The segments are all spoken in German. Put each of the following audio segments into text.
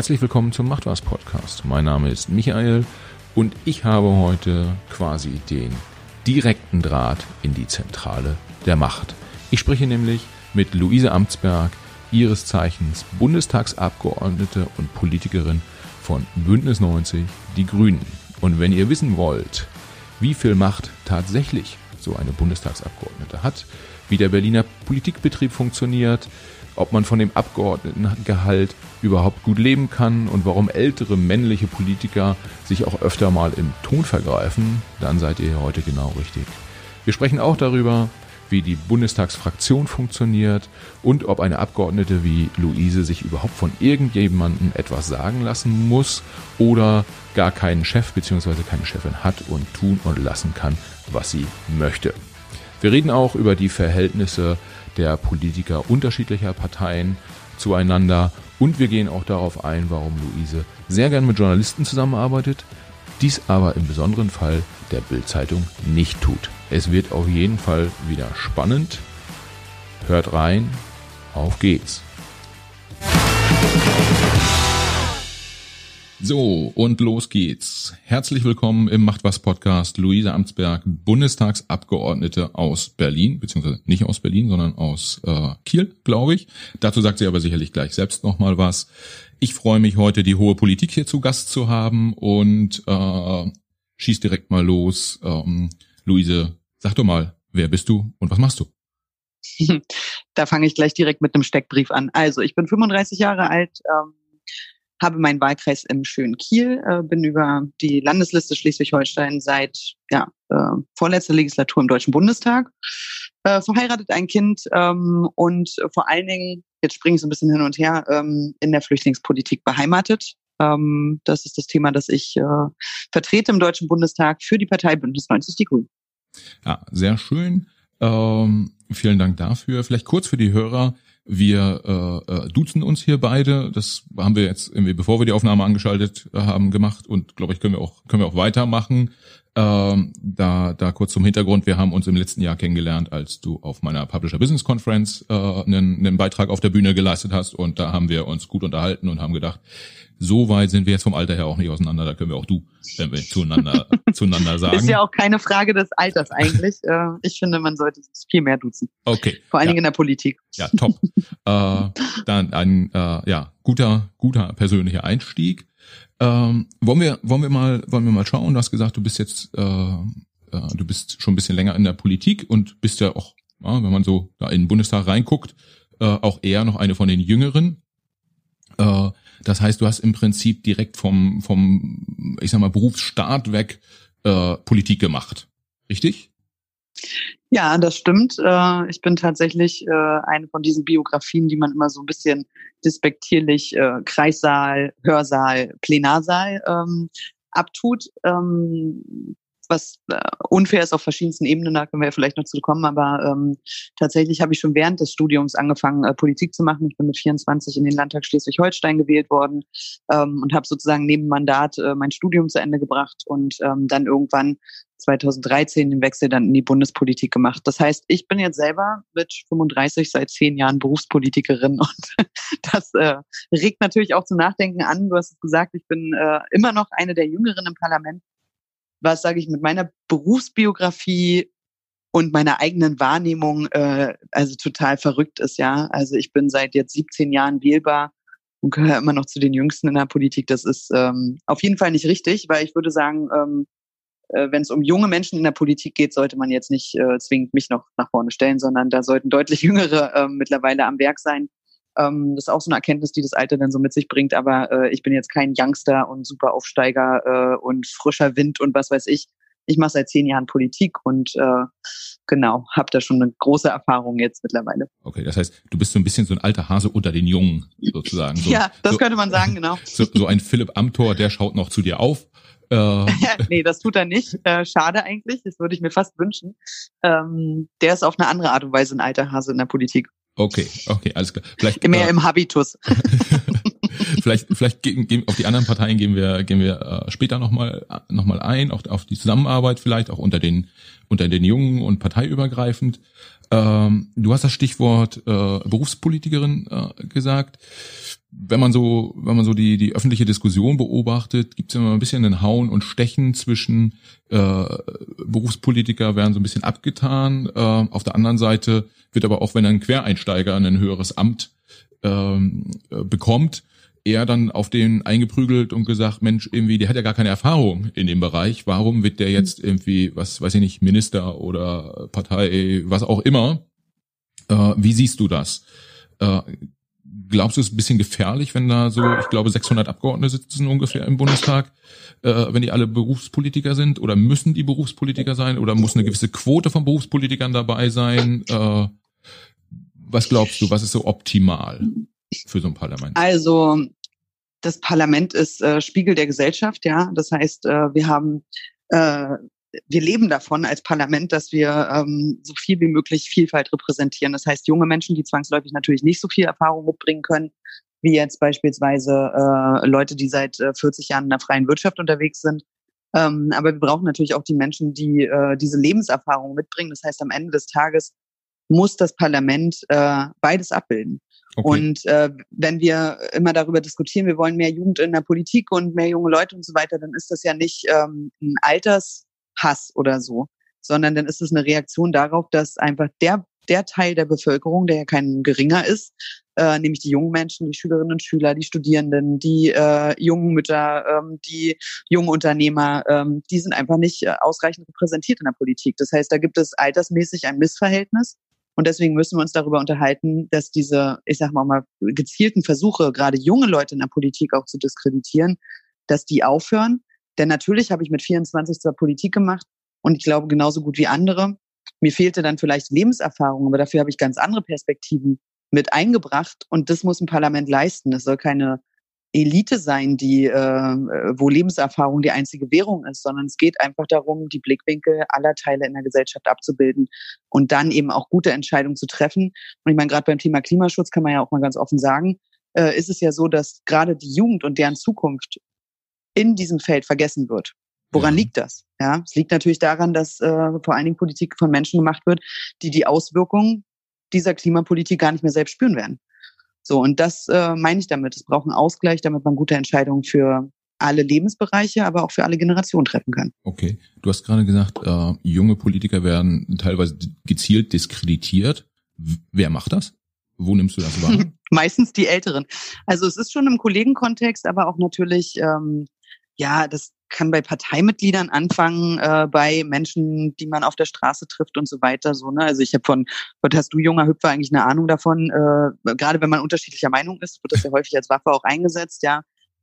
Herzlich willkommen zum Macht was Podcast. Mein Name ist Michael und ich habe heute quasi den direkten Draht in die Zentrale der Macht. Ich spreche nämlich mit Luise Amtsberg, ihres Zeichens Bundestagsabgeordnete und Politikerin von Bündnis 90, die Grünen. Und wenn ihr wissen wollt, wie viel Macht tatsächlich so eine Bundestagsabgeordnete hat, wie der Berliner Politikbetrieb funktioniert, ob man von dem Abgeordnetengehalt überhaupt gut leben kann und warum ältere männliche Politiker sich auch öfter mal im Ton vergreifen, dann seid ihr heute genau richtig. Wir sprechen auch darüber, wie die Bundestagsfraktion funktioniert und ob eine Abgeordnete wie Luise sich überhaupt von irgendjemandem etwas sagen lassen muss oder gar keinen Chef bzw. keine Chefin hat und tun und lassen kann, was sie möchte. Wir reden auch über die Verhältnisse der Politiker unterschiedlicher Parteien zueinander und wir gehen auch darauf ein, warum Luise sehr gern mit Journalisten zusammenarbeitet, dies aber im besonderen Fall der Bildzeitung nicht tut. Es wird auf jeden Fall wieder spannend. Hört rein, auf geht's. So, und los geht's. Herzlich willkommen im Macht was Podcast. Luise Amtsberg, Bundestagsabgeordnete aus Berlin, beziehungsweise nicht aus Berlin, sondern aus äh, Kiel, glaube ich. Dazu sagt sie aber sicherlich gleich selbst nochmal was. Ich freue mich heute, die hohe Politik hier zu Gast zu haben und äh, schieß direkt mal los. Ähm, Luise, sag doch mal, wer bist du und was machst du? Da fange ich gleich direkt mit einem Steckbrief an. Also, ich bin 35 Jahre alt, ähm, habe meinen Wahlkreis im schönen Kiel, äh, bin über die Landesliste Schleswig-Holstein seit ja, äh, vorletzter Legislatur im Deutschen Bundestag, äh, verheiratet ein Kind ähm, und vor allen Dingen, jetzt springe ich so ein bisschen hin und her, ähm, in der Flüchtlingspolitik beheimatet. Ähm, das ist das Thema, das ich äh, vertrete im Deutschen Bundestag für die Partei Bündnis 90 Die Grünen. Ja, sehr schön. Ähm, vielen Dank dafür. Vielleicht kurz für die Hörer. Wir äh, äh, duzen uns hier beide. Das haben wir jetzt irgendwie, bevor wir die Aufnahme angeschaltet äh, haben, gemacht und glaube ich, können wir auch können wir auch weitermachen. Ähm, da, da kurz zum Hintergrund, wir haben uns im letzten Jahr kennengelernt, als du auf meiner Publisher Business Conference äh, einen, einen Beitrag auf der Bühne geleistet hast und da haben wir uns gut unterhalten und haben gedacht, so weit sind wir jetzt vom Alter her auch nicht auseinander, da können wir auch du, wenn wir zueinander, zueinander sagen. Ist ja auch keine Frage des Alters eigentlich. Äh, ich finde, man sollte es viel mehr duzen. Okay. Vor allen ja. Dingen in der Politik. Ja, top. äh, dann ein äh, ja, guter, guter persönlicher Einstieg. Ähm, wollen wir, wollen wir mal, wollen wir mal schauen? Du hast gesagt, du bist jetzt, äh, äh, du bist schon ein bisschen länger in der Politik und bist ja auch, ja, wenn man so da in den Bundestag reinguckt, äh, auch eher noch eine von den Jüngeren. Äh, das heißt, du hast im Prinzip direkt vom, vom, ich sag mal, Berufsstart weg äh, Politik gemacht. Richtig? Ja, das stimmt. Äh, ich bin tatsächlich äh, eine von diesen Biografien, die man immer so ein bisschen despektierlich äh, Kreissaal, Hörsaal, Plenarsaal ähm, abtut. Was äh, unfair ist auf verschiedensten Ebenen, da können wir ja vielleicht noch zu kommen, aber ähm, tatsächlich habe ich schon während des Studiums angefangen, äh, Politik zu machen. Ich bin mit 24 in den Landtag Schleswig-Holstein gewählt worden ähm, und habe sozusagen neben Mandat äh, mein Studium zu Ende gebracht und ähm, dann irgendwann 2013 den Wechsel dann in die Bundespolitik gemacht. Das heißt, ich bin jetzt selber mit 35 seit zehn Jahren Berufspolitikerin und das äh, regt natürlich auch zum Nachdenken an. Du hast es gesagt, ich bin äh, immer noch eine der Jüngeren im Parlament was, sage ich, mit meiner Berufsbiografie und meiner eigenen Wahrnehmung äh, also total verrückt ist, ja. Also ich bin seit jetzt 17 Jahren wählbar und gehöre immer noch zu den Jüngsten in der Politik. Das ist ähm, auf jeden Fall nicht richtig, weil ich würde sagen, ähm, äh, wenn es um junge Menschen in der Politik geht, sollte man jetzt nicht äh, zwingend mich noch nach vorne stellen, sondern da sollten deutlich Jüngere äh, mittlerweile am Werk sein. Ähm, das ist auch so eine Erkenntnis, die das Alter dann so mit sich bringt. Aber äh, ich bin jetzt kein Youngster und super Aufsteiger äh, und frischer Wind und was weiß ich. Ich mache seit zehn Jahren Politik und äh, genau, habe da schon eine große Erfahrung jetzt mittlerweile. Okay, das heißt, du bist so ein bisschen so ein alter Hase unter den Jungen sozusagen. So, ja, das so, könnte man sagen, genau. So, so ein Philipp Amthor, der schaut noch zu dir auf. Äh. nee, das tut er nicht. Äh, schade eigentlich. Das würde ich mir fast wünschen. Ähm, der ist auf eine andere Art und Weise ein alter Hase in der Politik. Okay, okay, alles klar. Vielleicht, Mehr äh, im Habitus. vielleicht, vielleicht gehen, auf die anderen Parteien gehen wir, gehen wir äh, später nochmal noch mal ein, auch auf die Zusammenarbeit vielleicht, auch unter den, unter den Jungen und parteiübergreifend. Ähm, du hast das Stichwort äh, Berufspolitikerin äh, gesagt. Wenn man so, wenn man so die die öffentliche Diskussion beobachtet, gibt es immer ein bisschen ein Hauen und Stechen zwischen äh, Berufspolitiker werden so ein bisschen abgetan. Äh, auf der anderen Seite wird aber auch, wenn ein Quereinsteiger ein höheres Amt ähm, äh, bekommt, er dann auf den eingeprügelt und gesagt, Mensch, irgendwie, der hat ja gar keine Erfahrung in dem Bereich. Warum wird der jetzt irgendwie, was weiß ich nicht, Minister oder Partei, was auch immer? Äh, wie siehst du das? Äh, glaubst du, es ist ein bisschen gefährlich, wenn da so, ich glaube, 600 Abgeordnete sitzen ungefähr im Bundestag, äh, wenn die alle Berufspolitiker sind? Oder müssen die Berufspolitiker sein? Oder muss eine gewisse Quote von Berufspolitikern dabei sein? Äh, was glaubst du, was ist so optimal? Für so ein Parlament? Also das Parlament ist äh, Spiegel der Gesellschaft, ja. Das heißt, äh, wir haben äh, wir leben davon als Parlament, dass wir ähm, so viel wie möglich Vielfalt repräsentieren. Das heißt, junge Menschen, die zwangsläufig natürlich nicht so viel Erfahrung mitbringen können, wie jetzt beispielsweise äh, Leute, die seit äh, 40 Jahren in der freien Wirtschaft unterwegs sind. Ähm, aber wir brauchen natürlich auch die Menschen, die äh, diese Lebenserfahrung mitbringen. Das heißt, am Ende des Tages muss das Parlament äh, beides abbilden. Okay. Und äh, wenn wir immer darüber diskutieren, wir wollen mehr Jugend in der Politik und mehr junge Leute und so weiter, dann ist das ja nicht ähm, ein Altershass oder so, sondern dann ist es eine Reaktion darauf, dass einfach der der Teil der Bevölkerung, der ja kein geringer ist, äh, nämlich die jungen Menschen, die Schülerinnen und Schüler, die Studierenden, die äh, jungen Mütter, ähm, die jungen Unternehmer, ähm, die sind einfach nicht äh, ausreichend repräsentiert in der Politik. Das heißt, da gibt es altersmäßig ein Missverhältnis. Und deswegen müssen wir uns darüber unterhalten, dass diese, ich sag mal, mal gezielten Versuche, gerade junge Leute in der Politik auch zu diskreditieren, dass die aufhören. Denn natürlich habe ich mit 24 zwar Politik gemacht und ich glaube genauso gut wie andere. Mir fehlte dann vielleicht Lebenserfahrung, aber dafür habe ich ganz andere Perspektiven mit eingebracht und das muss ein Parlament leisten. Es soll keine Elite sein, die, äh, wo Lebenserfahrung die einzige Währung ist, sondern es geht einfach darum, die Blickwinkel aller Teile in der Gesellschaft abzubilden und dann eben auch gute Entscheidungen zu treffen. Und ich meine, gerade beim Thema Klimaschutz kann man ja auch mal ganz offen sagen, äh, ist es ja so, dass gerade die Jugend und deren Zukunft in diesem Feld vergessen wird. Woran liegt das? Ja, es liegt natürlich daran, dass äh, vor allen Dingen Politik von Menschen gemacht wird, die die Auswirkungen dieser Klimapolitik gar nicht mehr selbst spüren werden. So, und das äh, meine ich damit. Es braucht einen Ausgleich, damit man gute Entscheidungen für alle Lebensbereiche, aber auch für alle Generationen treffen kann. Okay. Du hast gerade gesagt, äh, junge Politiker werden teilweise gezielt diskreditiert. Wer macht das? Wo nimmst du das wahr? Meistens die Älteren. Also es ist schon im Kollegenkontext, aber auch natürlich, ähm, ja, das kann bei Parteimitgliedern anfangen, äh, bei Menschen, die man auf der Straße trifft und so weiter. So, ne? Also ich habe von, was hast du, junger Hüpfer, eigentlich eine Ahnung davon? Äh, gerade wenn man unterschiedlicher Meinung ist, wird das ja häufig als Waffe auch eingesetzt, ja.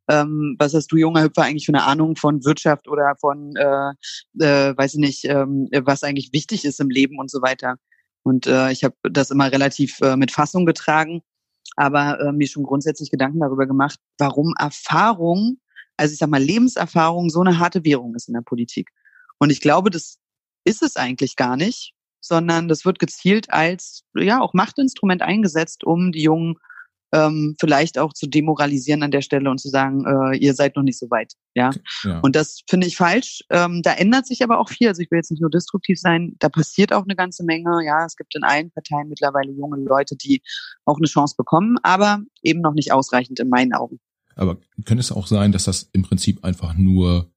Ähm, was hast du, junger Hüpfer, eigentlich für eine Ahnung von Wirtschaft oder von, äh, äh, weiß ich nicht, ähm, was eigentlich wichtig ist im Leben und so weiter. Und äh, ich habe das immer relativ äh, mit Fassung getragen, aber äh, mir schon grundsätzlich Gedanken darüber gemacht, warum Erfahrung also ich sag mal, Lebenserfahrung so eine harte Währung ist in der Politik. Und ich glaube, das ist es eigentlich gar nicht, sondern das wird gezielt als ja auch Machtinstrument eingesetzt, um die Jungen ähm, vielleicht auch zu demoralisieren an der Stelle und zu sagen, äh, ihr seid noch nicht so weit. Ja. ja. Und das finde ich falsch. Ähm, da ändert sich aber auch viel. Also ich will jetzt nicht nur destruktiv sein, da passiert auch eine ganze Menge. Ja, es gibt in allen Parteien mittlerweile junge Leute, die auch eine Chance bekommen, aber eben noch nicht ausreichend in meinen Augen. Aber könnte es auch sein, dass das im Prinzip einfach nur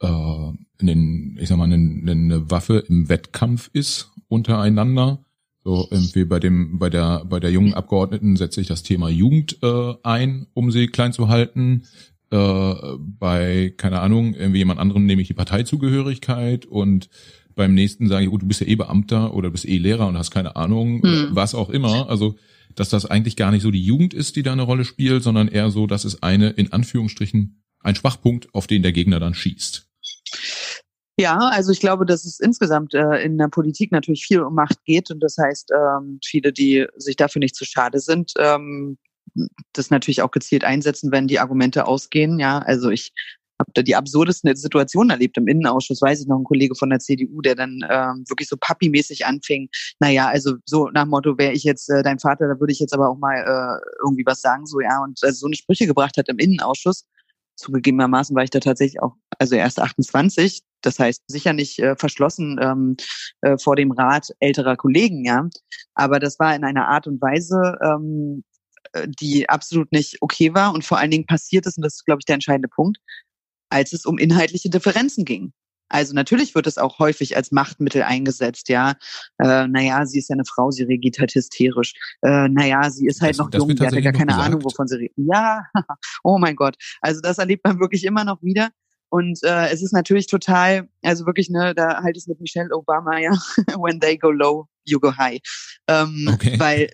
äh, einen, ich sag mal, eine, eine Waffe im Wettkampf ist untereinander? So irgendwie bei dem, bei der, bei der jungen Abgeordneten setze ich das Thema Jugend äh, ein, um sie klein zu halten. Äh, bei, keine Ahnung, irgendwie jemand anderem nehme ich die Parteizugehörigkeit und beim nächsten sage ich, gut, du bist ja eh Beamter oder du bist eh Lehrer und hast keine Ahnung, hm. was auch immer. Also dass das eigentlich gar nicht so die Jugend ist, die da eine Rolle spielt, sondern eher so, dass es eine, in Anführungsstrichen, ein Schwachpunkt, auf den der Gegner dann schießt. Ja, also ich glaube, dass es insgesamt äh, in der Politik natürlich viel um Macht geht und das heißt, ähm, viele, die sich dafür nicht zu schade sind, ähm, das natürlich auch gezielt einsetzen, wenn die Argumente ausgehen. Ja, also ich habe da die absurdesten Situationen erlebt im Innenausschuss. Weiß ich noch, ein Kollege von der CDU, der dann ähm, wirklich so papi-mäßig anfing. Naja, also so nach Motto, wäre ich jetzt äh, dein Vater, da würde ich jetzt aber auch mal äh, irgendwie was sagen, so ja. Und also so eine Sprüche gebracht hat im Innenausschuss. Zugegebenermaßen war ich da tatsächlich auch, also erst 28. Das heißt, sicher nicht äh, verschlossen ähm, äh, vor dem Rat älterer Kollegen, ja. Aber das war in einer Art und Weise, ähm, äh, die absolut nicht okay war und vor allen Dingen passiert ist, und das ist, glaube ich, der entscheidende Punkt, als es um inhaltliche Differenzen ging. Also natürlich wird es auch häufig als Machtmittel eingesetzt, ja. Äh, naja, sie ist ja eine Frau, sie regiert halt hysterisch. Äh, naja, sie ist halt das, noch das jung, die hat ja gar keine Ahnung, wovon sie redet. Ja, oh mein Gott. Also das erlebt man wirklich immer noch wieder. Und äh, es ist natürlich total, also wirklich, ne, da halte ich es mit Michelle Obama, ja, when they go low, you go high. Ähm, okay. Weil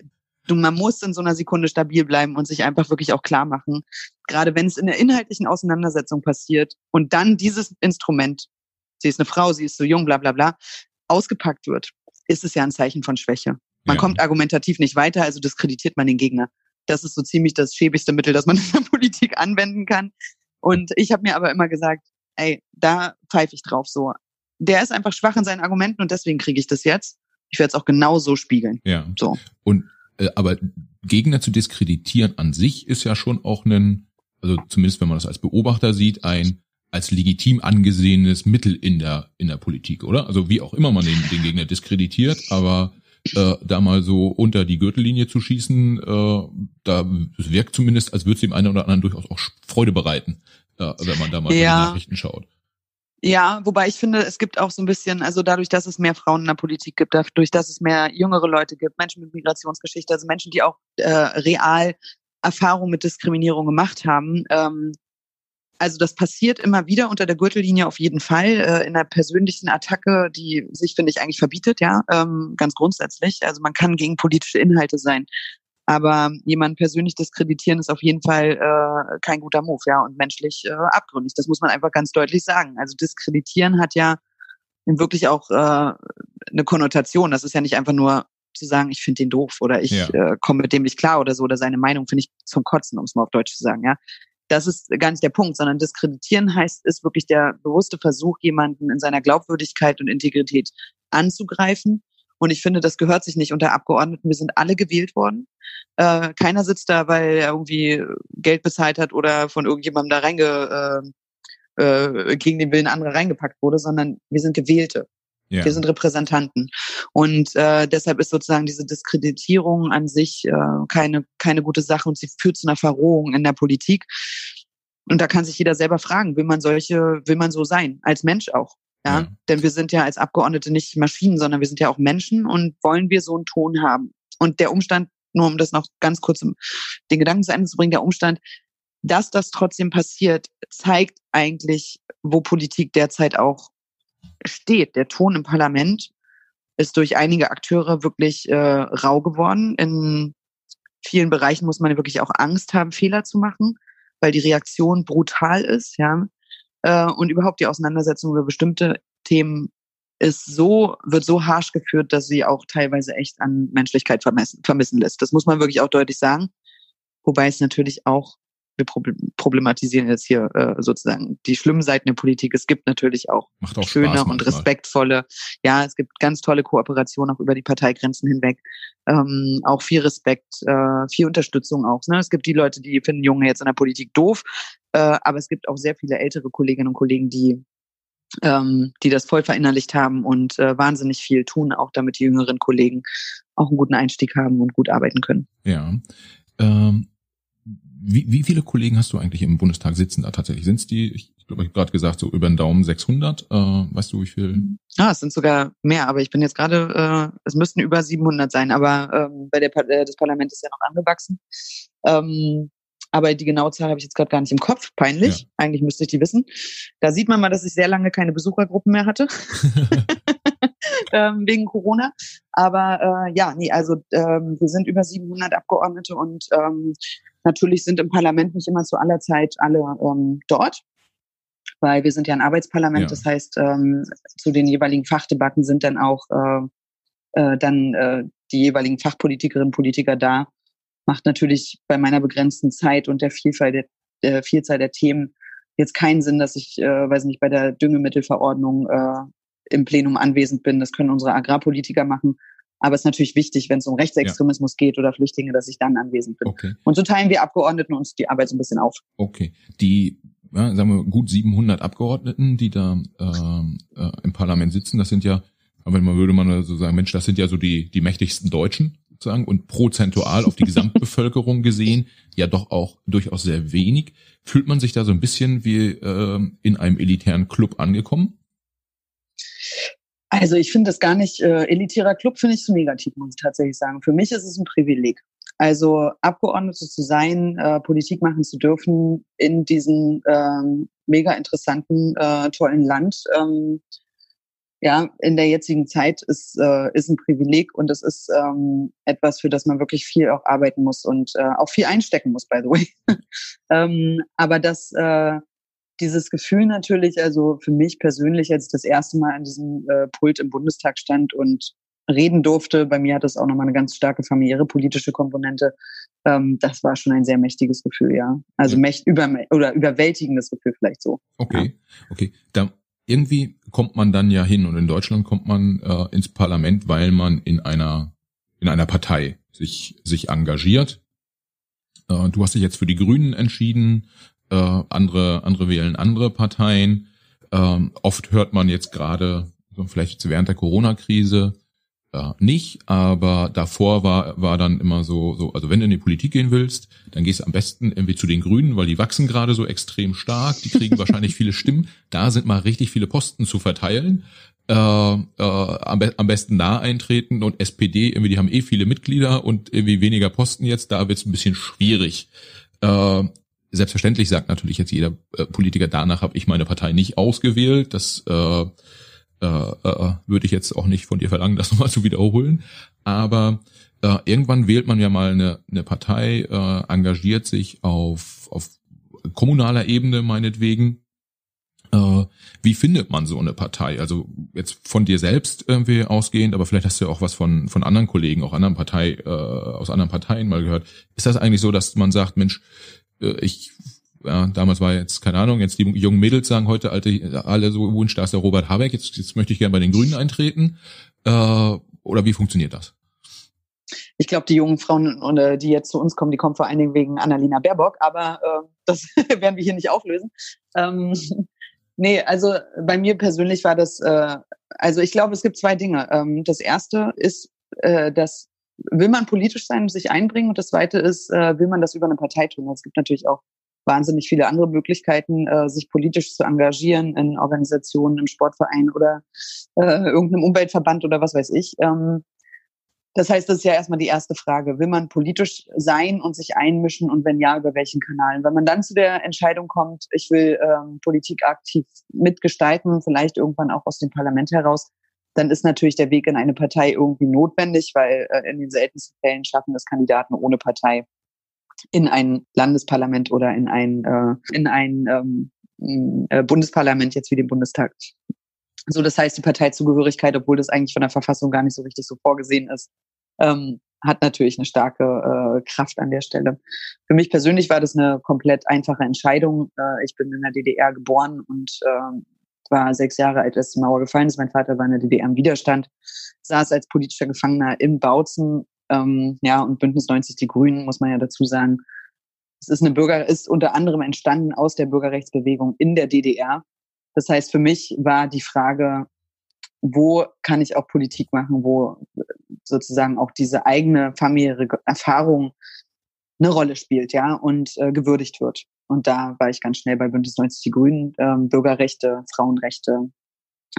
man muss in so einer Sekunde stabil bleiben und sich einfach wirklich auch klar machen, gerade wenn es in der inhaltlichen Auseinandersetzung passiert und dann dieses Instrument, sie ist eine Frau, sie ist so jung, bla bla bla, ausgepackt wird, ist es ja ein Zeichen von Schwäche. Man ja. kommt argumentativ nicht weiter, also diskreditiert man den Gegner. Das ist so ziemlich das schäbigste Mittel, das man in der Politik anwenden kann. Und ich habe mir aber immer gesagt, ey, da pfeife ich drauf so. Der ist einfach schwach in seinen Argumenten und deswegen kriege ich das jetzt. Ich werde es auch genau so spiegeln. Ja. So. Und aber Gegner zu diskreditieren an sich ist ja schon auch ein, also zumindest wenn man das als Beobachter sieht, ein als legitim angesehenes Mittel in der in der Politik, oder? Also wie auch immer man den, den Gegner diskreditiert, aber äh, da mal so unter die Gürtellinie zu schießen, äh, da wirkt zumindest, als würde es dem einen oder anderen durchaus auch Freude bereiten, äh, wenn man da mal ja. die Nachrichten schaut. Ja, wobei ich finde, es gibt auch so ein bisschen, also dadurch, dass es mehr Frauen in der Politik gibt, dadurch, dass es mehr jüngere Leute gibt, Menschen mit Migrationsgeschichte, also Menschen, die auch äh, real Erfahrung mit Diskriminierung gemacht haben, ähm, also das passiert immer wieder unter der Gürtellinie auf jeden Fall äh, in einer persönlichen Attacke, die sich finde ich eigentlich verbietet, ja, ähm, ganz grundsätzlich. Also man kann gegen politische Inhalte sein, aber jemanden persönlich diskreditieren ist auf jeden Fall äh, kein guter Move, ja, und menschlich äh, abgründig. Das muss man einfach ganz deutlich sagen. Also diskreditieren hat ja wirklich auch äh, eine Konnotation. Das ist ja nicht einfach nur zu sagen, ich finde den doof oder ich ja. äh, komme mit dem nicht klar oder so oder seine Meinung finde ich zum Kotzen, um es mal auf Deutsch zu sagen, ja das ist gar nicht der Punkt, sondern diskreditieren heißt, ist wirklich der bewusste Versuch, jemanden in seiner Glaubwürdigkeit und Integrität anzugreifen. Und ich finde, das gehört sich nicht unter Abgeordneten. Wir sind alle gewählt worden. Äh, keiner sitzt da, weil er irgendwie Geld bezahlt hat oder von irgendjemandem da reinge, äh, äh, gegen den Willen anderer reingepackt wurde, sondern wir sind Gewählte. Ja. Wir sind Repräsentanten. Und äh, deshalb ist sozusagen diese Diskreditierung an sich äh, keine, keine gute Sache und sie führt zu einer Verrohung in der Politik. Und da kann sich jeder selber fragen, will man solche, will man so sein, als Mensch auch. Ja? ja. Denn wir sind ja als Abgeordnete nicht Maschinen, sondern wir sind ja auch Menschen und wollen wir so einen Ton haben. Und der Umstand, nur um das noch ganz kurz den Gedanken zu Ende zu bringen, der Umstand, dass das trotzdem passiert, zeigt eigentlich, wo Politik derzeit auch steht. Der Ton im Parlament ist durch einige Akteure wirklich äh, rau geworden. In vielen Bereichen muss man wirklich auch Angst haben, Fehler zu machen, weil die Reaktion brutal ist, ja. Äh, und überhaupt die Auseinandersetzung über bestimmte Themen ist so, wird so harsch geführt, dass sie auch teilweise echt an Menschlichkeit vermissen, vermissen lässt. Das muss man wirklich auch deutlich sagen. Wobei es natürlich auch wir problematisieren jetzt hier äh, sozusagen die schlimmen Seiten der Politik. Es gibt natürlich auch, auch schöne und respektvolle, ja, es gibt ganz tolle Kooperationen auch über die Parteigrenzen hinweg. Ähm, auch viel Respekt, äh, viel Unterstützung auch. Ne? Es gibt die Leute, die finden Junge jetzt in der Politik doof, äh, aber es gibt auch sehr viele ältere Kolleginnen und Kollegen, die ähm, die das voll verinnerlicht haben und äh, wahnsinnig viel tun, auch damit die jüngeren Kollegen auch einen guten Einstieg haben und gut arbeiten können. Ja. Ähm, wie, wie viele Kollegen hast du eigentlich im Bundestag sitzen da tatsächlich? Sind es die, ich glaube, ich habe gerade gesagt, so über den Daumen 600? Äh, weißt du, wie viel? Ah, es sind sogar mehr, aber ich bin jetzt gerade, äh, es müssten über 700 sein, aber ähm, bei der äh, das Parlament ist ja noch angewachsen. Ähm, aber die genaue Zahl habe ich jetzt gerade gar nicht im Kopf. Peinlich. Ja. Eigentlich müsste ich die wissen. Da sieht man mal, dass ich sehr lange keine Besuchergruppen mehr hatte. ähm, wegen Corona. Aber äh, ja, nee, also ähm, wir sind über 700 Abgeordnete und ähm, natürlich sind im Parlament nicht immer zu aller Zeit alle ähm, dort weil wir sind ja ein Arbeitsparlament. Ja. Das heißt, ähm, zu den jeweiligen Fachdebatten sind dann auch äh, äh, dann äh, die jeweiligen Fachpolitikerinnen und Politiker da. Macht natürlich bei meiner begrenzten Zeit und der Vielfalt der, der Vielzahl der Themen jetzt keinen Sinn, dass ich, äh, weiß nicht, bei der Düngemittelverordnung äh, im Plenum anwesend bin. Das können unsere Agrarpolitiker machen. Aber es ist natürlich wichtig, wenn es um Rechtsextremismus ja. geht oder Flüchtlinge, dass ich dann anwesend bin. Okay. Und so teilen wir Abgeordneten uns die Arbeit so ein bisschen auf. Okay. Die, ja, sagen wir, gut 700 Abgeordneten, die da äh, äh, im Parlament sitzen, das sind ja, aber man würde man so sagen, Mensch, das sind ja so die, die mächtigsten Deutschen sozusagen und prozentual auf die Gesamtbevölkerung gesehen ja doch auch durchaus sehr wenig. Fühlt man sich da so ein bisschen wie äh, in einem elitären Club angekommen? Also ich finde das gar nicht, äh, elitärer Club finde ich so negativ, muss ich tatsächlich sagen. Für mich ist es ein Privileg. Also Abgeordnete zu sein, äh, Politik machen zu dürfen in diesem ähm, mega interessanten, äh, tollen Land. Ähm, ja, in der jetzigen Zeit ist, äh, ist ein Privileg und es ist ähm, etwas, für das man wirklich viel auch arbeiten muss und äh, auch viel einstecken muss, by the way. ähm, aber das, äh, dieses Gefühl natürlich, also für mich persönlich, als ich das erste Mal an diesem äh, Pult im Bundestag stand und reden durfte, bei mir hat das auch nochmal eine ganz starke familiäre politische Komponente. Ähm, das war schon ein sehr mächtiges Gefühl, ja. Also mächt über oder überwältigendes Gefühl vielleicht so. Okay, ja. okay. Da irgendwie kommt man dann ja hin und in Deutschland kommt man äh, ins Parlament, weil man in einer in einer Partei sich sich engagiert. Äh, du hast dich jetzt für die Grünen entschieden äh, andere, andere wählen andere Parteien. Ähm, oft hört man jetzt gerade, vielleicht während der Corona-Krise, äh, nicht, aber davor war, war dann immer so, so, also wenn du in die Politik gehen willst, dann gehst du am besten irgendwie zu den Grünen, weil die wachsen gerade so extrem stark, die kriegen wahrscheinlich viele Stimmen. Da sind mal richtig viele Posten zu verteilen. Äh, äh, am, be am besten da eintreten und SPD, irgendwie, die haben eh viele Mitglieder und irgendwie weniger Posten jetzt, da wird es ein bisschen schwierig. Äh, Selbstverständlich sagt natürlich jetzt jeder äh, Politiker, danach habe ich meine Partei nicht ausgewählt. Das äh, äh, äh, würde ich jetzt auch nicht von dir verlangen, das nochmal zu wiederholen. Aber äh, irgendwann wählt man ja mal eine, eine Partei, äh, engagiert sich auf, auf kommunaler Ebene meinetwegen. Äh, wie findet man so eine Partei? Also jetzt von dir selbst irgendwie ausgehend, aber vielleicht hast du ja auch was von, von anderen Kollegen, auch anderen Partei, äh, aus anderen Parteien mal gehört. Ist das eigentlich so, dass man sagt, Mensch, äh, ich ja, damals war jetzt, keine Ahnung, jetzt die jungen Mädels sagen heute alte, alle so Wunsch, da ist der Robert Habeck, jetzt, jetzt möchte ich gerne bei den Grünen eintreten. Äh, oder wie funktioniert das? Ich glaube, die jungen Frauen, äh, die jetzt zu uns kommen, die kommen vor allen Dingen wegen Annalena Baerbock, aber äh, das werden wir hier nicht auflösen. Ähm, nee, also bei mir persönlich war das, äh, also ich glaube, es gibt zwei Dinge. Ähm, das erste ist, äh, dass will man politisch sein und sich einbringen? Und das Zweite ist, äh, will man das über eine Partei tun? Es gibt natürlich auch wahnsinnig viele andere Möglichkeiten, äh, sich politisch zu engagieren in Organisationen, im Sportverein oder äh, irgendeinem Umweltverband oder was weiß ich. Ähm, das heißt, das ist ja erstmal die erste Frage. Will man politisch sein und sich einmischen und wenn ja, über welchen Kanalen? Wenn man dann zu der Entscheidung kommt, ich will ähm, Politik aktiv mitgestalten, vielleicht irgendwann auch aus dem Parlament heraus, dann ist natürlich der Weg in eine Partei irgendwie notwendig, weil äh, in den seltensten Fällen schaffen es Kandidaten ohne Partei in ein Landesparlament oder in ein, äh, in ein ähm, äh, Bundesparlament, jetzt wie den Bundestag. So, das heißt, die Parteizugehörigkeit, obwohl das eigentlich von der Verfassung gar nicht so richtig so vorgesehen ist, ähm, hat natürlich eine starke äh, Kraft an der Stelle. Für mich persönlich war das eine komplett einfache Entscheidung. Äh, ich bin in der DDR geboren und äh, war sechs Jahre alt, als die Mauer gefallen ist. Mein Vater war in der DDR im Widerstand, saß als politischer Gefangener im Bautzen. Ähm, ja, und Bündnis 90 Die Grünen, muss man ja dazu sagen. Es ist eine Bürger, ist unter anderem entstanden aus der Bürgerrechtsbewegung in der DDR. Das heißt, für mich war die Frage, wo kann ich auch Politik machen, wo sozusagen auch diese eigene familiäre Erfahrung eine Rolle spielt, ja, und äh, gewürdigt wird. Und da war ich ganz schnell bei Bündnis 90 Die Grünen, ähm, Bürgerrechte, Frauenrechte,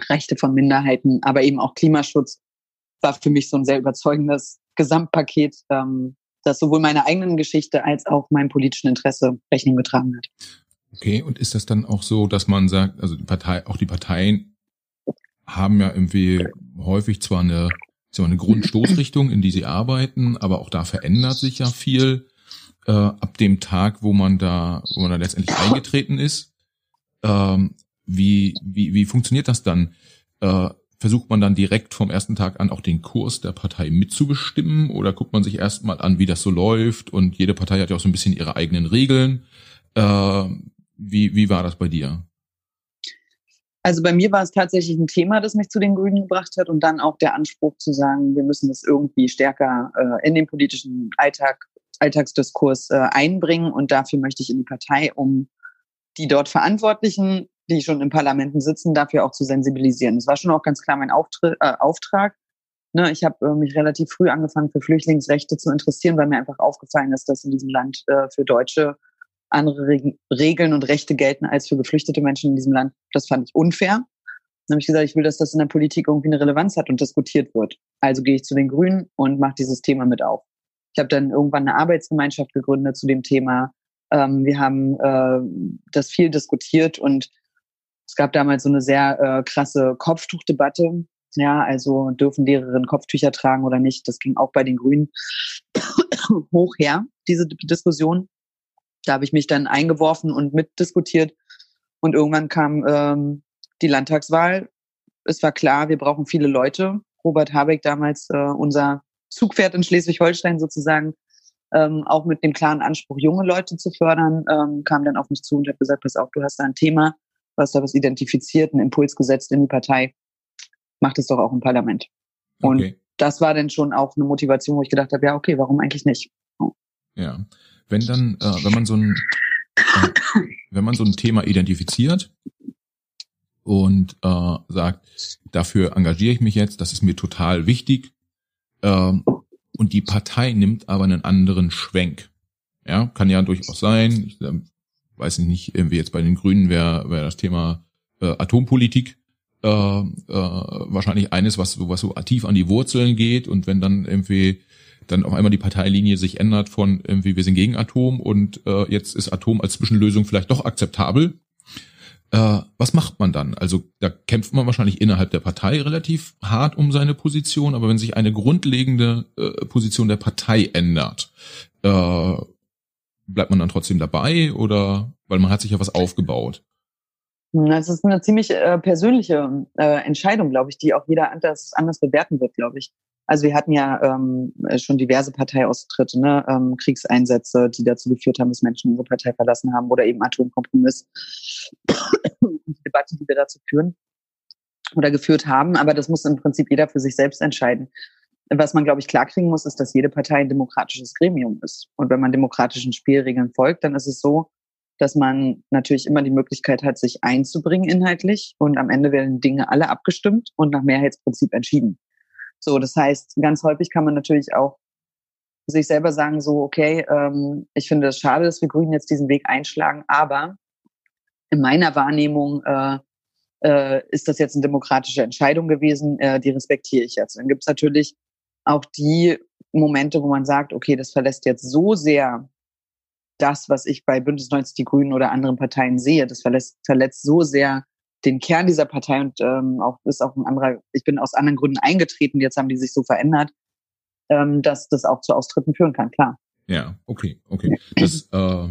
Rechte von Minderheiten, aber eben auch Klimaschutz war für mich so ein sehr überzeugendes Gesamtpaket, ähm, das sowohl meiner eigenen Geschichte als auch meinem politischen Interesse Rechnung getragen hat. Okay, und ist das dann auch so, dass man sagt, also die Partei, auch die Parteien haben ja irgendwie häufig zwar eine, zwar eine Grundstoßrichtung, in die sie arbeiten, aber auch da verändert sich ja viel äh, ab dem Tag, wo man da, wo man da letztendlich eingetreten ist. Ähm, wie, wie, wie funktioniert das dann? Äh, versucht man dann direkt vom ersten Tag an auch den Kurs der Partei mitzubestimmen oder guckt man sich erstmal an, wie das so läuft und jede Partei hat ja auch so ein bisschen ihre eigenen Regeln. Äh, wie, wie war das bei dir? Also bei mir war es tatsächlich ein Thema, das mich zu den Grünen gebracht hat und dann auch der Anspruch zu sagen, wir müssen das irgendwie stärker äh, in den politischen Alltag, Alltagsdiskurs äh, einbringen und dafür möchte ich in die Partei, um die dort Verantwortlichen, die schon in Parlamenten sitzen, dafür auch zu sensibilisieren. Das war schon auch ganz klar mein Auftritt, äh, Auftrag. Ne, ich habe äh, mich relativ früh angefangen, für Flüchtlingsrechte zu interessieren, weil mir einfach aufgefallen ist, dass in diesem Land äh, für Deutsche andere Reg Regeln und Rechte gelten als für geflüchtete Menschen in diesem Land. Das fand ich unfair. Dann habe ich gesagt, ich will, dass das in der Politik irgendwie eine Relevanz hat und diskutiert wird. Also gehe ich zu den Grünen und mache dieses Thema mit auf. Ich habe dann irgendwann eine Arbeitsgemeinschaft gegründet zu dem Thema. Ähm, wir haben äh, das viel diskutiert und es gab damals so eine sehr äh, krasse Kopftuchdebatte. Ja, also dürfen Lehrerinnen Kopftücher tragen oder nicht? Das ging auch bei den Grünen hoch her, diese Diskussion. Da habe ich mich dann eingeworfen und mitdiskutiert. Und irgendwann kam ähm, die Landtagswahl. Es war klar, wir brauchen viele Leute. Robert Habeck, damals äh, unser Zugpferd in Schleswig-Holstein sozusagen, ähm, auch mit dem klaren Anspruch, junge Leute zu fördern, ähm, kam dann auf mich zu und hat gesagt, pass auf, du hast da ein Thema, du hast da was identifiziert, einen Impuls gesetzt in die Partei, mach das doch auch im Parlament. Und okay. das war dann schon auch eine Motivation, wo ich gedacht habe, ja, okay, warum eigentlich nicht? Ja, wenn dann, äh, wenn man so ein, äh, wenn man so ein Thema identifiziert und äh, sagt, dafür engagiere ich mich jetzt, das ist mir total wichtig, äh, und die Partei nimmt aber einen anderen Schwenk. Ja, kann ja durchaus sein. Ich äh, weiß nicht, irgendwie jetzt bei den Grünen wäre wär das Thema äh, Atompolitik äh, äh, wahrscheinlich eines, was so, was so tief an die Wurzeln geht und wenn dann irgendwie dann auf einmal die Parteilinie sich ändert von irgendwie wir sind gegen Atom und äh, jetzt ist Atom als Zwischenlösung vielleicht doch akzeptabel. Äh, was macht man dann? Also da kämpft man wahrscheinlich innerhalb der Partei relativ hart um seine Position, aber wenn sich eine grundlegende äh, Position der Partei ändert, äh, bleibt man dann trotzdem dabei oder weil man hat sich ja was aufgebaut? Das ist eine ziemlich äh, persönliche äh, Entscheidung, glaube ich, die auch jeder anders, anders bewerten wird, glaube ich. Also wir hatten ja ähm, schon diverse Parteiaustritte, ne? ähm, Kriegseinsätze, die dazu geführt haben, dass Menschen unsere Partei verlassen haben oder eben Atomkompromiss. die Debatte, die wir dazu führen oder geführt haben. Aber das muss im Prinzip jeder für sich selbst entscheiden. Was man, glaube ich, klarkriegen muss, ist, dass jede Partei ein demokratisches Gremium ist. Und wenn man demokratischen Spielregeln folgt, dann ist es so, dass man natürlich immer die Möglichkeit hat, sich einzubringen inhaltlich. Und am Ende werden Dinge alle abgestimmt und nach Mehrheitsprinzip entschieden. So, das heißt, ganz häufig kann man natürlich auch sich selber sagen, so, okay, ähm, ich finde es schade, dass wir Grünen jetzt diesen Weg einschlagen, aber in meiner Wahrnehmung äh, äh, ist das jetzt eine demokratische Entscheidung gewesen, äh, die respektiere ich jetzt. Dann gibt es natürlich auch die Momente, wo man sagt, okay, das verlässt jetzt so sehr das, was ich bei Bündnis 90 Die Grünen oder anderen Parteien sehe, das verlässt, verletzt so sehr den Kern dieser Partei und ähm, auch ist auch ein anderer, ich bin aus anderen Gründen eingetreten, jetzt haben die sich so verändert, ähm, dass das auch zu Austritten führen kann, klar. Ja, okay, okay. Das äh,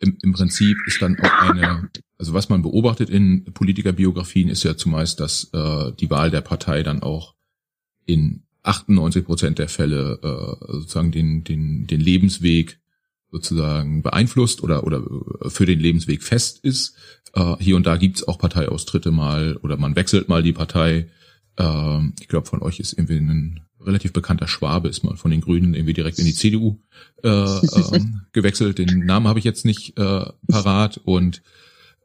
im, im Prinzip ist dann auch eine, also was man beobachtet in Politikerbiografien ist ja zumeist, dass äh, die Wahl der Partei dann auch in 98 Prozent der Fälle äh, sozusagen den, den, den Lebensweg sozusagen beeinflusst oder, oder für den Lebensweg fest ist. Äh, hier und da gibt's auch Parteiaustritte mal oder man wechselt mal die Partei. Äh, ich glaube, von euch ist irgendwie ein relativ bekannter Schwabe, ist mal von den Grünen irgendwie direkt in die CDU äh, äh, gewechselt. Den Namen habe ich jetzt nicht äh, parat. Und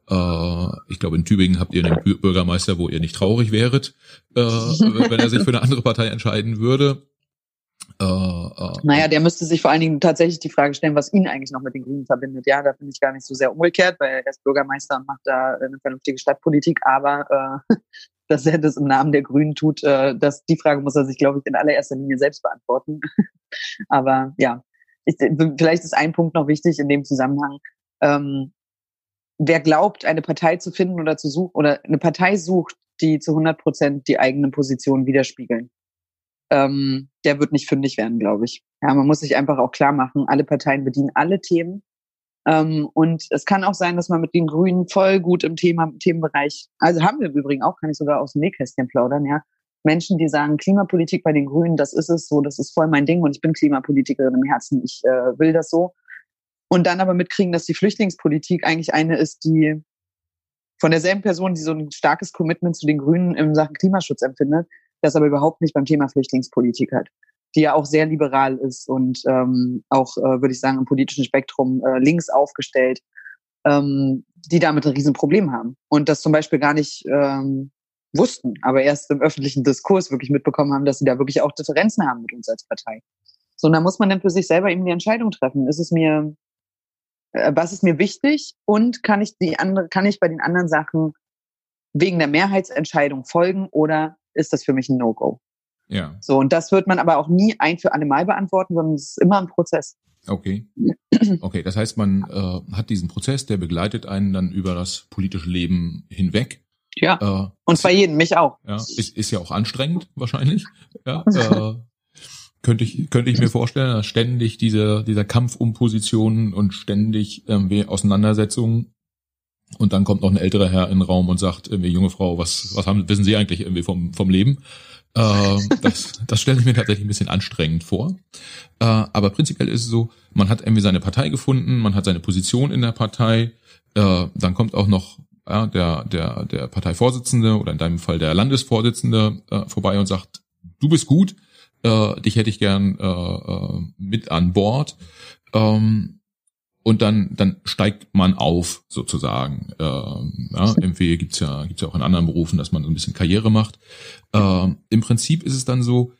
äh, ich glaube, in Tübingen habt ihr einen Bürgermeister, wo ihr nicht traurig wäret, äh, wenn er sich für eine andere Partei entscheiden würde. Äh, äh, naja, der müsste sich vor allen Dingen tatsächlich die Frage stellen, was ihn eigentlich noch mit den Grünen verbindet. Ja, da finde ich gar nicht so sehr umgekehrt, weil er ist Bürgermeister und macht da eine vernünftige Stadtpolitik, aber äh, dass er das im Namen der Grünen tut, äh, das, die Frage muss er sich, glaube ich, in allererster Linie selbst beantworten. aber ja, ich, vielleicht ist ein Punkt noch wichtig in dem Zusammenhang. Ähm, wer glaubt, eine Partei zu finden oder zu suchen oder eine Partei sucht, die zu 100 Prozent die eigene Position widerspiegeln, ähm, der wird nicht fündig werden, glaube ich. Ja, man muss sich einfach auch klar machen, alle Parteien bedienen alle Themen. Ähm, und es kann auch sein, dass man mit den Grünen voll gut im Thema, Themenbereich, also haben wir im Übrigen auch, kann ich sogar aus dem Nähkästchen plaudern, ja. Menschen, die sagen, Klimapolitik bei den Grünen, das ist es so, das ist voll mein Ding und ich bin Klimapolitikerin im Herzen, ich äh, will das so. und dann aber mitkriegen, dass die Flüchtlingspolitik eigentlich eine ist, die von derselben Person, die so ein starkes Commitment zu den Grünen in Sachen Klimaschutz empfindet, das aber überhaupt nicht beim Thema Flüchtlingspolitik hat, die ja auch sehr liberal ist und ähm, auch, äh, würde ich sagen, im politischen Spektrum äh, links aufgestellt, ähm, die damit ein Riesenproblem haben und das zum Beispiel gar nicht ähm, wussten, aber erst im öffentlichen Diskurs wirklich mitbekommen haben, dass sie da wirklich auch Differenzen haben mit uns als Partei. So, und da muss man dann für sich selber eben die Entscheidung treffen. Ist es mir, äh, was ist mir wichtig und kann ich die andere, kann ich bei den anderen Sachen wegen der Mehrheitsentscheidung folgen oder ist das für mich ein No-Go? Ja. So, und das wird man aber auch nie ein für alle Mal beantworten, sondern es ist immer ein Prozess. Okay. Okay, das heißt, man äh, hat diesen Prozess, der begleitet einen dann über das politische Leben hinweg. Ja. Äh, und bei jedem, mich auch. Ja, ist, ist ja auch anstrengend wahrscheinlich. Ja, äh, könnte ich könnte ich mir vorstellen, dass ständig dieser dieser Kampf um Positionen und ständig irgendwie Auseinandersetzungen und dann kommt noch ein älterer Herr in den Raum und sagt irgendwie junge Frau, was was haben wissen Sie eigentlich irgendwie vom vom Leben? Äh, das das stelle ich mir tatsächlich ein bisschen anstrengend vor. Äh, aber prinzipiell ist es so, man hat irgendwie seine Partei gefunden, man hat seine Position in der Partei. Äh, dann kommt auch noch ja, der der der Parteivorsitzende oder in deinem Fall der Landesvorsitzende äh, vorbei und sagt, du bist gut äh, dich hätte ich gern äh, äh, mit an Bord. Ähm, und dann dann steigt man auf sozusagen. Ähm, ja, irgendwie gibt's ja gibt's ja auch in anderen Berufen, dass man so ein bisschen Karriere macht. Ähm, Im Prinzip ist es dann so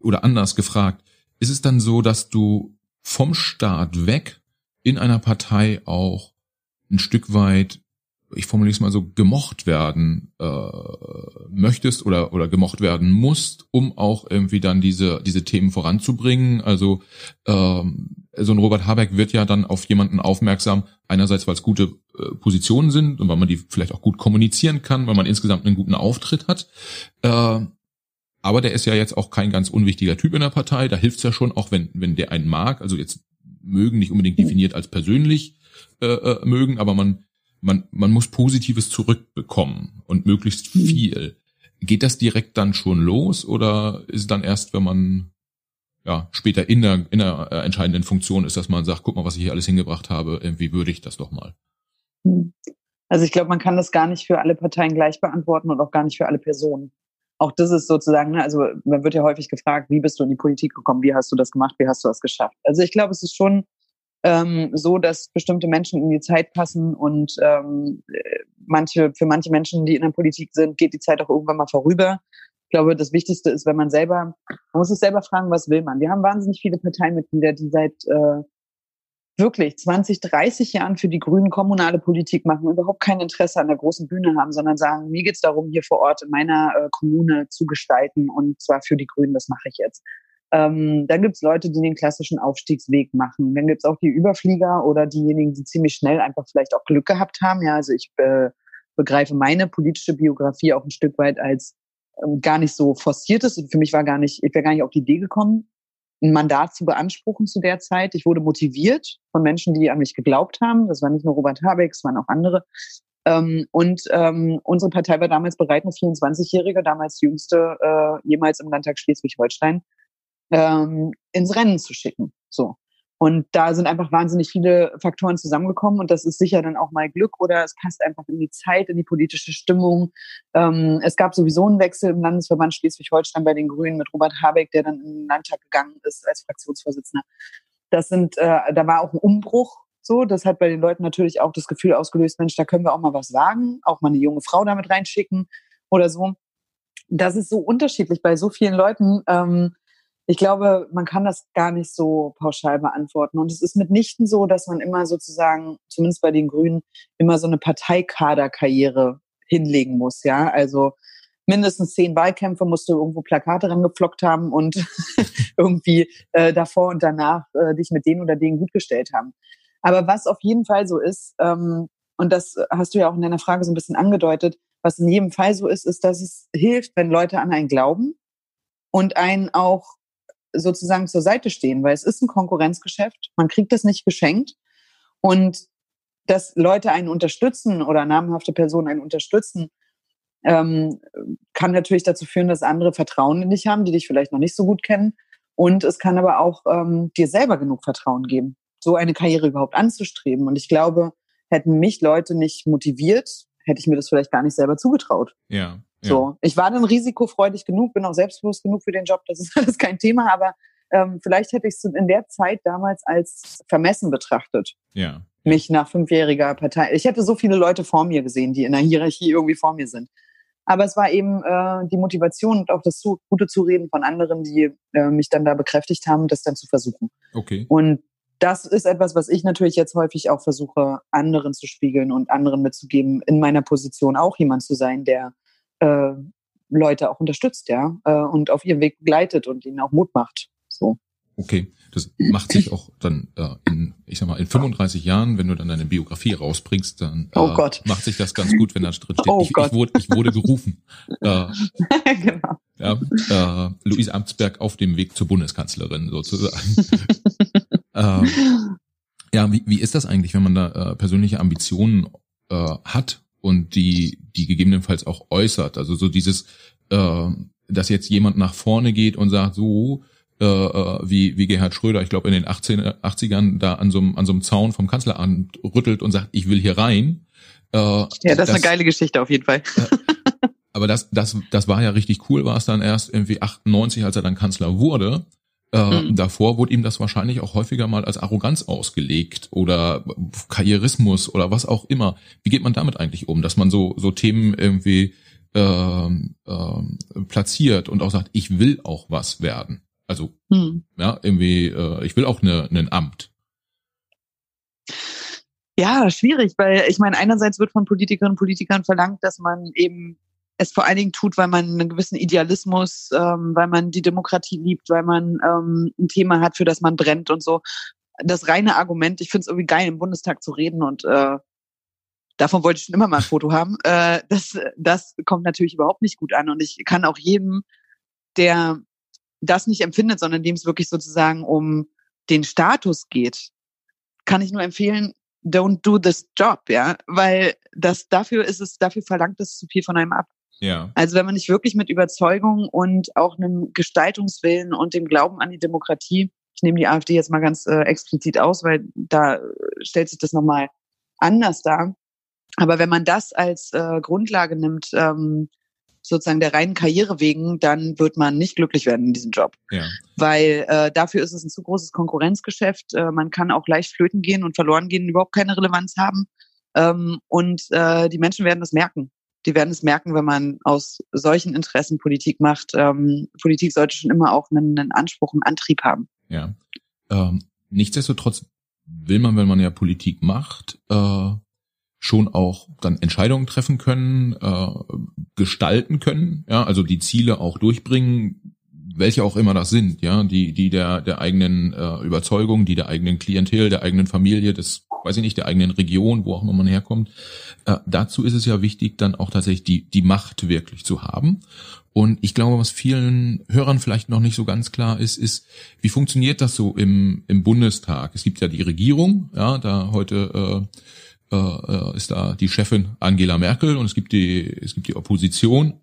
oder anders gefragt, ist es dann so, dass du vom Staat weg in einer Partei auch ein Stück weit ich formuliere es mal so, gemocht werden äh, möchtest oder, oder gemocht werden musst, um auch irgendwie dann diese, diese Themen voranzubringen. Also ähm, so ein Robert Habeck wird ja dann auf jemanden aufmerksam, einerseits, weil es gute äh, Positionen sind und weil man die vielleicht auch gut kommunizieren kann, weil man insgesamt einen guten Auftritt hat. Äh, aber der ist ja jetzt auch kein ganz unwichtiger Typ in der Partei. Da hilft's ja schon, auch wenn, wenn der einen mag. Also jetzt mögen nicht unbedingt definiert als persönlich äh, äh, mögen, aber man man, man muss Positives zurückbekommen und möglichst mhm. viel. Geht das direkt dann schon los oder ist es dann erst, wenn man ja später in der, in der äh, entscheidenden Funktion ist, dass man sagt, guck mal, was ich hier alles hingebracht habe, irgendwie würde ich das doch mal? Hm. Also ich glaube, man kann das gar nicht für alle Parteien gleich beantworten und auch gar nicht für alle Personen. Auch das ist sozusagen, ne, also man wird ja häufig gefragt, wie bist du in die Politik gekommen, wie hast du das gemacht, wie hast du das geschafft? Also ich glaube, es ist schon ähm, so, dass bestimmte Menschen in die Zeit passen und ähm, manche, für manche Menschen, die in der Politik sind, geht die Zeit auch irgendwann mal vorüber. Ich glaube, das Wichtigste ist, wenn man selber, man muss sich selber fragen, was will man? Wir haben wahnsinnig viele Parteimitglieder, die seit äh, wirklich 20, 30 Jahren für die Grünen kommunale Politik machen, überhaupt kein Interesse an der großen Bühne haben, sondern sagen, mir geht's darum, hier vor Ort in meiner äh, Kommune zu gestalten und zwar für die Grünen, das mache ich jetzt. Ähm, dann gibt's Leute, die den klassischen Aufstiegsweg machen. Dann gibt's auch die Überflieger oder diejenigen, die ziemlich schnell einfach vielleicht auch Glück gehabt haben. Ja, also ich äh, begreife meine politische Biografie auch ein Stück weit als gar nicht so forciertes. Für mich war gar nicht, ich wäre gar nicht auf die Idee gekommen, ein Mandat zu beanspruchen zu der Zeit. Ich wurde motiviert von Menschen, die an mich geglaubt haben. Das war nicht nur Robert Habeck, es waren auch andere. Ähm, und ähm, unsere Partei war damals bereit, eine 24-Jährige, damals jüngste äh, jemals im Landtag Schleswig-Holstein, ähm, ins Rennen zu schicken. So. Und da sind einfach wahnsinnig viele Faktoren zusammengekommen und das ist sicher dann auch mal Glück oder es passt einfach in die Zeit, in die politische Stimmung. Ähm, es gab sowieso einen Wechsel im Landesverband Schleswig-Holstein bei den Grünen mit Robert Habeck, der dann in den Landtag gegangen ist als Fraktionsvorsitzender. Das sind, äh, da war auch ein Umbruch so. Das hat bei den Leuten natürlich auch das Gefühl ausgelöst, Mensch, da können wir auch mal was sagen, auch mal eine junge Frau damit reinschicken oder so. Das ist so unterschiedlich bei so vielen Leuten. Ähm, ich glaube, man kann das gar nicht so pauschal beantworten. Und es ist mitnichten so, dass man immer sozusagen, zumindest bei den Grünen, immer so eine Parteikaderkarriere hinlegen muss. Ja, also mindestens zehn Wahlkämpfe musst du irgendwo Plakate rangeflockt haben und irgendwie äh, davor und danach äh, dich mit denen oder denen gut gestellt haben. Aber was auf jeden Fall so ist, ähm, und das hast du ja auch in deiner Frage so ein bisschen angedeutet, was in jedem Fall so ist, ist, dass es hilft, wenn Leute an einen glauben und einen auch sozusagen zur Seite stehen, weil es ist ein Konkurrenzgeschäft. Man kriegt das nicht geschenkt. Und dass Leute einen unterstützen oder namhafte Personen einen unterstützen, ähm, kann natürlich dazu führen, dass andere Vertrauen in dich haben, die dich vielleicht noch nicht so gut kennen. Und es kann aber auch ähm, dir selber genug Vertrauen geben, so eine Karriere überhaupt anzustreben. Und ich glaube, hätten mich Leute nicht motiviert, hätte ich mir das vielleicht gar nicht selber zugetraut. Ja. Ja. So, ich war dann risikofreudig genug, bin auch selbstbewusst genug für den Job, das ist alles kein Thema, aber ähm, vielleicht hätte ich es in der Zeit damals als vermessen betrachtet. Ja. Mich nach fünfjähriger Partei. Ich hätte so viele Leute vor mir gesehen, die in der Hierarchie irgendwie vor mir sind. Aber es war eben äh, die Motivation und auch das zu, gute Zureden von anderen, die äh, mich dann da bekräftigt haben, das dann zu versuchen. Okay. Und das ist etwas, was ich natürlich jetzt häufig auch versuche, anderen zu spiegeln und anderen mitzugeben, in meiner Position auch jemand zu sein, der äh, Leute auch unterstützt, ja, äh, und auf ihrem Weg begleitet und ihnen auch Mut macht. So. Okay, das macht sich auch dann äh, in, ich sag mal, in 35 Jahren, wenn du dann deine Biografie rausbringst, dann äh, oh Gott. macht sich das ganz gut, wenn da drin steht, Oh ich, ich, wurde, ich wurde gerufen. Äh, genau. ja, äh, Luise Amtsberg auf dem Weg zur Bundeskanzlerin sozusagen. ähm, ja, wie, wie ist das eigentlich, wenn man da äh, persönliche Ambitionen äh, hat und die, die gegebenenfalls auch äußert? Also so dieses, äh, dass jetzt jemand nach vorne geht und sagt, so, äh, äh, wie, wie Gerhard Schröder, ich glaube in den 18, 80ern da an so, einem, an so einem Zaun vom Kanzleramt rüttelt und sagt, ich will hier rein. Äh, Ja, das, ist eine geile Geschichte auf jeden Fall. aber das, das, das war ja richtig cool, war es dann erst irgendwie 98, als er dann Kanzler wurde. Äh, Mhm. Davor wurde ihm das wahrscheinlich auch häufiger mal als Arroganz ausgelegt oder Karrierismus oder was auch immer. Wie geht man damit eigentlich um, dass man so, so Themen irgendwie ähm, ähm, platziert und auch sagt, ich will auch was werden? Also, Hm. ja, irgendwie, äh, ich will auch ein Amt. Ja, schwierig, weil ich meine, einerseits wird von Politikerinnen und Politikern verlangt, dass man eben es vor allen Dingen tut, weil man einen gewissen Idealismus, ähm, weil man die Demokratie liebt, weil man ähm, ein Thema hat, für das man brennt und so. Das reine Argument, ich finde es irgendwie geil, im Bundestag zu reden und äh, davon wollte ich schon immer mal ein Foto haben. Äh, das, das kommt natürlich überhaupt nicht gut an. Und ich kann auch jedem, der das nicht empfindet, sondern dem es wirklich sozusagen um den Status geht, kann ich nur empfehlen, don't do this job, ja, weil das dafür ist es, dafür verlangt es zu viel von einem ab. Ja. Also wenn man nicht wirklich mit Überzeugung und auch einem Gestaltungswillen und dem Glauben an die Demokratie, ich nehme die AfD jetzt mal ganz äh, explizit aus, weil da äh, stellt sich das nochmal anders dar. Aber wenn man das als äh, Grundlage nimmt, ähm, sozusagen der reinen Karriere wegen, dann wird man nicht glücklich werden in diesem Job Ja. weil äh, dafür ist es ein zu großes Konkurrenzgeschäft. Äh, man kann auch leicht flöten gehen und verloren gehen, überhaupt keine Relevanz haben. Ähm, und äh, die Menschen werden das merken. Die werden es merken, wenn man aus solchen Interessen Politik macht. Ähm, Politik sollte schon immer auch einen, einen Anspruch, einen Antrieb haben. Ja. Ähm, nichtsdestotrotz will man, wenn man ja Politik macht, äh, schon auch dann Entscheidungen treffen können, äh, gestalten können, ja, also die Ziele auch durchbringen, welche auch immer das sind, ja, die, die der, der eigenen äh, Überzeugung, die der eigenen Klientel, der eigenen Familie, des, weiß ich nicht, der eigenen Region, wo auch immer man herkommt. Äh, dazu ist es ja wichtig, dann auch tatsächlich die, die Macht wirklich zu haben. Und ich glaube, was vielen Hörern vielleicht noch nicht so ganz klar ist, ist, wie funktioniert das so im, im Bundestag? Es gibt ja die Regierung, ja, da heute äh, äh, ist da die Chefin Angela Merkel und es gibt die, es gibt die Opposition,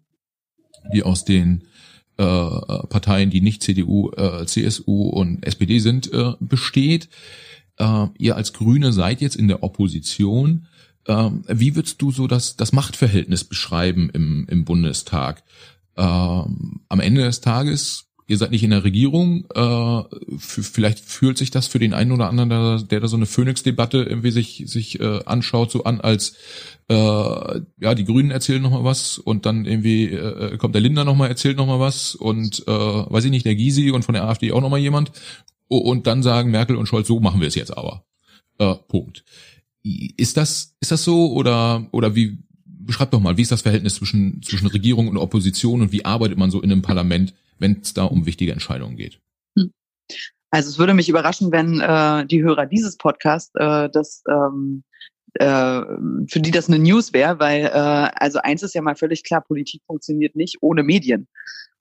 die aus den äh, Parteien, die nicht CDU, äh, CSU und SPD sind, äh, besteht. Äh, ihr als Grüne seid jetzt in der Opposition. Ähm, wie würdest du so das, das Machtverhältnis beschreiben im, im Bundestag? Ähm, am Ende des Tages, ihr seid nicht in der Regierung, äh, vielleicht fühlt sich das für den einen oder anderen, der, der da so eine Phoenix-Debatte irgendwie sich, sich äh, anschaut, so an, als äh, ja, die Grünen erzählen nochmal was und dann irgendwie äh, kommt der Linder nochmal, erzählt nochmal was und äh, weiß ich nicht, der Gysi und von der AfD auch nochmal jemand und dann sagen Merkel und Scholz, so machen wir es jetzt aber. Äh, Punkt. Ist das, ist das so oder, oder wie, beschreib doch mal, wie ist das Verhältnis zwischen, zwischen Regierung und Opposition und wie arbeitet man so in einem Parlament, wenn es da um wichtige Entscheidungen geht? Also es würde mich überraschen, wenn äh, die Hörer dieses Podcasts äh, das ähm, äh, für die das eine News wäre, weil äh, also eins ist ja mal völlig klar, Politik funktioniert nicht ohne Medien.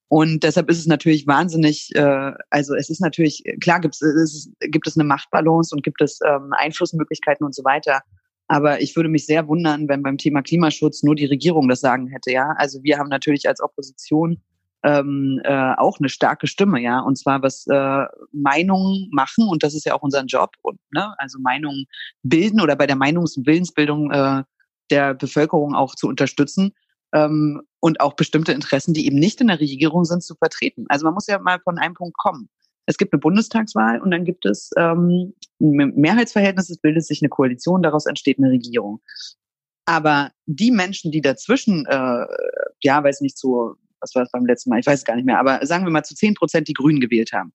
Und deshalb ist es natürlich wahnsinnig, äh, also es ist natürlich, klar gibt es, gibt es eine Machtbalance und gibt es ähm, Einflussmöglichkeiten und so weiter. Aber ich würde mich sehr wundern, wenn beim Thema Klimaschutz nur die Regierung das sagen hätte, ja. Also wir haben natürlich als Opposition ähm, äh, auch eine starke Stimme, ja. Und zwar was äh, Meinungen machen, und das ist ja auch unser Job, und, ne, also Meinungen bilden oder bei der Meinungs- und Willensbildung äh, der Bevölkerung auch zu unterstützen ähm, und auch bestimmte Interessen, die eben nicht in der Regierung sind, zu vertreten. Also man muss ja mal von einem Punkt kommen. Es gibt eine Bundestagswahl und dann gibt es ähm, ein Mehrheitsverhältnis, es bildet sich eine Koalition, daraus entsteht eine Regierung. Aber die Menschen, die dazwischen, äh, ja, weiß nicht, zu, was war das beim letzten Mal, ich weiß es gar nicht mehr, aber sagen wir mal zu zehn Prozent die Grünen gewählt haben.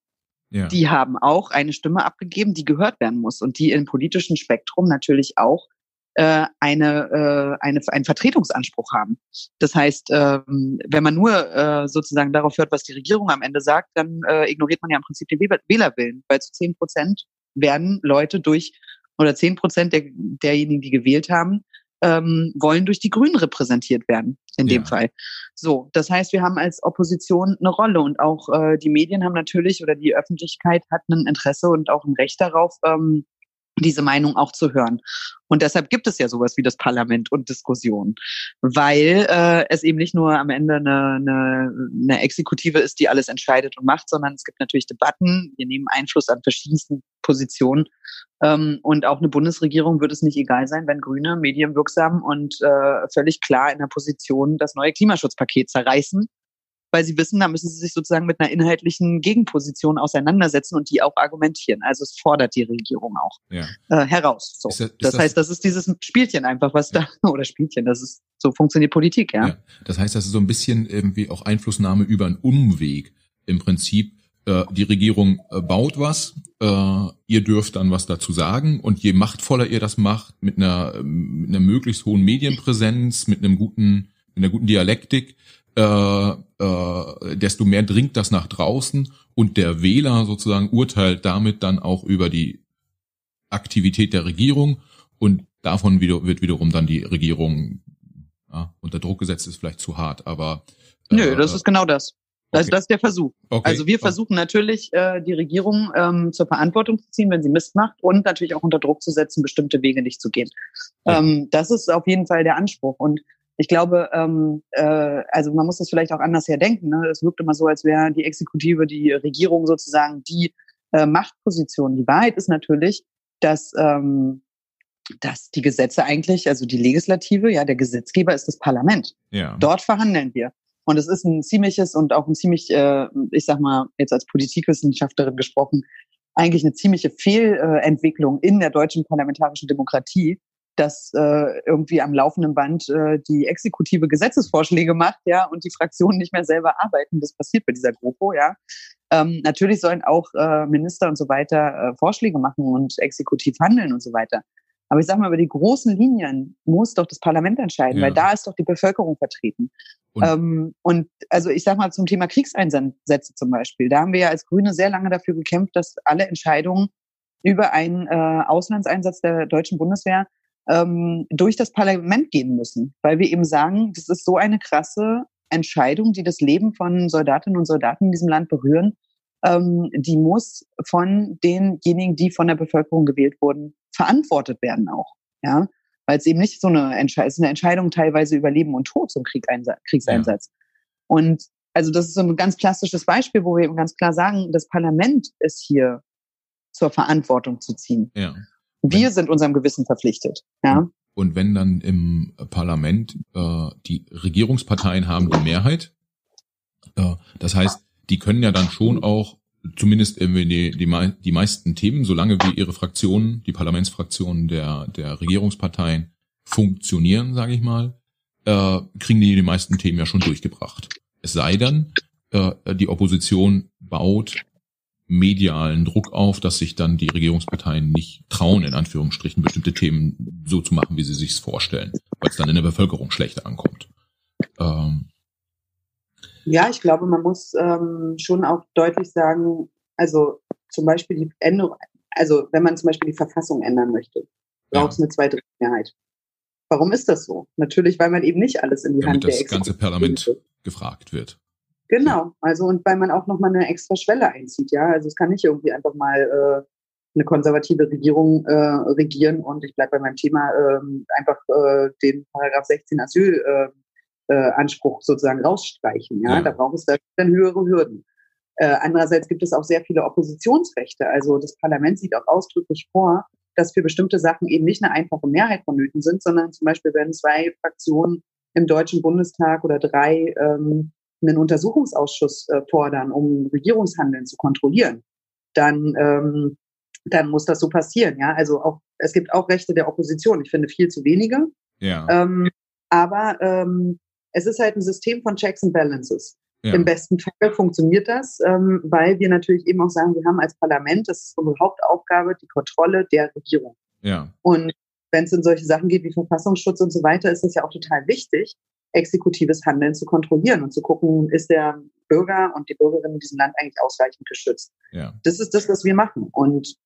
Ja. Die haben auch eine Stimme abgegeben, die gehört werden muss und die im politischen Spektrum natürlich auch äh, eine, äh, eine, einen Vertretungsanspruch haben. Das heißt, ähm, wenn man nur äh, sozusagen darauf hört, was die Regierung am Ende sagt, dann äh, ignoriert man ja im Prinzip den Wählerwillen, weil zu zehn Prozent werden Leute durch oder zehn Prozent der, derjenigen, die gewählt haben, ähm, wollen durch die Grünen repräsentiert werden, in dem ja. Fall. So, das heißt, wir haben als Opposition eine Rolle und auch äh, die Medien haben natürlich oder die Öffentlichkeit hat ein Interesse und auch ein Recht darauf, ähm, diese Meinung auch zu hören. Und deshalb gibt es ja sowas wie das Parlament und Diskussion, weil äh, es eben nicht nur am Ende eine, eine, eine Exekutive ist, die alles entscheidet und macht, sondern es gibt natürlich Debatten. Wir nehmen Einfluss an verschiedensten Positionen. Ähm, und auch eine Bundesregierung würde es nicht egal sein, wenn Grüne medienwirksam und äh, völlig klar in der Position das neue Klimaschutzpaket zerreißen weil sie wissen, da müssen sie sich sozusagen mit einer inhaltlichen Gegenposition auseinandersetzen und die auch argumentieren. Also es fordert die Regierung auch ja. äh, heraus. So. Ist das, ist das, das, heißt, das ist dieses Spielchen einfach, was ja. da, oder Spielchen, das ist, so funktioniert Politik, ja. ja. Das heißt, das ist so ein bisschen irgendwie auch Einflussnahme über einen Umweg. Im Prinzip, äh, die Regierung äh, baut was, äh, ihr dürft dann was dazu sagen und je machtvoller ihr das macht, mit einer, mit einer möglichst hohen Medienpräsenz, mit einem guten, mit einer guten Dialektik, äh, äh, desto mehr dringt das nach draußen und der Wähler sozusagen urteilt damit dann auch über die Aktivität der Regierung und davon wieder, wird wiederum dann die Regierung ja, unter Druck gesetzt, ist vielleicht zu hart, aber äh, Nö, das ist genau das. Das, okay. das ist der Versuch. Okay. Also wir versuchen natürlich, äh, die Regierung ähm, zur Verantwortung zu ziehen, wenn sie Mist macht und natürlich auch unter Druck zu setzen, bestimmte Wege nicht zu gehen. Ja. Ähm, das ist auf jeden Fall der Anspruch. Und ich glaube, ähm, äh, also man muss das vielleicht auch anders her denken. Ne? Es wirkt immer so, als wäre die Exekutive, die Regierung sozusagen die äh, Machtposition. Die Wahrheit ist natürlich, dass, ähm, dass die Gesetze eigentlich, also die Legislative, ja, der Gesetzgeber ist das Parlament. Ja. Dort verhandeln wir. Und es ist ein ziemliches und auch ein ziemlich, äh, ich sag mal, jetzt als Politikwissenschaftlerin gesprochen, eigentlich eine ziemliche Fehlentwicklung in der deutschen parlamentarischen Demokratie, dass äh, irgendwie am laufenden Band äh, die exekutive Gesetzesvorschläge macht, ja, und die Fraktionen nicht mehr selber arbeiten. Das passiert bei dieser GroKo, ja. Ähm, natürlich sollen auch äh, Minister und so weiter äh, Vorschläge machen und exekutiv handeln und so weiter. Aber ich sage mal, über die großen Linien muss doch das Parlament entscheiden, ja. weil da ist doch die Bevölkerung vertreten. Und, ähm, und also ich sage mal zum Thema Kriegseinsätze zum Beispiel, da haben wir ja als Grüne sehr lange dafür gekämpft, dass alle Entscheidungen über einen äh, Auslandseinsatz der deutschen Bundeswehr ähm, durch das Parlament gehen müssen, weil wir eben sagen, das ist so eine krasse Entscheidung, die das Leben von Soldatinnen und Soldaten in diesem Land berühren, ähm, die muss von denjenigen, die von der Bevölkerung gewählt wurden, verantwortet werden auch. Ja, weil es eben nicht so eine Entscheidung ist, eine Entscheidung teilweise über Leben und Tod zum Kriegseinsatz. Ja. Und also das ist so ein ganz klassisches Beispiel, wo wir eben ganz klar sagen, das Parlament ist hier zur Verantwortung zu ziehen. Ja. Wir sind unserem Gewissen verpflichtet. Ja. Und wenn dann im Parlament äh, die Regierungsparteien haben die Mehrheit, äh, das heißt, die können ja dann schon auch zumindest irgendwie die, die, die meisten Themen, solange wie ihre Fraktionen, die Parlamentsfraktionen der, der Regierungsparteien funktionieren, sage ich mal, äh, kriegen die die meisten Themen ja schon durchgebracht. Es sei denn, äh, die Opposition baut medialen Druck auf, dass sich dann die Regierungsparteien nicht trauen, in Anführungsstrichen, bestimmte Themen so zu machen, wie sie sich's vorstellen, weil es dann in der Bevölkerung schlechter ankommt. Ähm. Ja, ich glaube, man muss ähm, schon auch deutlich sagen, also zum Beispiel die Änderung, also wenn man zum Beispiel die Verfassung ändern möchte, braucht es ja. eine zweite Mehrheit. Warum ist das so? Natürlich, weil man eben nicht alles in die Damit Hand der das ganze Parlament gefragt wird. Genau, also und weil man auch nochmal eine extra Schwelle einzieht, ja. Also es kann nicht irgendwie einfach mal äh, eine konservative Regierung äh, regieren und ich bleibe bei meinem Thema äh, einfach äh, den Paragraph 16 Asyl äh, äh, Anspruch sozusagen rausstreichen. Ja, ja. da braucht es dann höhere Hürden. Äh, andererseits gibt es auch sehr viele Oppositionsrechte. Also das Parlament sieht auch ausdrücklich vor, dass für bestimmte Sachen eben nicht eine einfache Mehrheit vonnöten sind, sondern zum Beispiel werden zwei Fraktionen im Deutschen Bundestag oder drei ähm, einen Untersuchungsausschuss äh, fordern, um Regierungshandeln zu kontrollieren. Dann, ähm, dann muss das so passieren. Ja, also auch es gibt auch Rechte der Opposition. Ich finde viel zu wenige. Ja. Ähm, aber ähm, es ist halt ein System von Checks and Balances. Ja. Im besten Fall funktioniert das, ähm, weil wir natürlich eben auch sagen, wir haben als Parlament, das ist unsere Hauptaufgabe, die Kontrolle der Regierung. Ja. Und wenn es in solche Sachen geht wie Verfassungsschutz und so weiter, ist es ja auch total wichtig, exekutives Handeln zu kontrollieren und zu gucken, ist der Bürger und die Bürgerin in diesem Land eigentlich ausreichend geschützt. Ja. Das ist das, was wir machen. Und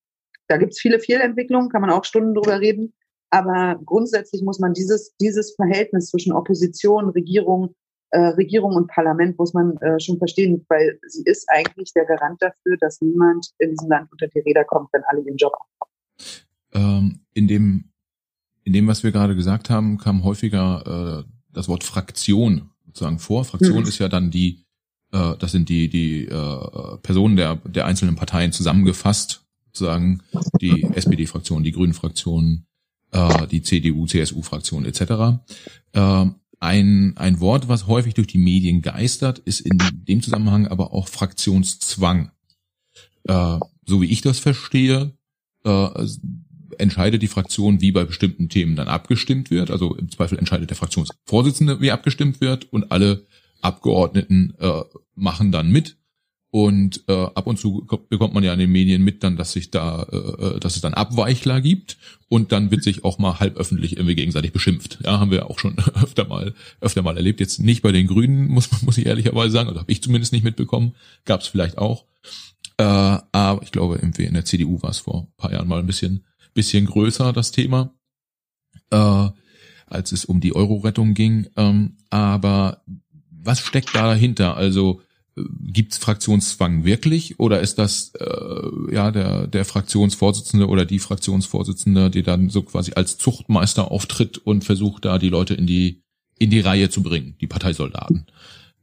da gibt es viele Fehlentwicklungen, kann man auch Stunden drüber reden. Aber grundsätzlich muss man dieses, dieses Verhältnis zwischen Opposition, Regierung äh, Regierung und Parlament muss man äh, schon verstehen, weil sie ist eigentlich der Garant dafür, dass niemand in diesem Land unter die Räder kommt, wenn alle ihren Job machen. Ähm, in dem, in dem, was wir gerade gesagt haben, kam häufiger äh, das Wort Fraktion sozusagen vor. Fraktion mhm. ist ja dann die, äh, das sind die die äh, Personen der der einzelnen Parteien zusammengefasst, sozusagen die SPD-Fraktion, die Grünen-Fraktion, äh, die CDU, CSU-Fraktion etc. Äh, ein, ein Wort, was häufig durch die Medien geistert, ist in dem Zusammenhang aber auch Fraktionszwang. Äh, so wie ich das verstehe, äh, entscheidet die Fraktion, wie bei bestimmten Themen dann abgestimmt wird. Also im Zweifel entscheidet der Fraktionsvorsitzende, wie abgestimmt wird und alle Abgeordneten äh, machen dann mit und äh, ab und zu bekommt man ja in den Medien mit dann, dass sich da, äh, äh, dass es dann Abweichler gibt und dann wird sich auch mal halb öffentlich irgendwie gegenseitig beschimpft. Ja, haben wir auch schon öfter mal, öfter mal erlebt. Jetzt nicht bei den Grünen, muss muss ich ehrlicherweise sagen, also habe ich zumindest nicht mitbekommen. Gab es vielleicht auch. Äh, aber ich glaube, irgendwie in der CDU war es vor ein paar Jahren mal ein bisschen, bisschen größer, das Thema, äh, als es um die Euro-Rettung ging. Ähm, aber was steckt da dahinter? Also Gibt es Fraktionszwang wirklich oder ist das äh, ja der, der Fraktionsvorsitzende oder die Fraktionsvorsitzende, die dann so quasi als Zuchtmeister auftritt und versucht da die Leute in die in die Reihe zu bringen, die Parteisoldaten?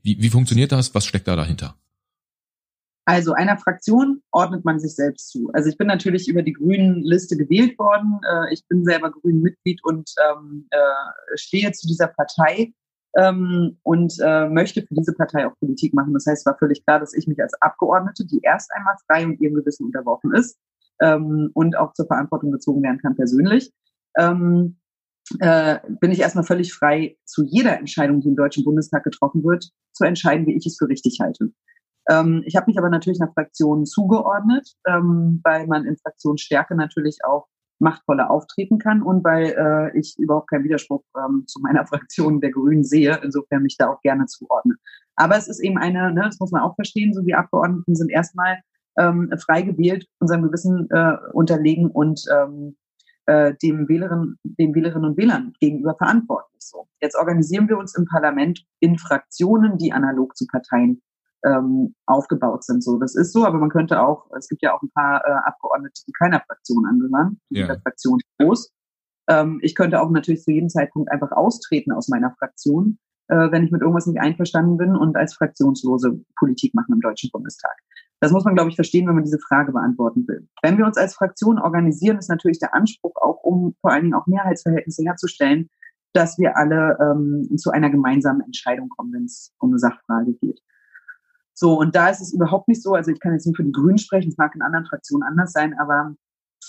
Wie, wie funktioniert das? Was steckt da dahinter? Also einer Fraktion ordnet man sich selbst zu. Also ich bin natürlich über die grünen Liste gewählt worden. Äh, ich bin selber grünen Mitglied und ähm, äh, stehe zu dieser Partei ähm, und äh, möchte für diese Partei auch Politik machen. Das heißt, es war völlig klar, dass ich mich als Abgeordnete, die erst einmal frei und ihrem Gewissen unterworfen ist ähm, und auch zur Verantwortung gezogen werden kann persönlich, ähm, äh, bin ich erstmal völlig frei, zu jeder Entscheidung, die im Deutschen Bundestag getroffen wird, zu entscheiden, wie ich es für richtig halte. Ähm, ich habe mich aber natürlich nach Fraktionen zugeordnet, ähm, weil man in Fraktionsstärke natürlich auch machtvoller auftreten kann und weil äh, ich überhaupt keinen Widerspruch ähm, zu meiner Fraktion der Grünen sehe, insofern mich da auch gerne zuordne. Aber es ist eben eine, ne, das muss man auch verstehen, so die Abgeordneten sind erstmal ähm, frei gewählt, unserem Gewissen äh, unterlegen und ähm, äh, dem Wählerinnen, den Wählerinnen und Wählern gegenüber verantwortlich. So. Jetzt organisieren wir uns im Parlament in Fraktionen, die analog zu Parteien ähm, aufgebaut sind. So, das ist so, aber man könnte auch, es gibt ja auch ein paar äh, Abgeordnete, die keiner Fraktion angehören, die ja. der Fraktion groß. Ähm, ich könnte auch natürlich zu jedem Zeitpunkt einfach austreten aus meiner Fraktion, äh, wenn ich mit irgendwas nicht einverstanden bin und als Fraktionslose Politik machen im Deutschen Bundestag. Das muss man, glaube ich, verstehen, wenn man diese Frage beantworten will. Wenn wir uns als Fraktion organisieren, ist natürlich der Anspruch auch, um vor allen Dingen auch Mehrheitsverhältnisse herzustellen, dass wir alle ähm, zu einer gemeinsamen Entscheidung kommen, wenn es um eine Sachfrage geht. So, und da ist es überhaupt nicht so, also ich kann jetzt nicht für die Grünen sprechen, es mag in anderen Fraktionen anders sein, aber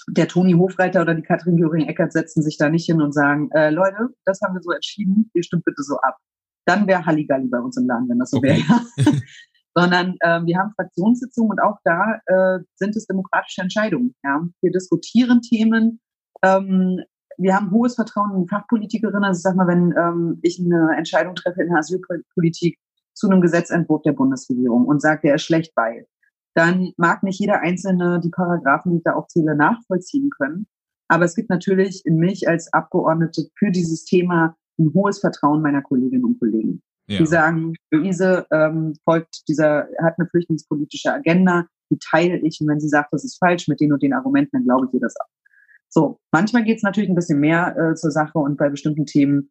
der Toni Hofreiter oder die Katrin Göring-Eckert setzen sich da nicht hin und sagen, äh, Leute, das haben wir so entschieden, ihr stimmt bitte so ab. Dann wäre Halligalli bei uns im Laden, wenn das so okay. wäre. Sondern äh, wir haben Fraktionssitzungen und auch da äh, sind es demokratische Entscheidungen. Ja? Wir diskutieren Themen. Ähm, wir haben hohes Vertrauen in Fachpolitikerinnen. Also ich sag mal, wenn ähm, ich eine Entscheidung treffe in der Asylpolitik, zu einem Gesetzentwurf der Bundesregierung und sagt, der ist schlecht bei, dann mag nicht jeder Einzelne die Paragraphen, die ich da aufzähle, nachvollziehen können. Aber es gibt natürlich in mich als Abgeordnete für dieses Thema ein hohes Vertrauen meiner Kolleginnen und Kollegen. Ja. Die sagen, Luise ähm, folgt dieser, hat eine flüchtlingspolitische Agenda, die teile ich. Und wenn sie sagt, das ist falsch mit den und den Argumenten, dann glaube ich ihr das ab. So, manchmal geht es natürlich ein bisschen mehr äh, zur Sache und bei bestimmten Themen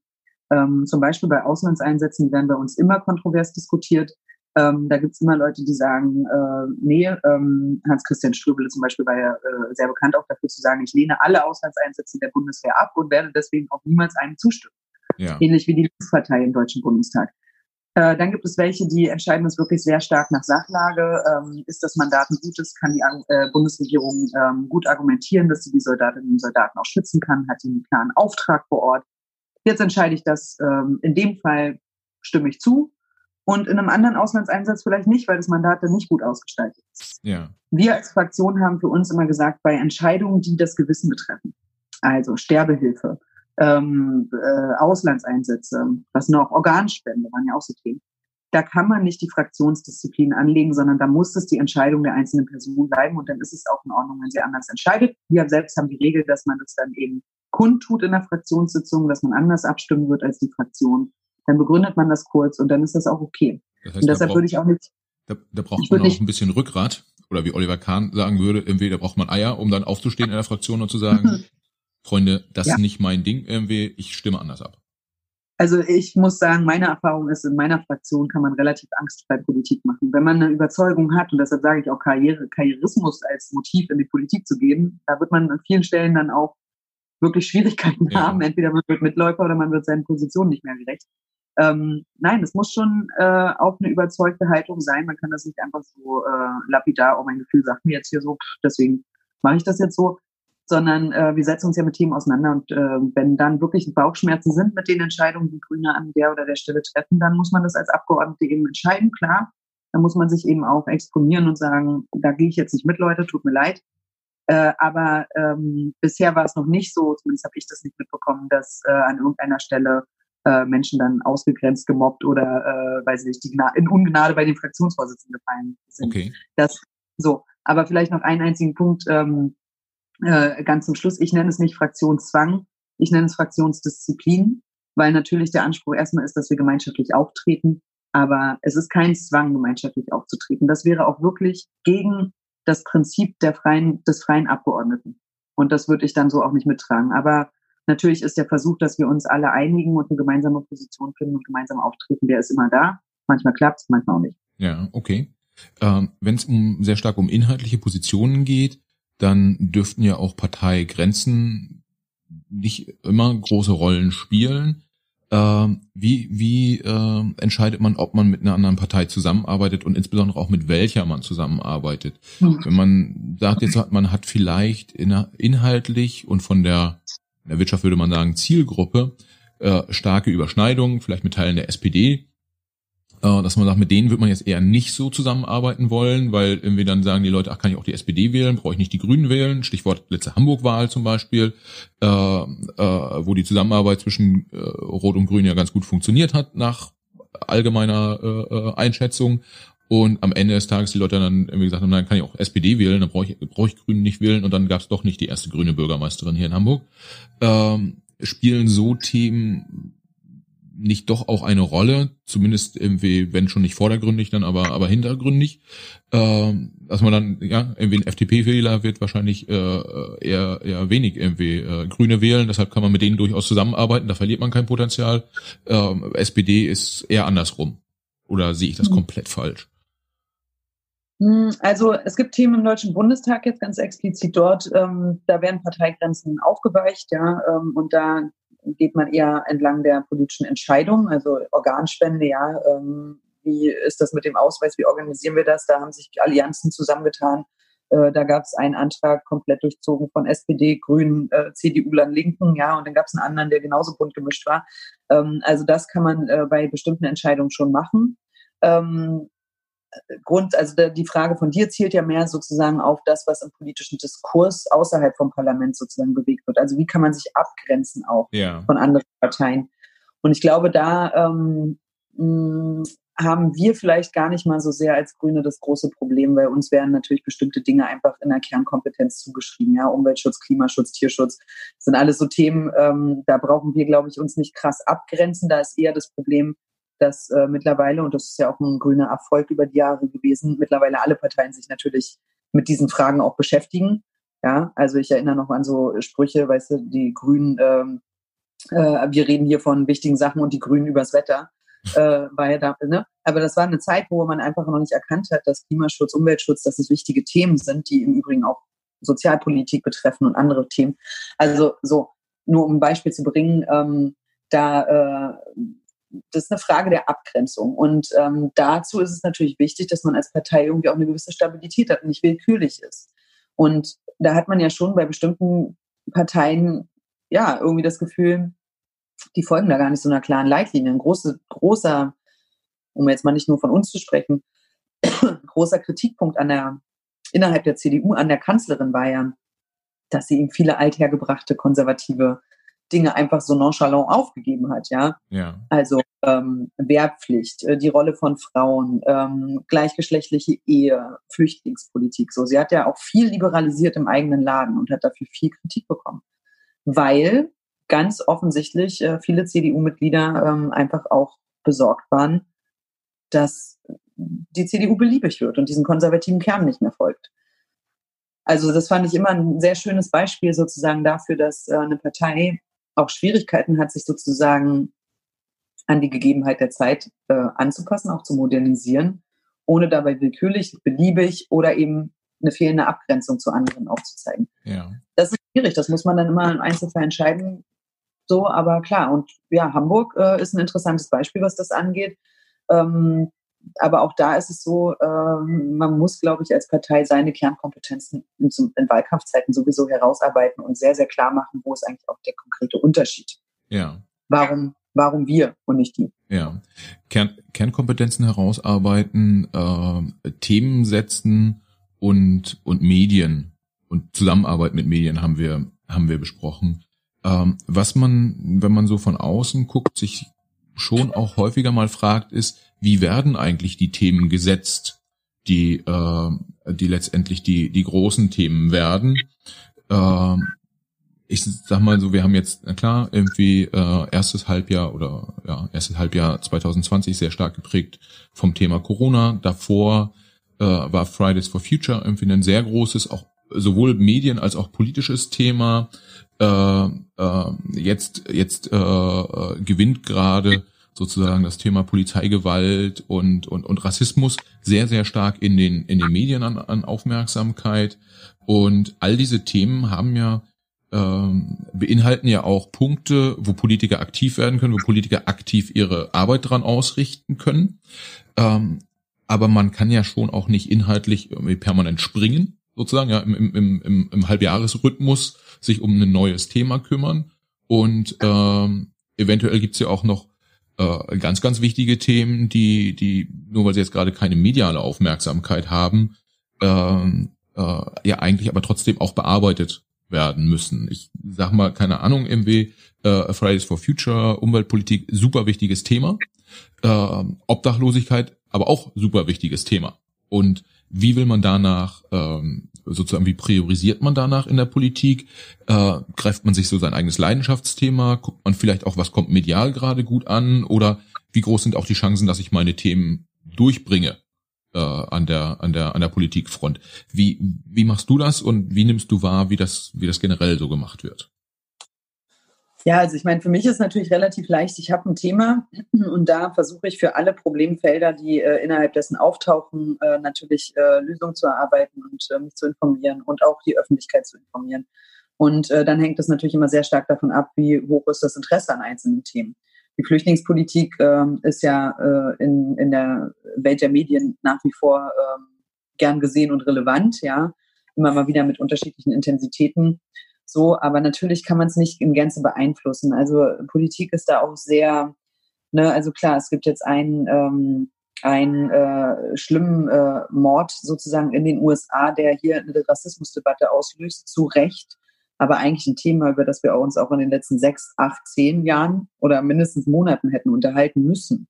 Ähm, zum Beispiel bei Auslandseinsätzen, die werden bei uns immer kontrovers diskutiert. Ähm, da gibt's immer Leute, die sagen, äh, nee, ähm, Hans-Christian Ströbele zum Beispiel war ja äh, sehr bekannt auch dafür zu sagen, ich lehne alle Auslandseinsätze der Bundeswehr ab und werde deswegen auch niemals einem zustimmen. Ja. Ähnlich wie die Linkspartei im Deutschen Bundestag. Äh, dann gibt es welche, die entscheiden das wirklich sehr stark nach Sachlage. Ähm, ist das Mandat ein gutes? Kann die äh, Bundesregierung ähm, gut argumentieren, dass sie die Soldatinnen und Soldaten auch schützen kann? Hat sie einen klaren Auftrag vor Ort? Jetzt entscheide ich das, ähm, in dem Fall stimme ich zu und in einem anderen Auslandseinsatz vielleicht nicht, weil das Mandat dann nicht gut ausgestaltet ist. Ja. Wir als Fraktion haben für uns immer gesagt, bei Entscheidungen, die das Gewissen betreffen, also Sterbehilfe, ähm, äh, Auslandseinsätze, was noch, Organspende waren ja auch so Themen. Da kann man nicht die Fraktionsdisziplin anlegen, sondern da muss es die Entscheidung der einzelnen Person bleiben und dann ist es auch in Ordnung, wenn sie anders entscheidet. Wir selbst haben die Regel, dass man das dann eben kundtut in der Fraktionssitzung, dass man anders abstimmen wird als die Fraktion. Dann begründet man das kurz und dann ist das auch okay. Das heißt, und deshalb braucht, würde ich auch nicht. Da, da braucht man auch ein bisschen Rückgrat. Oder wie Oliver Kahn sagen würde, entweder braucht man Eier, um dann aufzustehen in der Fraktion und zu sagen, Freunde, das ja. ist nicht mein Ding irgendwie, ich stimme anders ab. Also ich muss sagen, meine Erfahrung ist, in meiner Fraktion kann man relativ angstfrei Politik machen. Wenn man eine Überzeugung hat, und deshalb sage ich auch Karriere, Karrierismus als Motiv in die Politik zu geben, da wird man an vielen Stellen dann auch wirklich Schwierigkeiten ja. haben. Entweder man wird Mitläufer oder man wird seinen Positionen nicht mehr gerecht. Ähm, nein, es muss schon äh, auch eine überzeugte Haltung sein. Man kann das nicht einfach so äh, lapidar, oh mein Gefühl sagt mir jetzt hier so, deswegen mache ich das jetzt so sondern äh, wir setzen uns ja mit Themen auseinander und äh, wenn dann wirklich Bauchschmerzen sind mit den Entscheidungen, die Grüne an der oder der Stelle treffen, dann muss man das als Abgeordnete eben entscheiden, klar. Dann muss man sich eben auch exponieren und sagen, da gehe ich jetzt nicht mit, Leute, tut mir leid. Äh, aber ähm, bisher war es noch nicht so, zumindest habe ich das nicht mitbekommen, dass äh, an irgendeiner Stelle äh, Menschen dann ausgegrenzt, gemobbt oder, äh, weiß ich nicht, die in Ungnade bei den Fraktionsvorsitzenden gefallen sind. Okay. Das so. Aber vielleicht noch einen einzigen Punkt, ähm, äh, ganz zum Schluss, ich nenne es nicht Fraktionszwang, ich nenne es Fraktionsdisziplin, weil natürlich der Anspruch erstmal ist, dass wir gemeinschaftlich auftreten, aber es ist kein Zwang, gemeinschaftlich aufzutreten. Das wäre auch wirklich gegen das Prinzip der freien, des freien Abgeordneten. Und das würde ich dann so auch nicht mittragen. Aber natürlich ist der Versuch, dass wir uns alle einigen und eine gemeinsame Position finden und gemeinsam auftreten, der ist immer da. Manchmal klappt es, manchmal auch nicht. Ja, okay. Ähm, Wenn es um sehr stark um inhaltliche Positionen geht, dann dürften ja auch Parteigrenzen nicht immer große Rollen spielen. Äh, wie wie äh, entscheidet man, ob man mit einer anderen Partei zusammenarbeitet und insbesondere auch mit welcher man zusammenarbeitet? Mhm. Wenn man sagt, jetzt man hat vielleicht inhaltlich und von der, der Wirtschaft würde man sagen Zielgruppe äh, starke Überschneidungen, vielleicht mit Teilen der SPD, dass man sagt, mit denen wird man jetzt eher nicht so zusammenarbeiten wollen, weil irgendwie dann sagen die Leute, ach, kann ich auch die SPD wählen, brauche ich nicht die Grünen wählen, Stichwort letzte Hamburg-Wahl zum Beispiel, äh, äh, wo die Zusammenarbeit zwischen äh, Rot und Grün ja ganz gut funktioniert hat nach allgemeiner äh, äh Einschätzung. Und am Ende des Tages die Leute dann irgendwie gesagt haben, nein, kann ich auch SPD wählen, dann brauche ich, brauche ich Grünen nicht wählen. Und dann gab es doch nicht die erste grüne Bürgermeisterin hier in Hamburg. Ähm, spielen so Themen nicht doch auch eine Rolle, zumindest irgendwie, wenn schon nicht vordergründig, dann aber aber hintergründig, äh, dass man dann ja irgendwie ein FDP-Wähler wird wahrscheinlich äh, eher eher wenig irgendwie äh, Grüne wählen, deshalb kann man mit denen durchaus zusammenarbeiten, da verliert man kein Potenzial. Äh, SPD ist eher andersrum, oder sehe ich das mhm. komplett falsch? Hm, also es gibt Themen im Deutschen Bundestag jetzt ganz explizit dort, ähm, da werden Parteigrenzen aufgeweicht, ja, ähm, und da geht man eher entlang der politischen Entscheidung, also Organspende, ja, ähm, wie ist das mit dem Ausweis, wie organisieren wir das? Da haben sich Allianzen zusammengetan. Äh, da gab es einen Antrag komplett durchzogen von SPD, Grünen, äh, CDU, Linken, ja, und dann gab es einen anderen, der genauso bunt gemischt war. Ähm, also das kann man äh, bei bestimmten Entscheidungen schon machen. Ähm, Grund, also die Frage von dir zielt ja mehr sozusagen auf das, was im politischen Diskurs außerhalb vom Parlament sozusagen bewegt wird. Also wie kann man sich abgrenzen auch ja. von anderen Parteien? Und ich glaube, da ähm, mh, haben wir vielleicht gar nicht mal so sehr als Grüne das große Problem, weil uns werden natürlich bestimmte Dinge einfach in der Kernkompetenz zugeschrieben. Ja, Umweltschutz, Klimaschutz, Tierschutz sind alles so Themen, ähm, da brauchen wir, glaube ich, uns nicht krass abgrenzen. Da ist eher das Problem, dass äh, mittlerweile, und das ist ja auch ein grüner Erfolg über die Jahre gewesen, mittlerweile alle Parteien sich natürlich mit diesen Fragen auch beschäftigen. Ja, also ich erinnere noch an so Sprüche, weißt du, die Grünen ähm, äh, wir reden hier von wichtigen Sachen und die Grünen übers Wetter. Äh, war ja da, ne? Aber das war eine Zeit, wo man einfach noch nicht erkannt hat, dass Klimaschutz, Umweltschutz, dass es wichtige Themen sind, die im Übrigen auch Sozialpolitik betreffen und andere Themen. Also so, nur um ein Beispiel zu bringen, ähm, da äh, das ist eine Frage der Abgrenzung. Und ähm, dazu ist es natürlich wichtig, dass man als Partei irgendwie auch eine gewisse Stabilität hat und nicht willkürlich ist. Und da hat man ja schon bei bestimmten Parteien ja irgendwie das Gefühl, die folgen da gar nicht so einer klaren Leitlinie. Ein große, großer, um jetzt mal nicht nur von uns zu sprechen, großer Kritikpunkt an der, innerhalb der CDU an der Kanzlerin war ja, dass sie ihm viele althergebrachte konservative Dinge einfach so nonchalant aufgegeben hat, ja. ja. Also ähm, Wehrpflicht, äh, die Rolle von Frauen, ähm, gleichgeschlechtliche Ehe, Flüchtlingspolitik. So, sie hat ja auch viel liberalisiert im eigenen Laden und hat dafür viel Kritik bekommen, weil ganz offensichtlich äh, viele CDU-Mitglieder ähm, einfach auch besorgt waren, dass die CDU beliebig wird und diesen konservativen Kern nicht mehr folgt. Also das fand ich immer ein sehr schönes Beispiel sozusagen dafür, dass äh, eine Partei auch Schwierigkeiten hat, sich sozusagen an die Gegebenheit der Zeit äh, anzupassen, auch zu modernisieren, ohne dabei willkürlich, beliebig oder eben eine fehlende Abgrenzung zu anderen aufzuzeigen. Ja. Das ist schwierig, das muss man dann immer im Einzelfall entscheiden. So, aber klar, und ja, Hamburg äh, ist ein interessantes Beispiel, was das angeht. Ähm, aber auch da ist es so, ähm, man muss, glaube ich, als Partei seine Kernkompetenzen in, in, Wahlkampfzeiten sowieso herausarbeiten und sehr, sehr klar machen, wo ist eigentlich auch der konkrete Unterschied. Ja. Warum, warum wir und nicht die? Ja. Kern, Kernkompetenzen herausarbeiten, äh, Themen setzen und, und Medien und Zusammenarbeit mit Medien haben wir, haben wir besprochen. Ähm, was man, wenn man so von außen guckt, sich schon auch häufiger mal fragt, ist, wie werden eigentlich die Themen gesetzt, die, äh, die letztendlich die, die großen Themen werden. Äh, ich sag mal so, wir haben jetzt, na klar, irgendwie äh, erstes Halbjahr oder ja, erstes Halbjahr 2020 sehr stark geprägt vom Thema Corona. Davor äh, war Fridays for Future irgendwie ein sehr großes, auch sowohl Medien als auch politisches Thema. Äh, äh, jetzt jetzt äh, äh gewinnt gerade sozusagen das Thema Polizeigewalt und, und, und Rassismus sehr, sehr stark in den, in den Medien an, an Aufmerksamkeit. Und all diese Themen haben ja ähm, beinhalten ja auch Punkte, wo Politiker aktiv werden können, wo Politiker aktiv ihre Arbeit dran ausrichten können. Ähm, aber man kann ja schon auch nicht inhaltlich permanent springen, sozusagen, ja, im, im, im, im Halbjahresrhythmus sich um ein neues Thema kümmern. Und ähm, eventuell gibt's ja auch noch äh, ganz, ganz wichtige Themen, die, die, nur weil sie jetzt gerade keine mediale Aufmerksamkeit haben, ähm, äh, ja eigentlich aber trotzdem auch bearbeitet werden müssen. Ich sag mal, keine Ahnung, MW, äh, Fridays for Future, Umweltpolitik, super wichtiges Thema. Äh, Obdachlosigkeit, aber auch super wichtiges Thema. Und wie will man danach, ähm, sozusagen, wie priorisiert man danach in der Politik? Äh, greift man sich so sein eigenes Leidenschaftsthema? Guckt man vielleicht auch, was kommt medial gerade gut an? Oder wie groß sind auch die Chancen, dass ich meine Themen durchbringe äh, an der an der an der Politikfront? Wie wie machst du das und wie nimmst du wahr, wie das wie das generell so gemacht wird? Ja, also ich meine, für mich ist natürlich relativ leicht. Ich habe ein Thema und da versuche ich für alle Problemfelder, die äh, innerhalb dessen auftauchen, äh, natürlich äh, Lösungen zu erarbeiten und äh, mich zu informieren und auch die Öffentlichkeit zu informieren. Und äh, dann hängt es natürlich immer sehr stark davon ab, wie hoch ist das Interesse an einzelnen Themen. Die Flüchtlingspolitik ähm, ist ja äh, in, in der Welt der Medien nach wie vor ähm, gern gesehen und relevant, ja, immer mal wieder mit unterschiedlichen Intensitäten. So, aber natürlich kann man es nicht in Gänze beeinflussen. Also Politik ist da auch sehr, ne, also klar, es gibt jetzt einen, ähm, einen äh, schlimmen äh, Mord sozusagen in den USA, der hier eine Rassismusdebatte auslöst, zu Recht. Aber eigentlich ein Thema, über das wir uns auch in den letzten sechs, acht, zehn Jahren oder mindestens Monaten hätten unterhalten müssen.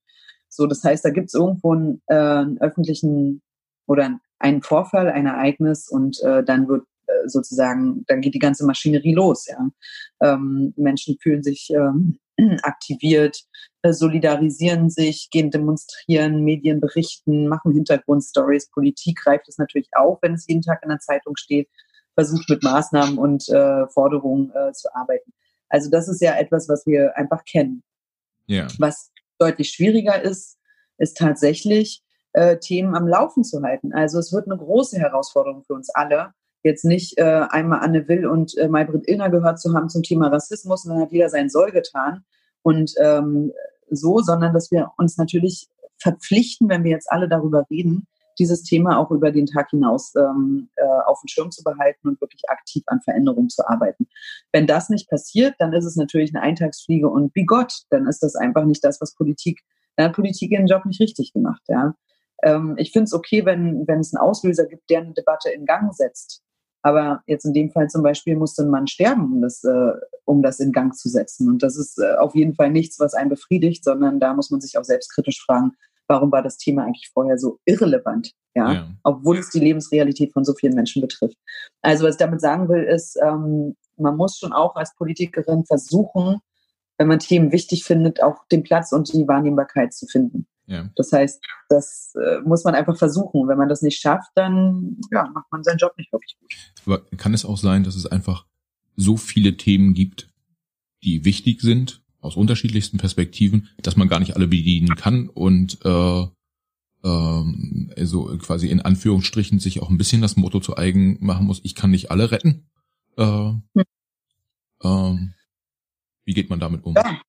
So, das heißt, da gibt es irgendwo einen, äh, einen öffentlichen oder einen Vorfall, ein Ereignis und äh, dann wird sozusagen, dann geht die ganze Maschinerie los. Ja. Ähm, Menschen fühlen sich ähm, aktiviert, äh, solidarisieren sich, gehen demonstrieren, Medien berichten, machen Hintergrundstories. Politik greift es natürlich auch, wenn es jeden Tag in der Zeitung steht, versucht mit Maßnahmen und äh, Forderungen äh, zu arbeiten. Also das ist ja etwas, was wir einfach kennen. Ja. Was deutlich schwieriger ist, ist tatsächlich äh, Themen am Laufen zu halten. Also es wird eine große Herausforderung für uns alle, jetzt nicht äh, einmal Anne Will und äh, Maybrit Illner gehört zu haben zum Thema Rassismus und dann hat jeder sein Soll getan und ähm, so, sondern dass wir uns natürlich verpflichten, wenn wir jetzt alle darüber reden, dieses Thema auch über den Tag hinaus ähm, äh, auf dem Schirm zu behalten und wirklich aktiv an Veränderungen zu arbeiten. Wenn das nicht passiert, dann ist es natürlich eine Eintagsfliege und wie Gott, dann ist das einfach nicht das, was Politik, dann hat Politik ihren Job nicht richtig gemacht. Ja. Ähm, ich finde es okay, wenn, wenn es einen Auslöser gibt, der eine Debatte in Gang setzt. Aber jetzt in dem Fall zum Beispiel musste ein Mann sterben, um das, äh, um das in Gang zu setzen. Und das ist äh, auf jeden Fall nichts, was einen befriedigt, sondern da muss man sich auch selbstkritisch fragen, warum war das Thema eigentlich vorher so irrelevant, ja, ja. obwohl es die Lebensrealität von so vielen Menschen betrifft. Also was ich damit sagen will, ist, ähm, man muss schon auch als Politikerin versuchen, wenn man Themen wichtig findet, auch den Platz und die Wahrnehmbarkeit zu finden. Ja. Das heißt, das äh, muss man einfach versuchen. Wenn man das nicht schafft, dann ja, macht man seinen Job nicht wirklich gut. Aber kann es auch sein, dass es einfach so viele Themen gibt, die wichtig sind aus unterschiedlichsten Perspektiven, dass man gar nicht alle bedienen kann und äh, ähm, also quasi in Anführungsstrichen sich auch ein bisschen das Motto zu eigen machen muss, ich kann nicht alle retten. Äh, hm. ähm, wie geht man damit um? Ja.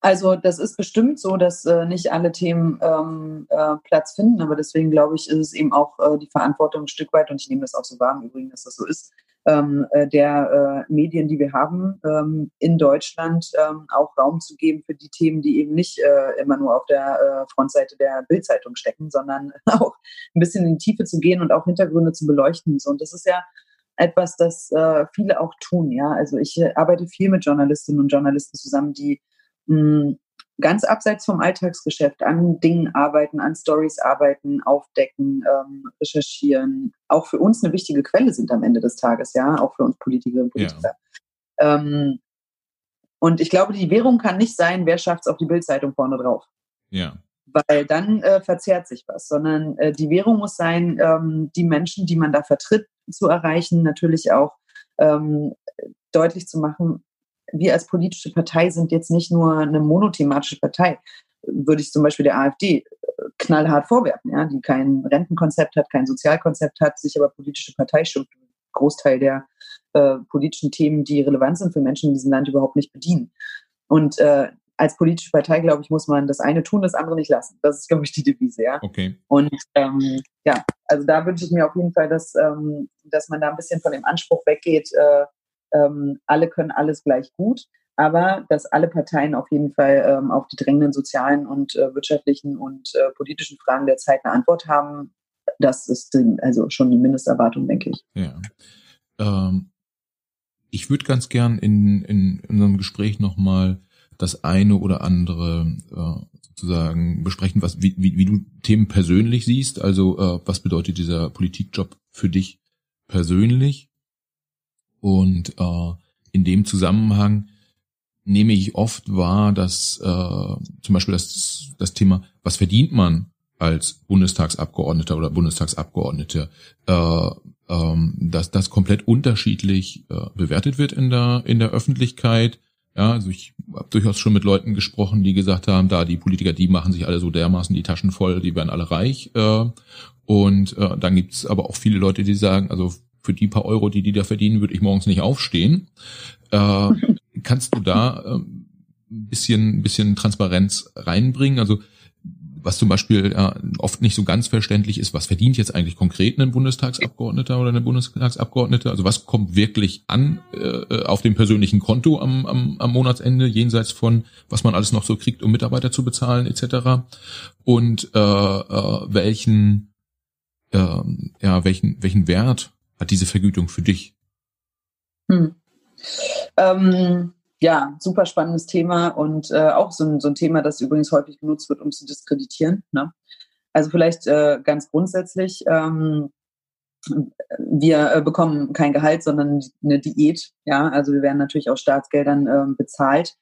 Also das ist bestimmt so, dass äh, nicht alle Themen ähm, äh, Platz finden, aber deswegen glaube ich, ist es eben auch äh, die Verantwortung ein Stück weit, und ich nehme das auch so wahr im Übrigen, dass das so ist, ähm, äh, der äh, Medien, die wir haben, ähm, in Deutschland ähm, auch Raum zu geben für die Themen, die eben nicht äh, immer nur auf der äh, Frontseite der Bildzeitung stecken, sondern auch ein bisschen in die Tiefe zu gehen und auch Hintergründe zu beleuchten. So, und das ist ja etwas, das äh, viele auch tun. Ja, also ich äh, arbeite viel mit Journalistinnen und Journalisten zusammen, die mh, hm, ganz abseits vom Alltagsgeschäft an Dingen arbeiten, an Stories arbeiten, aufdecken, ähm, recherchieren, auch für uns eine wichtige Quelle sind am Ende des Tages, ja, auch für uns Politikerinnen und Politiker. Ja. Ähm, und ich glaube, die Währung kann nicht sein, wer schafft es auf die Bildzeitung vorne drauf. Ja. Weil dann äh, verzerrt sich was, sondern äh, die Währung muss sein, ähm, die Menschen, die man da vertritt, zu erreichen, natürlich auch ähm, deutlich zu machen, wir als politische Partei sind jetzt nicht nur eine monothematische Partei. Würde ich zum Beispiel der AfD äh, knallhart vorwerfen, ja, die kein Rentenkonzept hat, kein Sozialkonzept hat, sich aber politische Partei stimmt, Großteil der äh, politischen Themen, die relevant sind für Menschen in diesem Land, überhaupt nicht bedienen. Und äh, als politische Partei, glaube ich, muss man das eine tun, das andere nicht lassen. Das ist, glaube ich, die Devise, ja. Okay. Und ähm, ja, also da wünsche ich mir auf jeden Fall, dass, ähm, dass man da ein bisschen von dem Anspruch weggeht, äh, ähm, alle können alles gleich gut, aber dass alle Parteien auf jeden Fall ähm, auf die drängenden sozialen und äh, wirtschaftlichen und äh, politischen Fragen der Zeit eine Antwort haben, das ist also schon die Mindesterwartung, denke ich. Ja. Ähm, ich würde ganz gern in, in unserem Gespräch nochmal das eine oder andere äh, sozusagen besprechen, was wie, wie, wie du Themen persönlich siehst. Also äh, was bedeutet dieser Politikjob für dich persönlich? Und äh, in dem Zusammenhang nehme ich oft wahr, dass äh, zum Beispiel das, das Thema, was verdient man als Bundestagsabgeordneter oder Bundestagsabgeordnete, äh, ähm, dass das komplett unterschiedlich äh, bewertet wird in der in der Öffentlichkeit. Ja, also ich habe durchaus schon mit Leuten gesprochen, die gesagt haben, da die Politiker, die machen sich alle so dermaßen die Taschen voll, die werden alle reich. Äh, und äh, dann gibt's aber auch viele Leute, die sagen, also für die paar Euro, die die da verdienen, würde ich morgens nicht aufstehen. Äh, kannst du da äh, ein bisschen, ein bisschen Transparenz reinbringen? Also was zum Beispiel äh, oft nicht so ganz verständlich ist, was verdient jetzt eigentlich konkret ein Bundestagsabgeordneter oder eine Bundestagsabgeordnete? Also was kommt wirklich an äh, auf dem persönlichen Konto am, am, am Monatsende, jenseits von, was man alles noch so kriegt, um Mitarbeiter zu bezahlen etc. Und äh, äh, welchen, äh, ja, welchen, welchen Wert hat diese Vergütung für dich? Hm. Ähm, ja, super spannendes Thema und äh, auch so ein, so ein Thema, das übrigens häufig genutzt wird, um zu diskreditieren. Ne? Also vielleicht äh, ganz grundsätzlich, ähm, wir äh, bekommen kein Gehalt, sondern eine Diät. Ja, also wir werden natürlich aus Staatsgeldern ähm, bezahlt,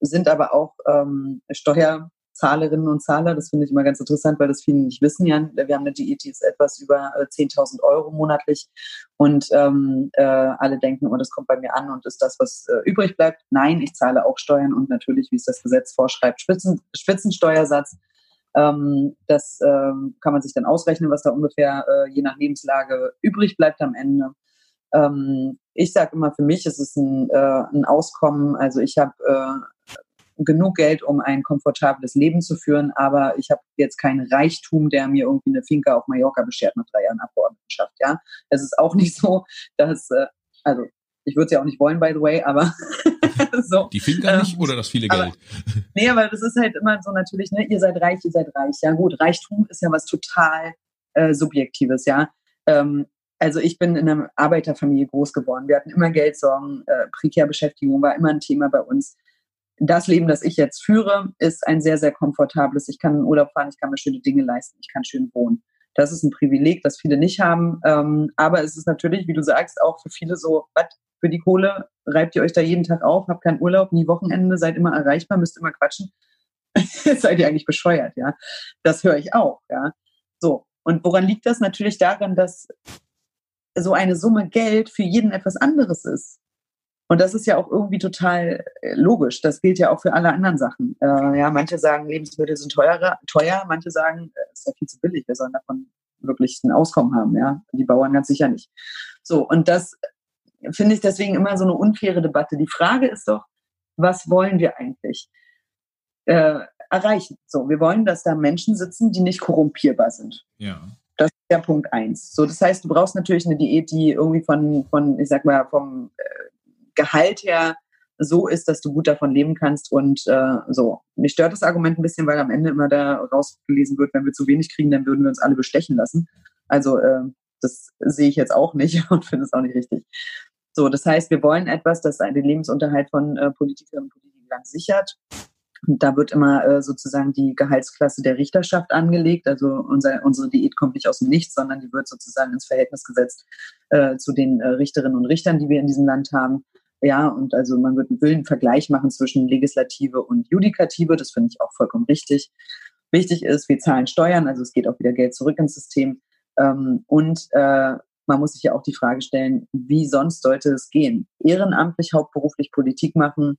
sind aber auch ähm, Steuer Zahlerinnen und Zahler. Das finde ich immer ganz interessant, weil das viele nicht wissen. Ja, wir haben eine Diät, die ist etwas über 10.000 äh, Euro monatlich und ähm, äh, alle denken, oh, das kommt bei mir an und ist das, was äh, übrig bleibt. Nein, ich zahle auch Steuern und natürlich, wie es das Gesetz vorschreibt, Spitzen, Spitzensteuersatz. Ähm, das ähm, kann man sich dann ausrechnen, was da ungefähr äh, je nach Lebenslage übrig bleibt am Ende. Ähm, ich sage immer, für mich ist es ein, äh, ein Auskommen. Also ich habe äh, genug Geld, um ein komfortables Leben zu führen, aber ich habe jetzt keinen Reichtum, der mir irgendwie eine Finca auf Mallorca beschert nach drei Jahren Abgeordnetenschaft. Ja, es ist auch nicht so, dass äh, also ich würde es ja auch nicht wollen, by the way, aber so. Die Finca nicht ähm, oder das viele Geld? Aber, nee, aber das ist halt immer so natürlich, ne, ihr seid reich, ihr seid reich. Ja gut, Reichtum ist ja was total äh, Subjektives, ja. Ähm, also ich bin in einer Arbeiterfamilie groß geworden. Wir hatten immer Geldsorgen, äh, Prekärbeschäftigung war immer ein Thema bei uns. Das Leben, das ich jetzt führe, ist ein sehr, sehr komfortables. Ich kann in Urlaub fahren, ich kann mir schöne Dinge leisten, ich kann schön wohnen. Das ist ein Privileg, das viele nicht haben. Ähm, aber es ist natürlich, wie du sagst, auch für viele so, was für die Kohle reibt ihr euch da jeden Tag auf, habt keinen Urlaub, nie Wochenende, seid immer erreichbar, müsst immer quatschen. seid ihr eigentlich bescheuert, ja? Das höre ich auch, ja. So. Und woran liegt das? Natürlich daran, dass so eine Summe Geld für jeden etwas anderes ist. Und das ist ja auch irgendwie total äh, logisch. Das gilt ja auch für alle anderen Sachen. Äh, ja, manche sagen, Lebensmittel sind teurer, teuer, manche sagen, es äh, ist ja viel zu billig, wir sollen davon wirklich ein Auskommen haben, ja. Die Bauern ganz sicher nicht. So, und das finde ich deswegen immer so eine unfaire Debatte. Die Frage ist doch, was wollen wir eigentlich äh, erreichen? So, wir wollen, dass da Menschen sitzen, die nicht korrumpierbar sind. Ja. Das ist der Punkt eins. So, das heißt, du brauchst natürlich eine Diät, die irgendwie von, von ich sag mal, vom äh, Gehalt her so ist, dass du gut davon leben kannst. Und äh, so, mich stört das Argument ein bisschen, weil am Ende immer da rausgelesen wird, wenn wir zu wenig kriegen, dann würden wir uns alle bestechen lassen. Also äh, das sehe ich jetzt auch nicht und finde es auch nicht richtig. So, das heißt, wir wollen etwas, das den Lebensunterhalt von äh, Politikerinnen und Politikern sichert. Da wird immer äh, sozusagen die Gehaltsklasse der Richterschaft angelegt. Also unser, unsere Diät kommt nicht aus dem Nichts, sondern die wird sozusagen ins Verhältnis gesetzt äh, zu den äh, Richterinnen und Richtern, die wir in diesem Land haben. Ja, und also man wird, will einen Vergleich machen zwischen Legislative und Judikative. Das finde ich auch vollkommen richtig. Wichtig ist, wir zahlen Steuern, also es geht auch wieder Geld zurück ins System. Ähm, und äh, man muss sich ja auch die Frage stellen, wie sonst sollte es gehen? Ehrenamtlich, hauptberuflich Politik machen,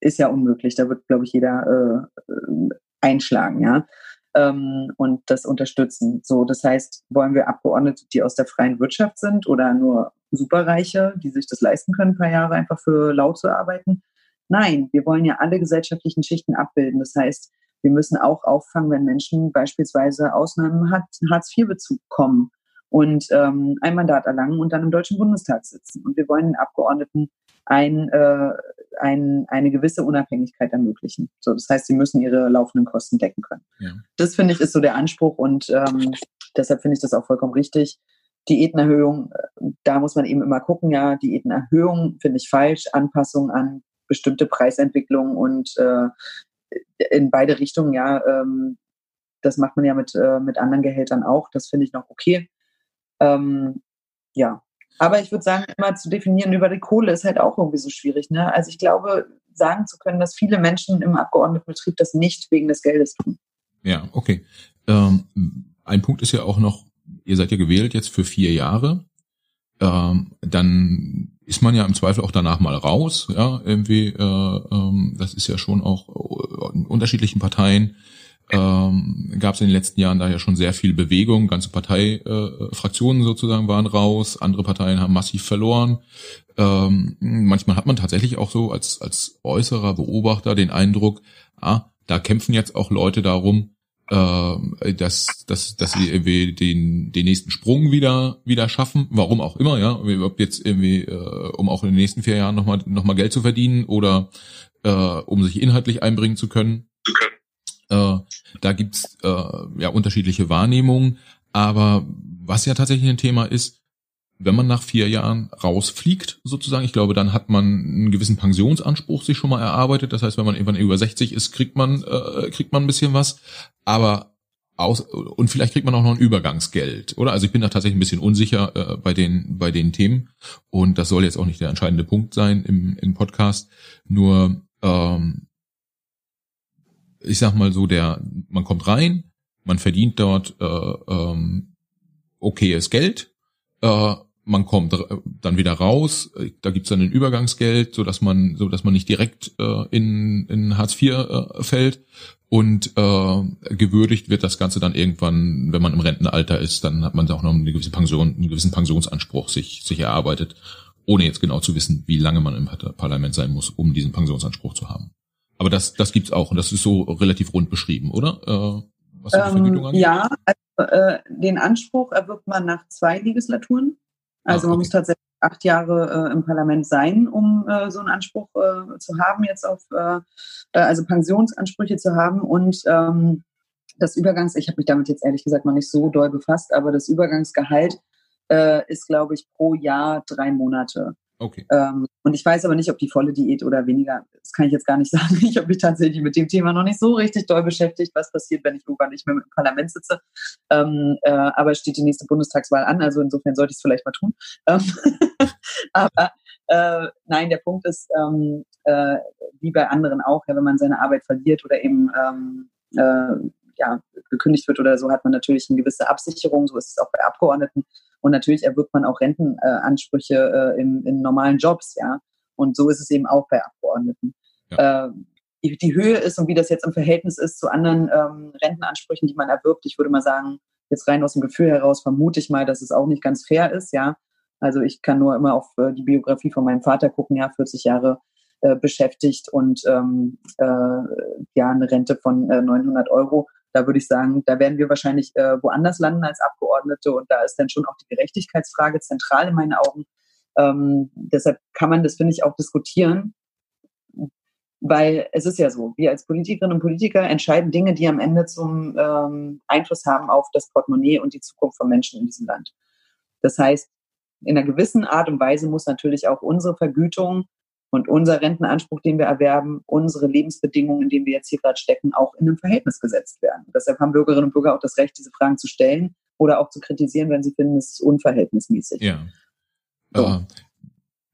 ist ja unmöglich. Da wird, glaube ich, jeder äh, einschlagen, ja. Ähm, und das unterstützen. So, das heißt, wollen wir Abgeordnete, die aus der freien Wirtschaft sind oder nur Superreiche, die sich das leisten können, ein paar Jahre einfach für laut zu arbeiten? Nein, wir wollen ja alle gesellschaftlichen Schichten abbilden. Das heißt, wir müssen auch auffangen, wenn Menschen beispielsweise aus einem Hartz-IV-Bezug kommen und ähm, ein Mandat erlangen und dann im Deutschen Bundestag sitzen. Und wir wollen den Abgeordneten ein, äh, ein, eine gewisse Unabhängigkeit ermöglichen. So, das heißt, sie müssen ihre laufenden Kosten decken können. Ja. Das finde ich ist so der Anspruch und ähm, deshalb finde ich das auch vollkommen richtig. Diätenerhöhung, äh, da muss man eben immer gucken, ja, Diätenerhöhung finde ich falsch, Anpassung an bestimmte Preisentwicklungen und äh, in beide Richtungen, ja, ähm, das macht man ja mit, äh, mit anderen Gehältern auch, das finde ich noch okay. Ähm, ja, aber ich würde sagen, immer zu definieren über die Kohle ist halt auch irgendwie so schwierig. Ne? Also ich glaube, sagen zu können, dass viele Menschen im Abgeordnetenbetrieb das nicht wegen des Geldes tun. Ja, okay. Ähm, ein Punkt ist ja auch noch, ihr seid ja gewählt jetzt für vier Jahre. Ähm, dann ist man ja im Zweifel auch danach mal raus. Ja, irgendwie, äh, ähm, das ist ja schon auch in unterschiedlichen Parteien ähm, gab es in den letzten Jahren daher schon sehr viel Bewegung. Ganze Parteifraktionen äh, sozusagen waren raus, andere Parteien haben massiv verloren. Ähm, manchmal hat man tatsächlich auch so als, als äußerer Beobachter den Eindruck, ah, da kämpfen jetzt auch Leute darum, äh, dass, dass, dass sie irgendwie den, den nächsten Sprung wieder, wieder schaffen. Warum auch immer, ja. Ob jetzt irgendwie, äh, um auch in den nächsten vier Jahren nochmal noch mal Geld zu verdienen oder äh, um sich inhaltlich einbringen zu können. Äh, da gibt's äh, ja unterschiedliche Wahrnehmungen. Aber was ja tatsächlich ein Thema ist, wenn man nach vier Jahren rausfliegt, sozusagen, ich glaube, dann hat man einen gewissen Pensionsanspruch sich schon mal erarbeitet. Das heißt, wenn man irgendwann über 60 ist, kriegt man, äh, kriegt man ein bisschen was. Aber aus, und vielleicht kriegt man auch noch ein Übergangsgeld, oder? Also ich bin da tatsächlich ein bisschen unsicher äh, bei den bei den Themen und das soll jetzt auch nicht der entscheidende Punkt sein im, im Podcast. Nur ähm, ich sag mal so, der, man kommt rein, man verdient dort äh, ähm, okayes Geld, äh, man kommt dann wieder raus, da gibt's dann ein Übergangsgeld, so dass man, so dass man nicht direkt äh, in, in Hartz IV äh, fällt und äh, gewürdigt wird das Ganze dann irgendwann, wenn man im Rentenalter ist, dann hat man auch noch eine gewisse Pension, einen gewissen Pensionsanspruch sich, sich erarbeitet, ohne jetzt genau zu wissen, wie lange man im Parlament sein muss, um diesen Pensionsanspruch zu haben. Aber das, das gibt's auch und das ist so relativ rund beschrieben, oder? Äh, was die ähm, Vergütung angeht? Ja, also, äh, den Anspruch erwirbt man nach zwei Legislaturen. Also Ach, okay. man muss tatsächlich acht Jahre äh, im Parlament sein, um äh, so einen Anspruch äh, zu haben, jetzt auf, äh, also Pensionsansprüche zu haben. Und ähm, das Übergangs, ich habe mich damit jetzt ehrlich gesagt noch nicht so doll befasst, aber das Übergangsgehalt ist, glaube ich, pro Jahr drei Monate. Okay. Ähm, und ich weiß aber nicht, ob die volle Diät oder weniger, das kann ich jetzt gar nicht sagen. Ich habe mich tatsächlich mit dem Thema noch nicht so richtig doll beschäftigt, was passiert, wenn ich irgendwann nicht mehr im Parlament sitze. Ähm, äh, aber es steht die nächste Bundestagswahl an, also insofern sollte ich es vielleicht mal tun. Ähm, aber äh, nein, der Punkt ist, ähm, äh, wie bei anderen auch, ja, wenn man seine Arbeit verliert oder eben ähm, äh, ja, gekündigt wird oder so, hat man natürlich eine gewisse Absicherung. So ist es auch bei Abgeordneten. Und natürlich erwirbt man auch Rentenansprüche äh, in, in normalen Jobs, ja. Und so ist es eben auch bei Abgeordneten. Ja. Äh, die, die, Höhe ist und wie das jetzt im Verhältnis ist zu anderen ähm, Rentenansprüchen, die man erwirbt, ich würde mal sagen, jetzt rein aus dem Gefühl heraus vermute ich mal, dass es auch nicht ganz fair ist, ja. Also ich kann nur immer auf äh, die Biografie von meinem Vater gucken, ja, 40 Jahre äh, beschäftigt und ähm, äh, ja, eine Rente von äh, 900 Euro da würde ich sagen, da werden wir wahrscheinlich äh, woanders landen als Abgeordnete und da ist dann schon auch die Gerechtigkeitsfrage zentral in meinen Augen. Ähm, deshalb kann man das, finde ich, auch diskutieren, weil es ist ja so, wir als Politikerinnen und Politiker entscheiden Dinge, die am Ende zum ähm, Einfluss haben auf das Portemonnaie und die Zukunft von Menschen in diesem Land. Das heißt, in einer gewissen Art und Weise muss natürlich auch unsere Vergütung und unser Rentenanspruch, den wir erwerben, unsere Lebensbedingungen, in denen wir jetzt hier gerade stecken, auch in einem Verhältnis gesetzt werden. Und deshalb haben Bürgerinnen und Bürger auch das Recht, diese Fragen zu stellen oder auch zu kritisieren, wenn sie finden, es ist unverhältnismäßig. Ja. So. Äh,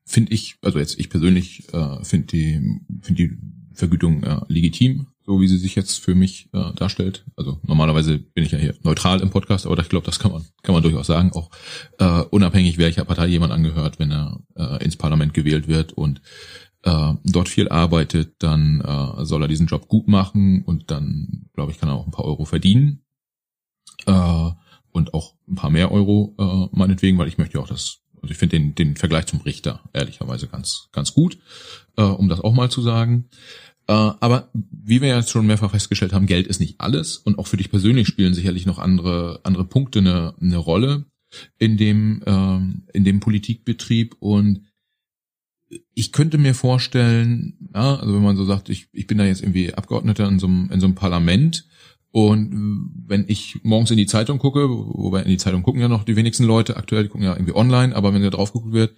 finde ich, also jetzt ich persönlich äh, finde die, finde die Vergütung äh, legitim so wie sie sich jetzt für mich äh, darstellt. Also normalerweise bin ich ja hier neutral im Podcast, aber ich glaube, das kann man kann man durchaus sagen, auch äh, unabhängig welcher Partei jemand angehört, wenn er äh, ins Parlament gewählt wird und äh, dort viel arbeitet, dann äh, soll er diesen Job gut machen und dann, glaube ich, kann er auch ein paar Euro verdienen äh, und auch ein paar mehr Euro äh, meinetwegen, weil ich möchte ja auch das also ich finde den, den Vergleich zum Richter ehrlicherweise ganz, ganz gut, äh, um das auch mal zu sagen. Äh, aber wie wir jetzt schon mehrfach festgestellt haben, Geld ist nicht alles. Und auch für dich persönlich spielen sicherlich noch andere andere Punkte eine, eine Rolle in dem ähm, in dem Politikbetrieb. Und ich könnte mir vorstellen, ja, also wenn man so sagt, ich, ich bin da jetzt irgendwie Abgeordneter in so einem, in so einem Parlament. Und wenn ich morgens in die Zeitung gucke, wobei in die Zeitung gucken ja noch die wenigsten Leute, aktuell die gucken ja irgendwie online, aber wenn da drauf geguckt wird,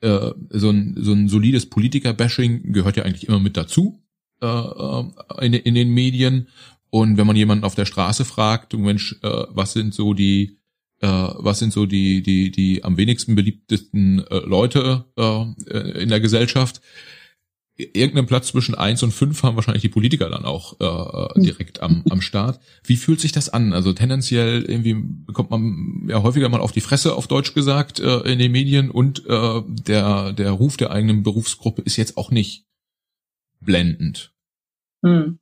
äh, so, ein, so ein solides Politiker-Bashing gehört ja eigentlich immer mit dazu äh, äh, in, in den Medien. Und wenn man jemanden auf der Straße fragt, Mensch, äh, was sind so die äh, was sind so die die die am wenigsten beliebtesten äh, Leute äh, in der Gesellschaft? Irgendeinen Platz zwischen eins und fünf haben wahrscheinlich die Politiker dann auch äh, direkt am, am Start. Wie fühlt sich das an? Also tendenziell irgendwie bekommt man ja häufiger mal auf die Fresse, auf Deutsch gesagt, äh, in den Medien und äh, der, der Ruf der eigenen Berufsgruppe ist jetzt auch nicht blendend. Hm.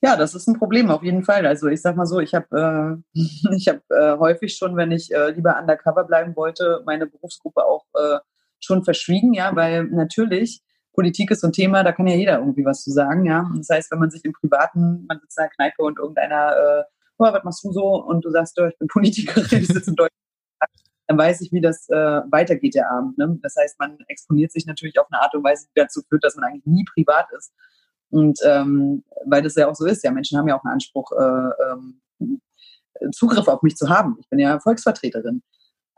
Ja, das ist ein Problem auf jeden Fall. Also ich sag mal so, ich habe äh, ich habe äh, häufig schon, wenn ich äh, lieber undercover bleiben wollte, meine Berufsgruppe auch äh, schon verschwiegen, ja, weil natürlich Politik ist so ein Thema, da kann ja jeder irgendwie was zu sagen, ja. das heißt, wenn man sich im Privaten, man sitzt in der Kneipe und irgendeiner, äh, oh, was machst du so? Und du sagst, ich bin Politikerin, ich sitze in Deutschland, dann weiß ich, wie das äh, weitergeht der Abend. Ne? Das heißt, man exponiert sich natürlich auf eine Art und Weise, die dazu führt, dass man eigentlich nie privat ist. Und ähm, weil das ja auch so ist, ja, Menschen haben ja auch einen Anspruch, äh, ähm, Zugriff auf mich zu haben. Ich bin ja Volksvertreterin.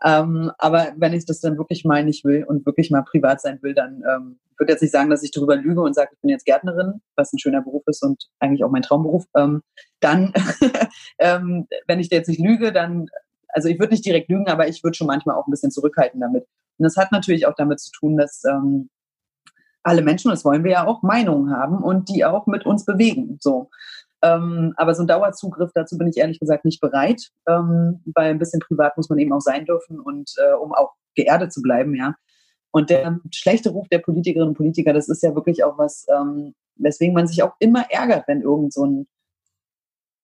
Ähm, aber wenn ich das dann wirklich mal nicht will und wirklich mal privat sein will, dann ähm, ich würde jetzt nicht sagen, dass ich darüber lüge und sage, ich bin jetzt Gärtnerin, was ein schöner Beruf ist und eigentlich auch mein Traumberuf. Ähm, dann, ähm, wenn ich dir jetzt nicht lüge, dann, also ich würde nicht direkt lügen, aber ich würde schon manchmal auch ein bisschen zurückhalten damit. Und das hat natürlich auch damit zu tun, dass ähm, alle Menschen, das wollen wir ja auch, Meinungen haben und die auch mit uns bewegen. So. Ähm, aber so ein Dauerzugriff, dazu bin ich ehrlich gesagt nicht bereit, ähm, weil ein bisschen privat muss man eben auch sein dürfen und äh, um auch geerdet zu bleiben, ja. Und der schlechte Ruf der Politikerinnen und Politiker, das ist ja wirklich auch was, ähm, weswegen man sich auch immer ärgert, wenn irgend so ein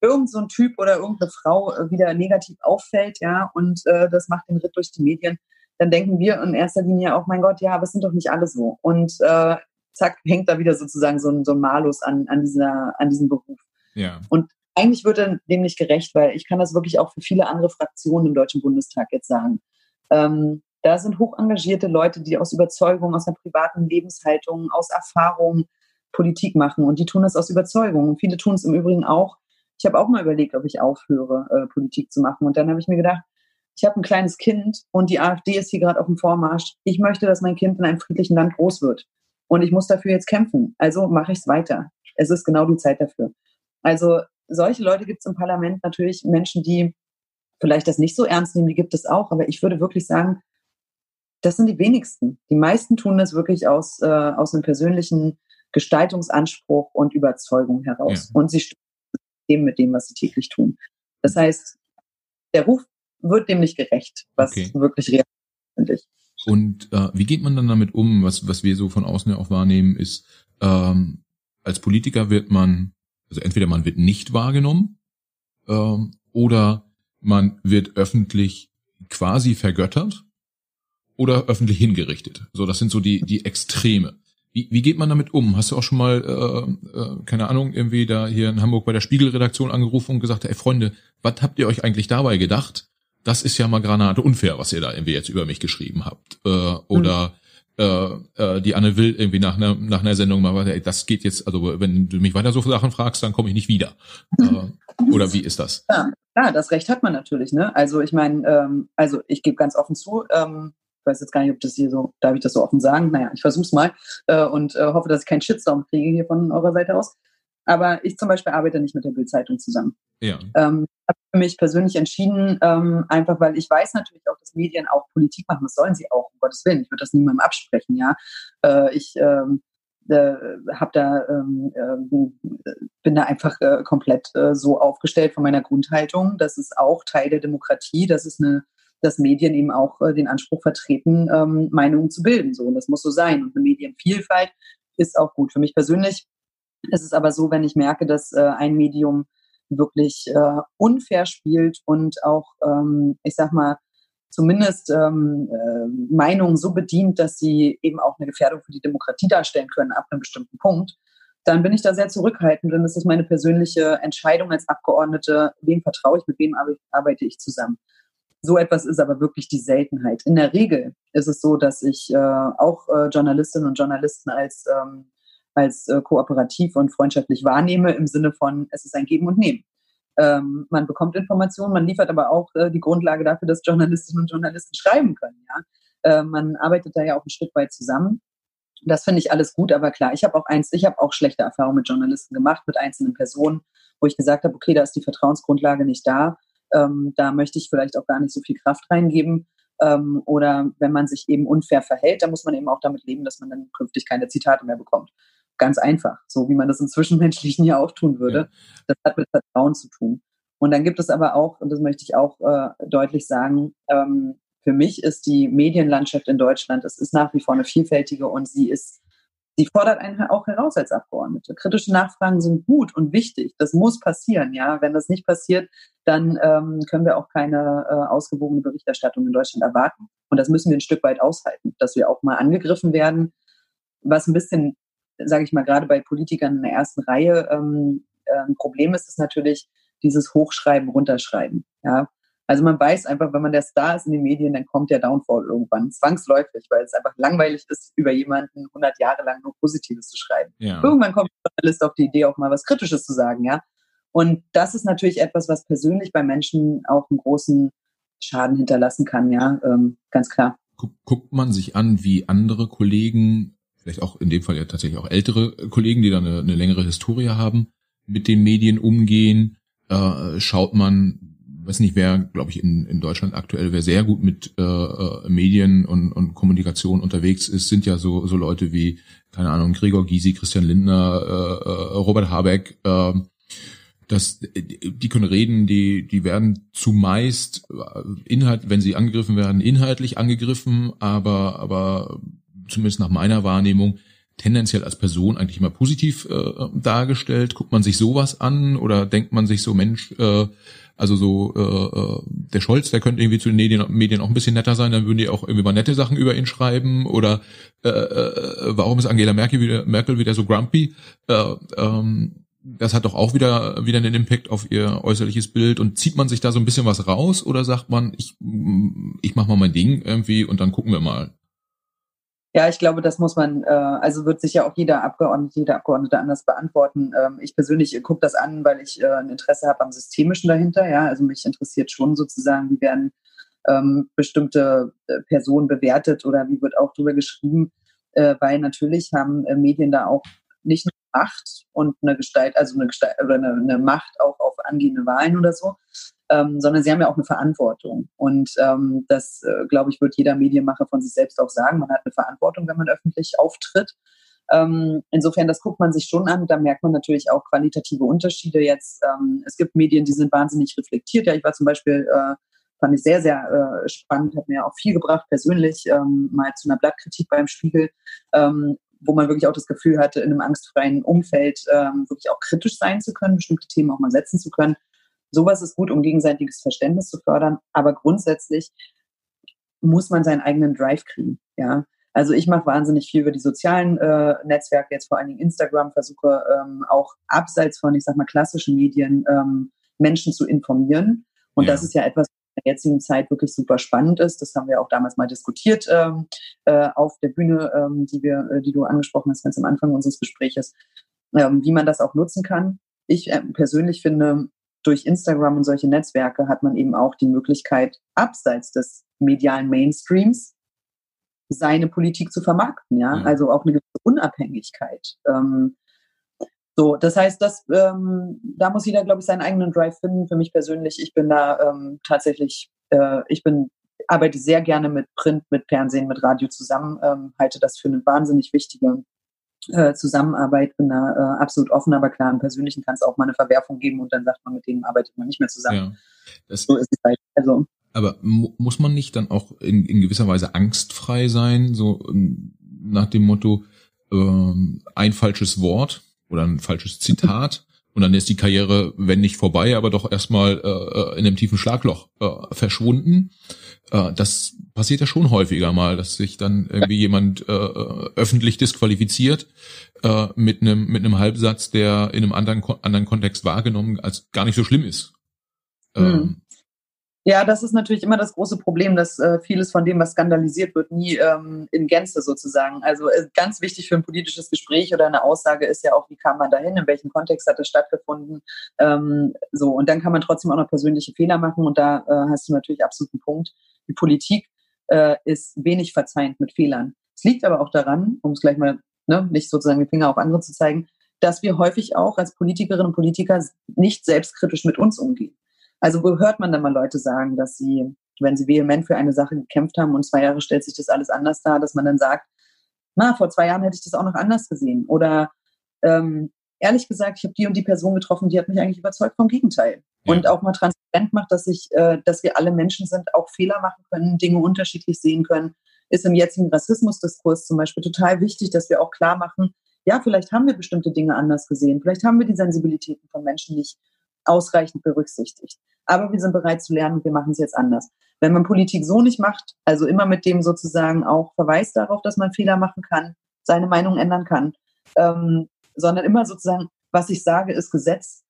irgend so ein Typ oder irgendeine Frau äh, wieder negativ auffällt, ja, und äh, das macht den Ritt durch die Medien, dann denken wir in erster Linie auch, mein Gott, ja, aber es sind doch nicht alle so. Und äh, zack, hängt da wieder sozusagen so ein, so ein Malus an, an, dieser, an diesem Beruf. Ja. Und eigentlich wird er dem nicht gerecht, weil ich kann das wirklich auch für viele andere Fraktionen im Deutschen Bundestag jetzt sagen. Ähm, da sind hoch engagierte Leute, die aus Überzeugung, aus einer privaten Lebenshaltung, aus Erfahrung Politik machen. Und die tun das aus Überzeugung. Und viele tun es im Übrigen auch. Ich habe auch mal überlegt, ob ich aufhöre, äh, Politik zu machen. Und dann habe ich mir gedacht, ich habe ein kleines Kind und die AfD ist hier gerade auf dem Vormarsch. Ich möchte, dass mein Kind in einem friedlichen Land groß wird. Und ich muss dafür jetzt kämpfen. Also mache ich es weiter. Es ist genau die Zeit dafür. Also solche Leute gibt es im Parlament natürlich, Menschen, die vielleicht das nicht so ernst nehmen, die gibt es auch. Aber ich würde wirklich sagen, das sind die wenigsten. Die meisten tun das wirklich aus, äh, aus einem persönlichen Gestaltungsanspruch und Überzeugung heraus. Ja. Und sie stimmen mit dem, was sie täglich tun. Das heißt, der Ruf wird dem nicht gerecht, was okay. wirklich real ist, finde ich. Und äh, wie geht man dann damit um? Was, was wir so von außen ja auch wahrnehmen, ist, ähm, als Politiker wird man, also entweder man wird nicht wahrgenommen ähm, oder man wird öffentlich quasi vergöttert oder öffentlich hingerichtet. So, das sind so die, die Extreme. Wie, wie geht man damit um? Hast du auch schon mal, äh, äh, keine Ahnung, irgendwie da hier in Hamburg bei der Spiegelredaktion angerufen und gesagt, ey Freunde, was habt ihr euch eigentlich dabei gedacht? Das ist ja mal Granate unfair, was ihr da irgendwie jetzt über mich geschrieben habt. Äh, oder mhm. äh, äh, die Anne will irgendwie nach einer, nach einer Sendung mal weiter, ey, das geht jetzt, also wenn du mich weiter so Sachen fragst, dann komme ich nicht wieder. äh, oder wie ist das? Ja, ja, das Recht hat man natürlich, ne? Also ich meine, ähm, also ich gebe ganz offen zu, ähm, ich weiß jetzt gar nicht, ob das hier so, darf ich das so offen sagen? Naja, ich versuche es mal äh, und äh, hoffe, dass ich keinen Shitstorm kriege hier von eurer Seite aus. Aber ich zum Beispiel arbeite nicht mit der Bildzeitung zusammen. Ja. Ähm, habe für mich persönlich entschieden, ähm, einfach weil ich weiß natürlich auch, dass Medien auch Politik machen. Das sollen sie auch, um Gottes Willen. Ich würde das niemandem absprechen, ja. Äh, ich ähm, äh, hab da, ähm, äh, bin da einfach äh, komplett äh, so aufgestellt von meiner Grundhaltung. Das ist auch Teil der Demokratie. Das ist eine dass Medien eben auch äh, den Anspruch vertreten, ähm, Meinungen zu bilden. So, und das muss so sein. Und eine Medienvielfalt ist auch gut. Für mich persönlich ist es aber so, wenn ich merke, dass äh, ein Medium wirklich äh, unfair spielt und auch, ähm, ich sag mal, zumindest ähm, äh, Meinungen so bedient, dass sie eben auch eine Gefährdung für die Demokratie darstellen können ab einem bestimmten Punkt, dann bin ich da sehr zurückhaltend und das ist meine persönliche Entscheidung als Abgeordnete, wem vertraue ich, mit wem arbeite ich zusammen. So etwas ist aber wirklich die Seltenheit. In der Regel ist es so, dass ich äh, auch äh, Journalistinnen und Journalisten als, ähm, als äh, kooperativ und freundschaftlich wahrnehme, im Sinne von, es ist ein Geben und Nehmen. Ähm, man bekommt Informationen, man liefert aber auch äh, die Grundlage dafür, dass Journalistinnen und Journalisten schreiben können. Ja? Äh, man arbeitet da ja auch ein Stück weit zusammen. Das finde ich alles gut, aber klar, ich habe auch eins, ich habe auch schlechte Erfahrungen mit Journalisten gemacht, mit einzelnen Personen, wo ich gesagt habe, okay, da ist die Vertrauensgrundlage nicht da ähm, da möchte ich vielleicht auch gar nicht so viel Kraft reingeben. Ähm, oder wenn man sich eben unfair verhält, dann muss man eben auch damit leben, dass man dann künftig keine Zitate mehr bekommt. Ganz einfach, so wie man das im Zwischenmenschlichen ja auch tun würde. Ja. Das hat mit Vertrauen zu tun. Und dann gibt es aber auch, und das möchte ich auch äh, deutlich sagen, ähm, für mich ist die Medienlandschaft in Deutschland, es ist nach wie vor eine vielfältige und sie ist sie fordert einen auch heraus als Abgeordnete. Kritische Nachfragen sind gut und wichtig. Das muss passieren, ja. Wenn das nicht passiert, dann ähm, können wir auch keine äh, ausgewogene Berichterstattung in Deutschland erwarten. Und das müssen wir ein Stück weit aushalten, dass wir auch mal angegriffen werden, was ein bisschen, sage ich mal, gerade bei Politikern in der ersten Reihe ähm, äh, ein Problem ist, ist natürlich dieses Hochschreiben, Runterschreiben. Ja, also man weiß einfach, wenn man der Star ist in den Medien, dann kommt der Downfall irgendwann zwangsläufig, weil es einfach langweilig ist, über jemanden 100 Jahre lang nur Positives zu schreiben. Ja. Irgendwann kommt der Journalist auf die Idee, auch mal was Kritisches zu sagen, ja. Und das ist natürlich etwas, was persönlich bei Menschen auch einen großen Schaden hinterlassen kann, ja, ähm, ganz klar. Guckt man sich an, wie andere Kollegen, vielleicht auch in dem Fall ja tatsächlich auch ältere Kollegen, die da eine, eine längere Historie haben, mit den Medien umgehen, äh, schaut man weiß nicht, wer, glaube ich, in, in Deutschland aktuell, wer sehr gut mit äh, äh, Medien und, und Kommunikation unterwegs ist, sind ja so, so Leute wie, keine Ahnung, Gregor Gysi, Christian Lindner, äh, äh, Robert Habeck, äh, das, die können reden, die, die werden zumeist äh, Inhalt, wenn sie angegriffen werden, inhaltlich angegriffen, aber, aber zumindest nach meiner Wahrnehmung tendenziell als Person eigentlich immer positiv äh, dargestellt. Guckt man sich sowas an oder denkt man sich so, Mensch, äh, also so äh, äh, der Scholz, der könnte irgendwie zu den Medien, Medien auch ein bisschen netter sein, dann würden die auch irgendwie mal nette Sachen über ihn schreiben. Oder äh, äh, warum ist Angela Merkel wieder, Merkel wieder so grumpy? Äh, ähm, das hat doch auch wieder wieder einen Impact auf ihr äußerliches Bild und zieht man sich da so ein bisschen was raus oder sagt man, ich ich mach mal mein Ding irgendwie und dann gucken wir mal. Ja, ich glaube, das muss man, äh, also wird sich ja auch jeder Abgeordnete, jeder Abgeordnete anders beantworten. Ähm, ich persönlich gucke das an, weil ich äh, ein Interesse habe am Systemischen dahinter. Ja, also mich interessiert schon sozusagen, wie werden ähm, bestimmte äh, Personen bewertet oder wie wird auch darüber geschrieben, äh, weil natürlich haben äh, Medien da auch nicht nur Macht und eine Gestalt, also eine Gestalt oder eine, eine Macht auch auf angehende Wahlen oder so, ähm, sondern sie haben ja auch eine Verantwortung. Und ähm, das, äh, glaube ich, wird jeder Medienmacher von sich selbst auch sagen. Man hat eine Verantwortung, wenn man öffentlich auftritt. Ähm, insofern, das guckt man sich schon an. Da merkt man natürlich auch qualitative Unterschiede jetzt. Ähm, es gibt Medien, die sind wahnsinnig reflektiert. Ja, ich war zum Beispiel, äh, fand ich sehr, sehr äh, spannend, hat mir auch viel gebracht persönlich, ähm, mal zu einer Blattkritik beim Spiegel, ähm, wo man wirklich auch das Gefühl hatte, in einem angstfreien Umfeld ähm, wirklich auch kritisch sein zu können, bestimmte Themen auch mal setzen zu können. Sowas ist gut, um gegenseitiges Verständnis zu fördern, aber grundsätzlich muss man seinen eigenen Drive kriegen. Ja, also ich mache wahnsinnig viel über die sozialen äh, Netzwerke, jetzt vor allen Dingen Instagram, versuche ähm, auch abseits von, ich sag mal, klassischen Medien ähm, Menschen zu informieren. Und ja. das ist ja etwas, was in der jetzigen Zeit wirklich super spannend ist. Das haben wir auch damals mal diskutiert ähm, äh, auf der Bühne, ähm, die wir, äh, die du angesprochen hast, ganz am Anfang unseres Gespräches, ähm, wie man das auch nutzen kann. Ich äh, persönlich finde, durch Instagram und solche Netzwerke hat man eben auch die Möglichkeit, abseits des medialen Mainstreams seine Politik zu vermarkten, ja, mhm. also auch eine gewisse Unabhängigkeit. Ähm, so, das heißt, das, ähm, da muss jeder, glaube ich, seinen eigenen Drive finden. Für mich persönlich, ich bin da ähm, tatsächlich, äh, ich bin arbeite sehr gerne mit Print, mit Fernsehen, mit Radio zusammen, ähm, halte das für eine wahnsinnig wichtige äh, Zusammenarbeit, bin da äh, absolut offen, aber klar, im Persönlichen kann es auch mal eine Verwerfung geben und dann sagt man, mit denen arbeitet man nicht mehr zusammen. Ja, so ist es halt. Also, aber muss man nicht dann auch in, in gewisser Weise angstfrei sein, so ähm, nach dem Motto, ähm, ein falsches Wort oder ein falsches Zitat und dann ist die Karriere, wenn nicht vorbei, aber doch erstmal äh, äh, in einem tiefen Schlagloch äh, verschwunden. Äh, das passiert ja schon häufiger mal, dass sich dann irgendwie jemand äh, äh, öffentlich disqualifiziert äh, mit einem mit einem Halbsatz, der in einem anderen anderen Kontext wahrgenommen als gar nicht so schlimm ist. Hm. Ähm, ja, das ist natürlich immer das große Problem, dass äh, vieles von dem, was skandalisiert wird, nie ähm, in Gänze sozusagen. Also äh, ganz wichtig für ein politisches Gespräch oder eine Aussage ist ja auch, wie kam man dahin, in welchem Kontext hat es stattgefunden. Ähm, so und dann kann man trotzdem auch noch persönliche Fehler machen und da äh, hast du natürlich absolut einen Punkt. Die Politik äh, ist wenig verzeihend mit Fehlern. Es liegt aber auch daran, um es gleich mal ne, nicht sozusagen die Finger auf andere zu zeigen, dass wir häufig auch als Politikerinnen und Politiker nicht selbstkritisch mit uns umgehen. Also wo hört man dann mal Leute sagen, dass sie, wenn sie vehement für eine Sache gekämpft haben und zwei Jahre stellt sich das alles anders dar, dass man dann sagt, na, vor zwei Jahren hätte ich das auch noch anders gesehen. Oder ähm, ehrlich gesagt, ich habe die und die Person getroffen, die hat mich eigentlich überzeugt vom Gegenteil. Ja. Und auch mal transparent macht, dass ich, äh, dass wir alle Menschen sind, auch Fehler machen können, Dinge unterschiedlich sehen können, ist im jetzigen Rassismusdiskurs zum Beispiel total wichtig, dass wir auch klar machen, ja, vielleicht haben wir bestimmte Dinge anders gesehen, vielleicht haben wir die Sensibilitäten von Menschen nicht ausreichend berücksichtigt. Aber wir sind bereit zu lernen und wir machen es jetzt anders. Wenn man Politik so nicht macht, also immer mit dem sozusagen auch Verweis darauf, dass man Fehler machen kann, seine Meinung ändern kann, ähm, sondern immer sozusagen, was ich sage, ist Gesetz.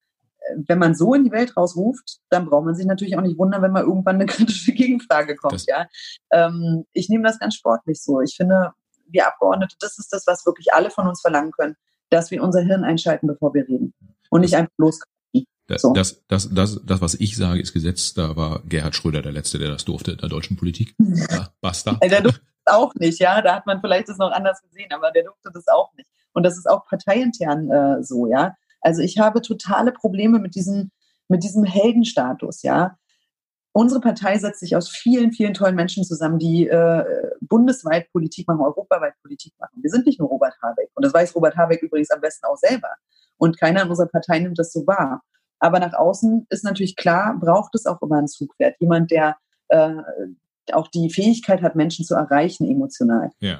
Wenn man so in die Welt rausruft, dann braucht man sich natürlich auch nicht wundern, wenn mal irgendwann eine kritische Gegenfrage kommt. Das ja, ähm, ich nehme das ganz sportlich so. Ich finde, wir Abgeordnete, das ist das, was wirklich alle von uns verlangen können, dass wir unser Hirn einschalten, bevor wir reden und nicht einfach loskommen. Das, so. das, das, das, das, was ich sage, ist Gesetz. Da war Gerhard Schröder der Letzte, der das durfte in der deutschen Politik. Ja, basta. der durfte das auch nicht, ja. Da hat man vielleicht das noch anders gesehen, aber der durfte das auch nicht. Und das ist auch parteiintern äh, so, ja. Also ich habe totale Probleme mit diesem, mit diesem Heldenstatus, ja. unsere Partei setzt sich aus vielen, vielen tollen Menschen zusammen, die äh, bundesweit Politik machen, europaweit Politik machen. Wir sind nicht nur Robert Habeck. Und das weiß Robert Habeck übrigens am besten auch selber. Und keiner in unserer Partei nimmt das so wahr. Aber nach außen ist natürlich klar, braucht es auch immer ein Zugpferd. Jemand, der äh, auch die Fähigkeit hat, Menschen zu erreichen emotional. Ja.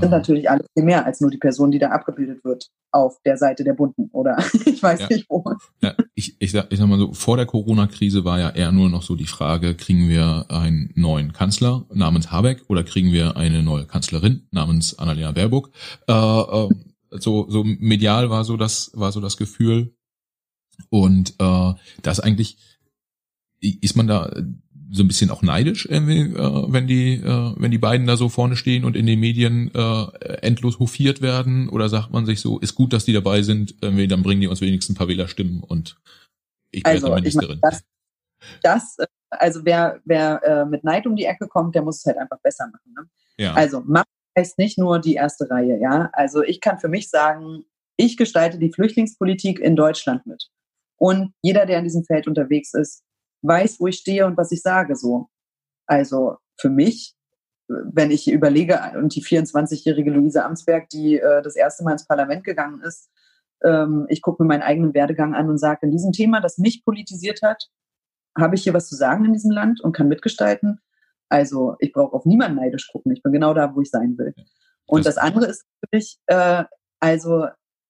Sind natürlich alles viel mehr als nur die Person, die da abgebildet wird auf der Seite der Bunten oder ich weiß ja. nicht wo. Ja, ich, ich, sag, ich sag mal so, vor der Corona-Krise war ja eher nur noch so die Frage, kriegen wir einen neuen Kanzler namens Habeck oder kriegen wir eine neue Kanzlerin namens Annalena Baerbock? Äh, äh, so, so medial war so das, war so das Gefühl. Und äh, das eigentlich ist man da so ein bisschen auch neidisch, irgendwie, äh, wenn die, äh, wenn die beiden da so vorne stehen und in den Medien äh, endlos hofiert werden? Oder sagt man sich so, ist gut, dass die dabei sind, irgendwie, dann bringen die uns wenigstens ein paar Wählerstimmen und ich werde also, Ministerin. Ich mein, das, das, äh, also wer, wer äh, mit Neid um die Ecke kommt, der muss es halt einfach besser machen. Ne? Ja. Also Macht heißt nicht nur die erste Reihe, ja. Also ich kann für mich sagen, ich gestalte die Flüchtlingspolitik in Deutschland mit. Und jeder, der in diesem Feld unterwegs ist, weiß, wo ich stehe und was ich sage so. Also für mich, wenn ich überlege, und die 24-jährige Luise Amtsberg, die äh, das erste Mal ins Parlament gegangen ist, ähm, ich gucke mir meinen eigenen Werdegang an und sage, in diesem Thema, das mich politisiert hat, habe ich hier was zu sagen in diesem Land und kann mitgestalten. Also ich brauche auf niemanden neidisch gucken. Ich bin genau da, wo ich sein will. Und das, das andere ist natürlich, äh, also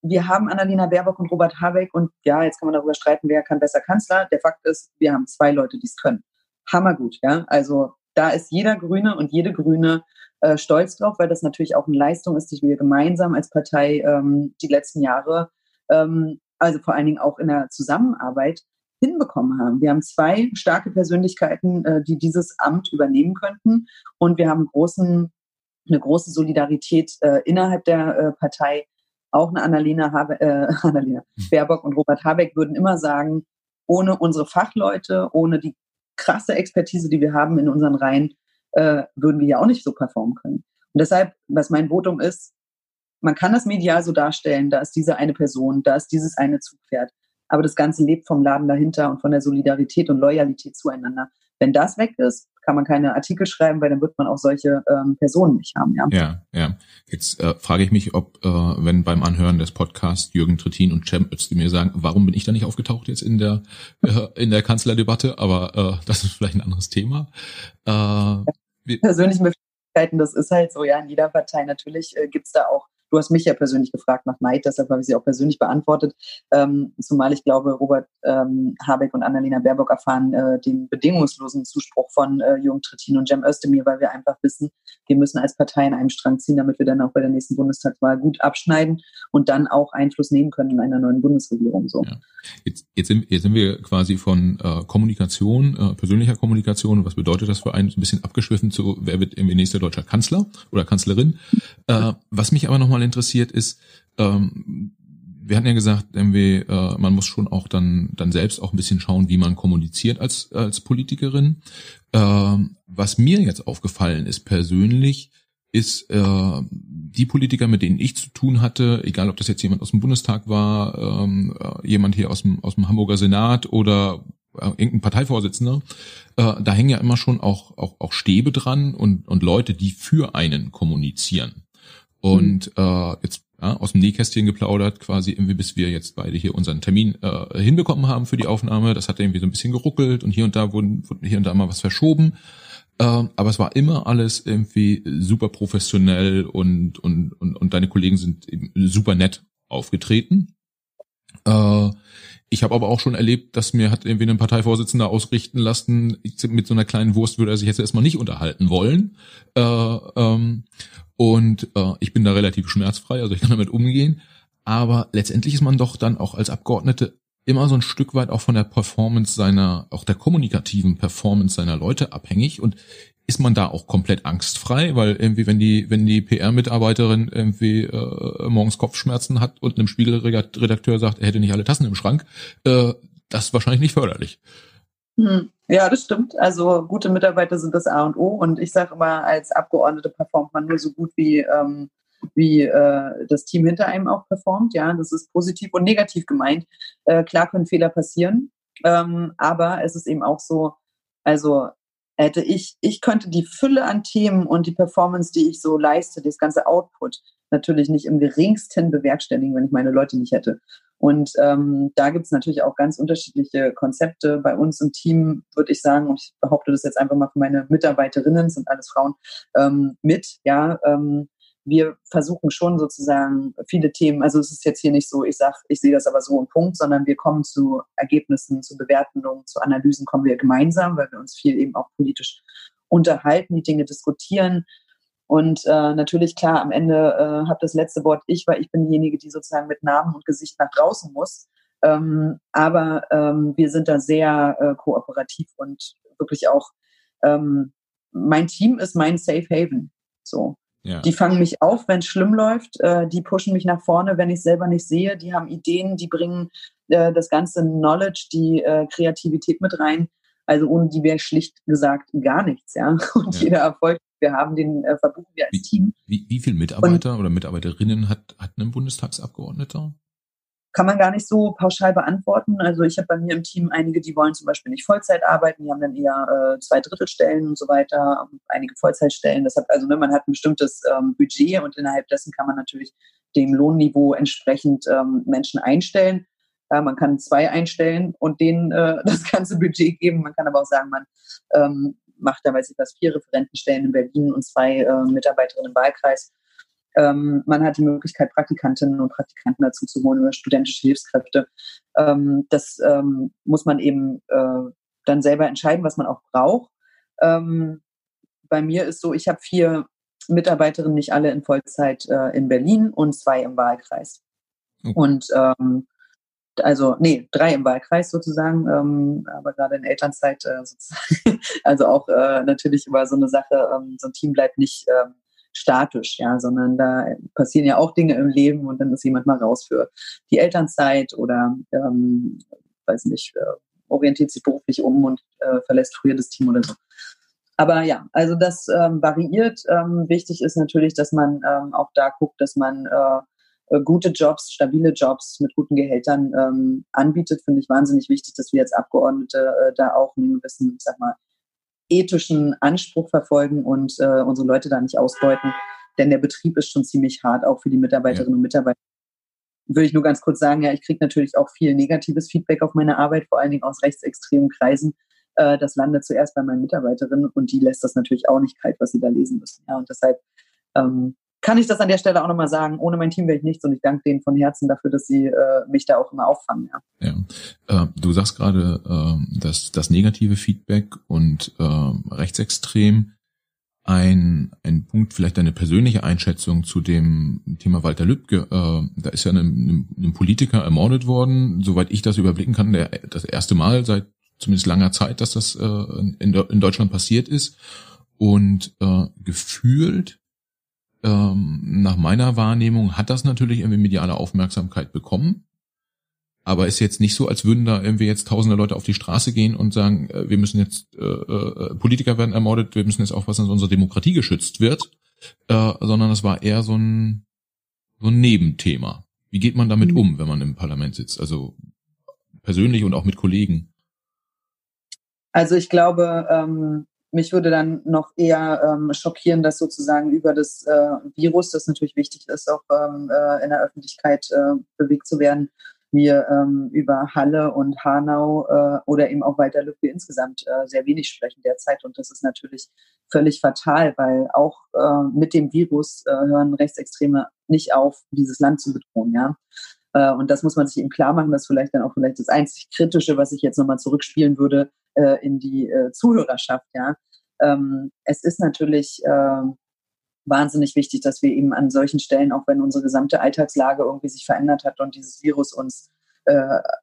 wir haben Annalena Baerbock und Robert Habeck und ja, jetzt kann man darüber streiten, wer kann besser Kanzler. Der Fakt ist, wir haben zwei Leute, die es können. Hammergut, ja. Also da ist jeder Grüne und jede Grüne äh, stolz drauf, weil das natürlich auch eine Leistung ist, die wir gemeinsam als Partei ähm, die letzten Jahre, ähm, also vor allen Dingen auch in der Zusammenarbeit, hinbekommen haben. Wir haben zwei starke Persönlichkeiten, äh, die dieses Amt übernehmen könnten und wir haben großen, eine große Solidarität äh, innerhalb der äh, Partei auch eine Annalena, Habe, äh, Annalena hm. Baerbock und Robert Habeck würden immer sagen, ohne unsere Fachleute, ohne die krasse Expertise, die wir haben in unseren Reihen, äh, würden wir ja auch nicht so performen können. Und deshalb, was mein Votum ist, man kann das medial so darstellen, da ist diese eine Person, da ist dieses eine Zugpferd. Aber das Ganze lebt vom Laden dahinter und von der Solidarität und Loyalität zueinander. Wenn das weg ist, kann man keine Artikel schreiben, weil dann wird man auch solche ähm, Personen nicht haben. Ja, ja. ja. Jetzt äh, frage ich mich, ob, äh, wenn beim Anhören des Podcasts Jürgen Trittin und Cem Özdemir mir sagen, warum bin ich da nicht aufgetaucht jetzt in der äh, in der Kanzlerdebatte? Aber äh, das ist vielleicht ein anderes Thema. Äh, ja, persönliche Möglichkeiten, das ist halt so, ja, in jeder Partei natürlich äh, gibt's da auch Du hast mich ja persönlich gefragt nach Neid, deshalb habe ich sie auch persönlich beantwortet. Ähm, zumal ich glaube, Robert ähm, Habeck und Annalena Baerbock erfahren äh, den bedingungslosen Zuspruch von äh, Jürgen Trittin und Cem Özdemir, weil wir einfach wissen, wir müssen als Partei in einem Strang ziehen, damit wir dann auch bei der nächsten Bundestagswahl gut abschneiden und dann auch Einfluss nehmen können in einer neuen Bundesregierung. So. Ja. Jetzt, jetzt, sind, jetzt sind wir quasi von äh, Kommunikation, äh, persönlicher Kommunikation, was bedeutet das für einen, ein bisschen abgeschwiffen zu, wer wird irgendwie nächster deutscher Kanzler oder Kanzlerin. Äh, was mich aber nochmal interessiert ist, ähm, wir hatten ja gesagt, irgendwie, äh, man muss schon auch dann, dann selbst auch ein bisschen schauen, wie man kommuniziert als, als Politikerin. Ähm, was mir jetzt aufgefallen ist persönlich, ist äh, die Politiker, mit denen ich zu tun hatte, egal ob das jetzt jemand aus dem Bundestag war, ähm, äh, jemand hier aus dem, aus dem Hamburger Senat oder äh, irgendein Parteivorsitzender, äh, da hängen ja immer schon auch, auch, auch Stäbe dran und, und Leute, die für einen kommunizieren. Und mhm. äh, jetzt ja, aus dem Nähkästchen geplaudert, quasi irgendwie, bis wir jetzt beide hier unseren Termin äh, hinbekommen haben für die Aufnahme. Das hat irgendwie so ein bisschen geruckelt und hier und da wurden, wurden hier und da mal was verschoben. Äh, aber es war immer alles irgendwie super professionell und, und, und, und deine Kollegen sind super nett aufgetreten. Äh, ich habe aber auch schon erlebt, dass mir hat irgendwie ein Parteivorsitzender ausrichten lassen, mit so einer kleinen Wurst würde er sich jetzt erstmal nicht unterhalten wollen. Äh, ähm, und äh, ich bin da relativ schmerzfrei, also ich kann damit umgehen. Aber letztendlich ist man doch dann auch als Abgeordnete immer so ein Stück weit auch von der Performance seiner, auch der kommunikativen Performance seiner Leute abhängig. Und ist man da auch komplett angstfrei, weil irgendwie, wenn die, wenn die PR-Mitarbeiterin irgendwie äh, morgens Kopfschmerzen hat und einem Spiegelredakteur sagt, er hätte nicht alle Tassen im Schrank, äh, das ist wahrscheinlich nicht förderlich. Hm. Ja, das stimmt. Also gute Mitarbeiter sind das A und O. Und ich sage immer, als Abgeordnete performt man nur so gut, wie, ähm, wie äh, das Team hinter einem auch performt. Ja, das ist positiv und negativ gemeint. Äh, klar können Fehler passieren, ähm, aber es ist eben auch so, Also hätte ich, ich könnte die Fülle an Themen und die Performance, die ich so leiste, das ganze Output, natürlich nicht im geringsten bewerkstelligen, wenn ich meine Leute nicht hätte. Und ähm, da gibt es natürlich auch ganz unterschiedliche Konzepte. Bei uns im Team würde ich sagen, und ich behaupte das jetzt einfach mal für meine Mitarbeiterinnen, sind alles Frauen, ähm, mit, ja, ähm, wir versuchen schon sozusagen viele Themen, also es ist jetzt hier nicht so, ich sage, ich sehe das aber so im Punkt, sondern wir kommen zu Ergebnissen, zu Bewertungen, zu Analysen kommen wir gemeinsam, weil wir uns viel eben auch politisch unterhalten, die Dinge diskutieren. Und äh, natürlich, klar, am Ende äh, habe das letzte Wort ich, weil ich bin diejenige, die sozusagen mit Namen und Gesicht nach draußen muss. Ähm, aber ähm, wir sind da sehr äh, kooperativ und wirklich auch, ähm, mein Team ist mein Safe Haven. So. Ja. Die fangen mich auf, wenn es schlimm läuft. Äh, die pushen mich nach vorne, wenn ich selber nicht sehe. Die haben Ideen, die bringen äh, das ganze Knowledge, die äh, Kreativität mit rein. Also ohne die wäre schlicht gesagt gar nichts, ja. Und ja. jeder Erfolg, wir haben, den äh, verbuchen wir als wie, Team. Wie, wie viele Mitarbeiter Und, oder Mitarbeiterinnen hat, hat ein Bundestagsabgeordneter? kann man gar nicht so pauschal beantworten. Also ich habe bei mir im Team einige, die wollen zum Beispiel nicht Vollzeit arbeiten, die haben dann eher äh, zwei Drittelstellen und so weiter, einige Vollzeitstellen. Deshalb, also ne, man hat ein bestimmtes ähm, Budget und innerhalb dessen kann man natürlich dem Lohnniveau entsprechend ähm, Menschen einstellen. Ja, man kann zwei einstellen und denen äh, das ganze Budget geben. Man kann aber auch sagen, man ähm, macht da, weiß ich was, vier Referentenstellen in Berlin und zwei äh, Mitarbeiterinnen im Wahlkreis ähm, man hat die Möglichkeit, Praktikantinnen und Praktikanten dazu zu holen oder studentische Hilfskräfte. Ähm, das ähm, muss man eben äh, dann selber entscheiden, was man auch braucht. Ähm, bei mir ist so, ich habe vier Mitarbeiterinnen, nicht alle in Vollzeit äh, in Berlin und zwei im Wahlkreis. Okay. Und ähm, also nee, drei im Wahlkreis sozusagen, ähm, aber gerade in Elternzeit äh, sozusagen. also auch äh, natürlich über so eine Sache, ähm, so ein Team bleibt nicht ähm, statisch, ja, sondern da passieren ja auch Dinge im Leben und dann ist jemand mal raus für die Elternzeit oder ähm, weiß nicht, äh, orientiert sich beruflich um und äh, verlässt früher das Team oder so. Aber ja, also das ähm, variiert. Ähm, wichtig ist natürlich, dass man ähm, auch da guckt, dass man äh, gute Jobs, stabile Jobs mit guten Gehältern ähm, anbietet. Finde ich wahnsinnig wichtig, dass wir als Abgeordnete äh, da auch einen gewissen, sag mal, ethischen Anspruch verfolgen und äh, unsere Leute da nicht ausbeuten. Denn der Betrieb ist schon ziemlich hart, auch für die Mitarbeiterinnen ja. und Mitarbeiter. Würde ich nur ganz kurz sagen, ja, ich kriege natürlich auch viel negatives Feedback auf meine Arbeit, vor allen Dingen aus rechtsextremen Kreisen. Äh, das landet zuerst bei meinen Mitarbeiterinnen und die lässt das natürlich auch nicht kalt, was sie da lesen müssen. Ja, und deshalb ähm, kann ich das an der Stelle auch nochmal sagen. Ohne mein Team wäre ich nichts und ich danke denen von Herzen dafür, dass sie äh, mich da auch immer auffangen. Ja, ja. Äh, du sagst gerade, äh, dass das negative Feedback und äh, rechtsextrem ein, ein Punkt, vielleicht eine persönliche Einschätzung zu dem Thema Walter Lübcke. Äh, da ist ja ein, ein Politiker ermordet worden, soweit ich das überblicken kann, der, das erste Mal seit zumindest langer Zeit, dass das äh, in, in Deutschland passiert ist. Und äh, gefühlt ähm, nach meiner Wahrnehmung hat das natürlich irgendwie mediale Aufmerksamkeit bekommen. Aber ist jetzt nicht so, als würden da irgendwie jetzt tausende Leute auf die Straße gehen und sagen, äh, wir müssen jetzt, äh, äh, Politiker werden ermordet, wir müssen jetzt aufpassen, dass unsere Demokratie geschützt wird, äh, sondern es war eher so ein, so ein Nebenthema. Wie geht man damit mhm. um, wenn man im Parlament sitzt? Also persönlich und auch mit Kollegen. Also ich glaube, ähm, mich würde dann noch eher ähm, schockieren, dass sozusagen über das äh, Virus, das natürlich wichtig ist, auch ähm, äh, in der Öffentlichkeit äh, bewegt zu werden, wir ähm, über Halle und Hanau äh, oder eben auch weiter Lücke insgesamt äh, sehr wenig sprechen derzeit. Und das ist natürlich völlig fatal, weil auch äh, mit dem Virus äh, hören Rechtsextreme nicht auf, dieses Land zu bedrohen. Ja? Äh, und das muss man sich eben klar machen, das ist vielleicht dann auch vielleicht das einzig Kritische, was ich jetzt nochmal zurückspielen würde äh, in die äh, Zuhörerschaft. Ja, ähm, Es ist natürlich ähm, wahnsinnig wichtig, dass wir eben an solchen Stellen, auch wenn unsere gesamte Alltagslage irgendwie sich verändert hat und dieses Virus uns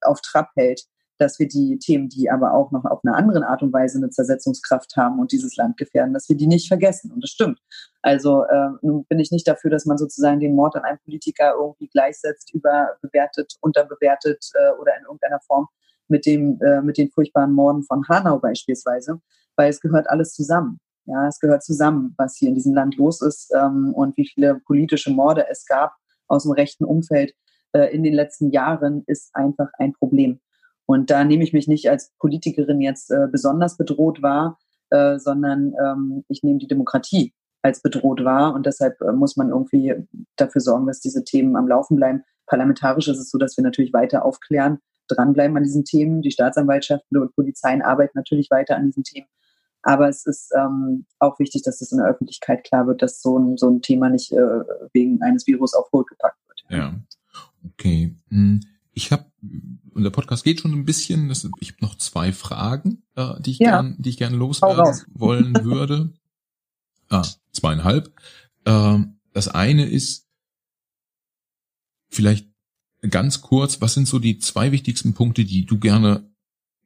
auf Trab hält, dass wir die Themen, die aber auch noch auf eine andere Art und Weise eine Zersetzungskraft haben und dieses Land gefährden, dass wir die nicht vergessen. Und das stimmt. Also äh, nun bin ich nicht dafür, dass man sozusagen den Mord an einem Politiker irgendwie gleichsetzt, überbewertet, unterbewertet äh, oder in irgendeiner Form mit dem äh, mit den furchtbaren Morden von Hanau beispielsweise, weil es gehört alles zusammen. Ja, es gehört zusammen, was hier in diesem Land los ist ähm, und wie viele politische Morde es gab aus dem rechten Umfeld äh, in den letzten Jahren, ist einfach ein Problem. Und da nehme ich mich nicht als Politikerin jetzt äh, besonders bedroht wahr, äh, sondern ähm, ich nehme die Demokratie als bedroht wahr. Und deshalb äh, muss man irgendwie dafür sorgen, dass diese Themen am Laufen bleiben. Parlamentarisch ist es so, dass wir natürlich weiter aufklären, dranbleiben an diesen Themen. Die Staatsanwaltschaften und Polizeien arbeiten natürlich weiter an diesen Themen. Aber es ist ähm, auch wichtig, dass es in der Öffentlichkeit klar wird, dass so ein, so ein Thema nicht äh, wegen eines Virus auf Hold gepackt wird. Ja, okay. Hm, ich habe, unser Podcast geht schon ein bisschen, das, ich habe noch zwei Fragen, äh, die ich ja. gern, die ich gerne loswerden wollen würde. ah, zweieinhalb. Ähm, das eine ist vielleicht ganz kurz, was sind so die zwei wichtigsten Punkte, die du gerne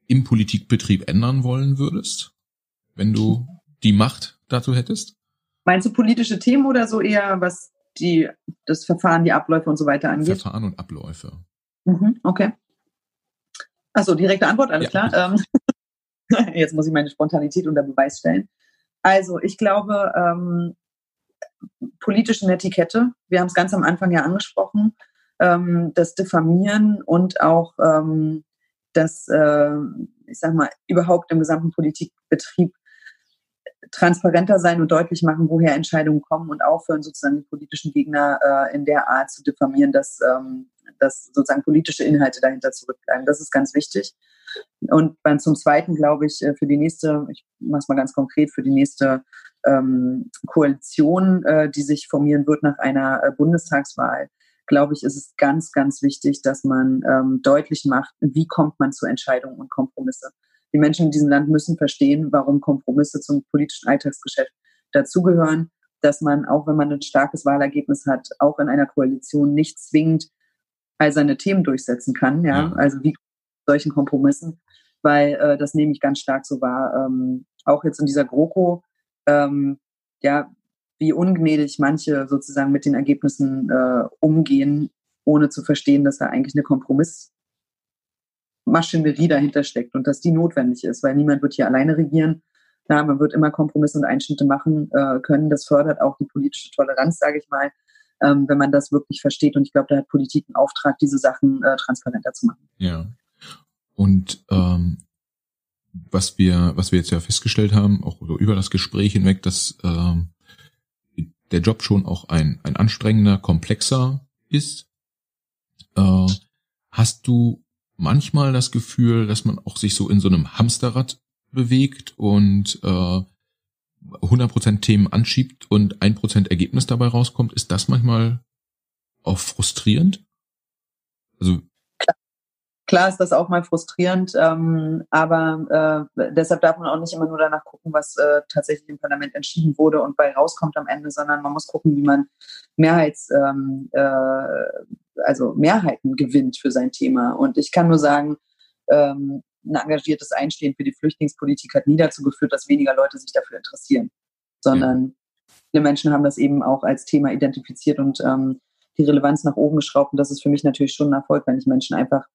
im Politikbetrieb ändern wollen würdest? wenn du die Macht dazu hättest? Meinst du politische Themen oder so eher, was die, das Verfahren, die Abläufe und so weiter angeht? Verfahren und Abläufe. Mhm, okay. Achso, direkte Antwort, alles ja. klar. Ähm, jetzt muss ich meine Spontanität unter Beweis stellen. Also, ich glaube, ähm, politische Netiquette, wir haben es ganz am Anfang ja angesprochen, ähm, das Diffamieren und auch ähm, das, äh, ich sag mal, überhaupt im gesamten Politikbetrieb transparenter sein und deutlich machen, woher Entscheidungen kommen und aufhören, sozusagen die politischen Gegner äh, in der Art zu diffamieren, dass, ähm, dass sozusagen politische Inhalte dahinter zurückbleiben. Das ist ganz wichtig. Und beim, zum Zweiten glaube ich, äh, für die nächste, ich mache es mal ganz konkret, für die nächste ähm, Koalition, äh, die sich formieren wird nach einer äh, Bundestagswahl, glaube ich, ist es ganz, ganz wichtig, dass man ähm, deutlich macht, wie kommt man zu Entscheidungen und Kompromisse die Menschen in diesem Land müssen verstehen, warum Kompromisse zum politischen Alltagsgeschäft dazugehören, dass man, auch wenn man ein starkes Wahlergebnis hat, auch in einer Koalition nicht zwingend all seine Themen durchsetzen kann. Ja, ja. also wie solchen Kompromissen, weil äh, das nehme ich ganz stark so wahr. Ähm, auch jetzt in dieser GroKo, ähm, ja, wie ungnädig manche sozusagen mit den Ergebnissen äh, umgehen, ohne zu verstehen, dass da eigentlich eine Kompromiss Maschinerie dahinter steckt und dass die notwendig ist, weil niemand wird hier alleine regieren. Ja, man wird immer Kompromisse und Einschnitte machen äh, können. Das fördert auch die politische Toleranz, sage ich mal, ähm, wenn man das wirklich versteht. Und ich glaube, da hat Politik einen Auftrag, diese Sachen äh, transparenter zu machen. Ja. Und ähm, was wir, was wir jetzt ja festgestellt haben, auch über das Gespräch hinweg, dass ähm, der Job schon auch ein, ein anstrengender, komplexer ist. Äh, hast du manchmal das Gefühl, dass man auch sich so in so einem Hamsterrad bewegt und äh, 100% Themen anschiebt und 1% Ergebnis dabei rauskommt. Ist das manchmal auch frustrierend? Also Klar ist das auch mal frustrierend, ähm, aber äh, deshalb darf man auch nicht immer nur danach gucken, was äh, tatsächlich im Parlament entschieden wurde und bei rauskommt am Ende, sondern man muss gucken, wie man Mehrheits, ähm, äh, also Mehrheiten gewinnt für sein Thema. Und ich kann nur sagen, ähm, ein engagiertes Einstehen für die Flüchtlingspolitik hat nie dazu geführt, dass weniger Leute sich dafür interessieren, sondern viele Menschen haben das eben auch als Thema identifiziert und ähm, die Relevanz nach oben geschraubt. Und das ist für mich natürlich schon ein Erfolg, wenn ich Menschen einfach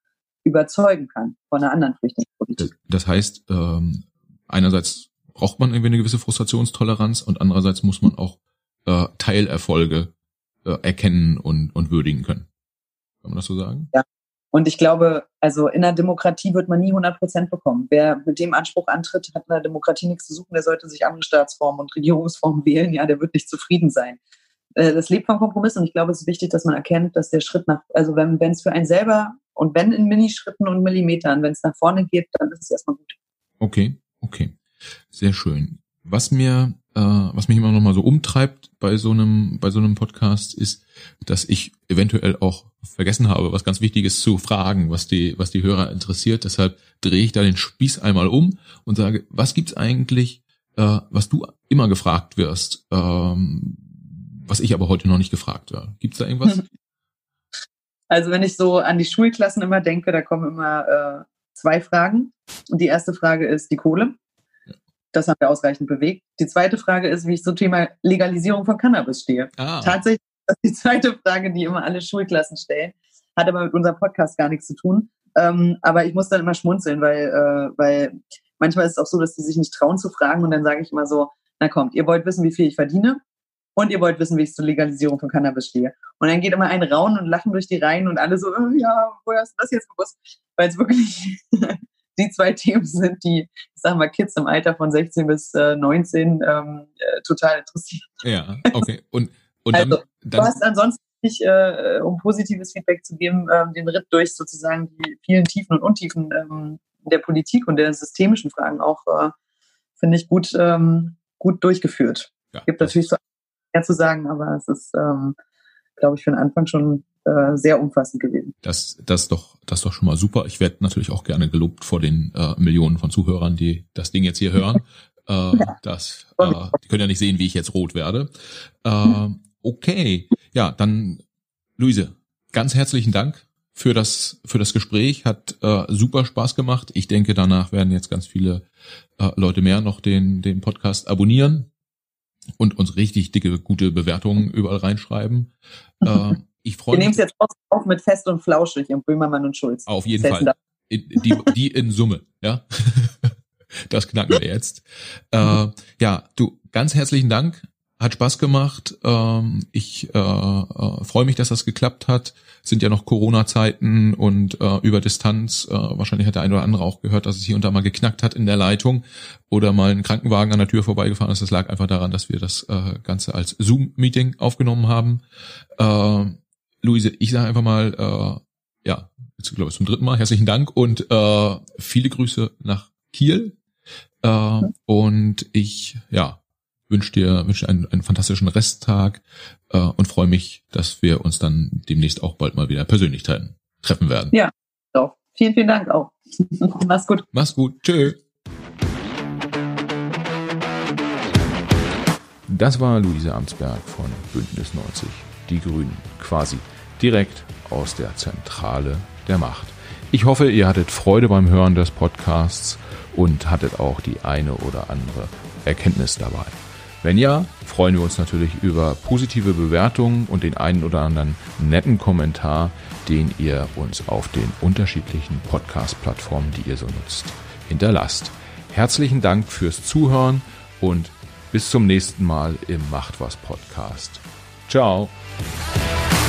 überzeugen kann von einer anderen Flüchtlingspolitik. Das heißt, ähm, einerseits braucht man irgendwie eine gewisse Frustrationstoleranz und andererseits muss man auch äh, Teilerfolge äh, erkennen und, und würdigen können. Kann man das so sagen? Ja. Und ich glaube, also in einer Demokratie wird man nie 100 Prozent bekommen. Wer mit dem Anspruch antritt, hat in der Demokratie nichts zu suchen. Der sollte sich andere Staatsformen und Regierungsformen wählen. Ja, der wird nicht zufrieden sein. Äh, das lebt vom Kompromiss und ich glaube, es ist wichtig, dass man erkennt, dass der Schritt nach, also wenn es für einen selber und wenn in Minischritten und Millimetern, wenn es nach vorne geht, dann ist es erstmal gut. Okay, okay. Sehr schön. Was mir, äh, was mich immer noch mal so umtreibt bei so einem, bei so einem Podcast ist, dass ich eventuell auch vergessen habe, was ganz Wichtiges zu fragen, was die, was die Hörer interessiert. Deshalb drehe ich da den Spieß einmal um und sage, was gibt's eigentlich, äh, was du immer gefragt wirst, ähm, was ich aber heute noch nicht gefragt werde. Gibt's da irgendwas? Also wenn ich so an die Schulklassen immer denke, da kommen immer äh, zwei Fragen. Und die erste Frage ist die Kohle. Das haben wir ausreichend bewegt. Die zweite Frage ist, wie ich zum Thema Legalisierung von Cannabis stehe. Ah. Tatsächlich ist die zweite Frage, die immer alle Schulklassen stellen. Hat aber mit unserem Podcast gar nichts zu tun. Ähm, aber ich muss dann immer schmunzeln, weil, äh, weil manchmal ist es auch so, dass die sich nicht trauen zu fragen und dann sage ich immer so, na kommt, ihr wollt wissen, wie viel ich verdiene? Und ihr wollt wissen, wie ich zur Legalisierung von Cannabis stehe. Und dann geht immer ein Raunen und Lachen durch die Reihen und alle so, oh, ja, woher hast du das jetzt gewusst? Weil es wirklich die zwei Themen sind, die, ich sag mal, Kids im Alter von 16 bis äh, 19 ähm, äh, total interessieren. Ja, okay. Und, und also, dann, dann, du hast ansonsten nicht, äh, um positives Feedback zu geben, ähm, den Ritt durch sozusagen die vielen Tiefen und Untiefen ähm, der Politik und der systemischen Fragen auch, äh, finde ich, gut, ähm, gut durchgeführt. Ja, gibt natürlich so mehr zu sagen, aber es ist, ähm, glaube ich, für den Anfang schon äh, sehr umfassend gewesen. Das, das ist doch, das ist doch schon mal super. Ich werde natürlich auch gerne gelobt vor den äh, Millionen von Zuhörern, die das Ding jetzt hier hören. äh, das, äh, die können ja nicht sehen, wie ich jetzt rot werde. Äh, okay, ja, dann Luise, ganz herzlichen Dank für das für das Gespräch. Hat äh, super Spaß gemacht. Ich denke, danach werden jetzt ganz viele äh, Leute mehr noch den den Podcast abonnieren und uns richtig dicke gute Bewertungen überall reinschreiben. Äh, ich freue mich. Wir nehmen es jetzt auf mit Fest und Flauschig und Böhmermann und Schulz. Auf jeden Fall. In, die, die in Summe, ja. das knacken wir jetzt. Äh, ja, du, ganz herzlichen Dank. Hat Spaß gemacht. Ähm, ich äh, äh, freue mich, dass das geklappt hat. Sind ja noch Corona-Zeiten und äh, über Distanz. Äh, wahrscheinlich hat der eine oder andere auch gehört, dass es hier und da mal geknackt hat in der Leitung oder mal ein Krankenwagen an der Tür vorbeigefahren ist. Das lag einfach daran, dass wir das äh, Ganze als Zoom-Meeting aufgenommen haben. Äh, Luise, ich sage einfach mal, äh, ja, jetzt glaube ich zum dritten Mal herzlichen Dank und äh, viele Grüße nach Kiel. Äh, und ich, ja, wünsche dir, wünsche einen, einen fantastischen Resttag äh, und freue mich, dass wir uns dann demnächst auch bald mal wieder persönlich treffen, treffen werden. Ja, doch. Vielen, vielen Dank auch. Mach's gut. Mach's gut. Tschö. Das war Luise Amtsberg von Bündnis 90 die Grünen, quasi direkt aus der Zentrale der Macht. Ich hoffe, ihr hattet Freude beim Hören des Podcasts und hattet auch die eine oder andere Erkenntnis dabei. Wenn ja, freuen wir uns natürlich über positive Bewertungen und den einen oder anderen netten Kommentar, den ihr uns auf den unterschiedlichen Podcast-Plattformen, die ihr so nutzt, hinterlasst. Herzlichen Dank fürs Zuhören und bis zum nächsten Mal im Macht was Podcast. Ciao. Bye.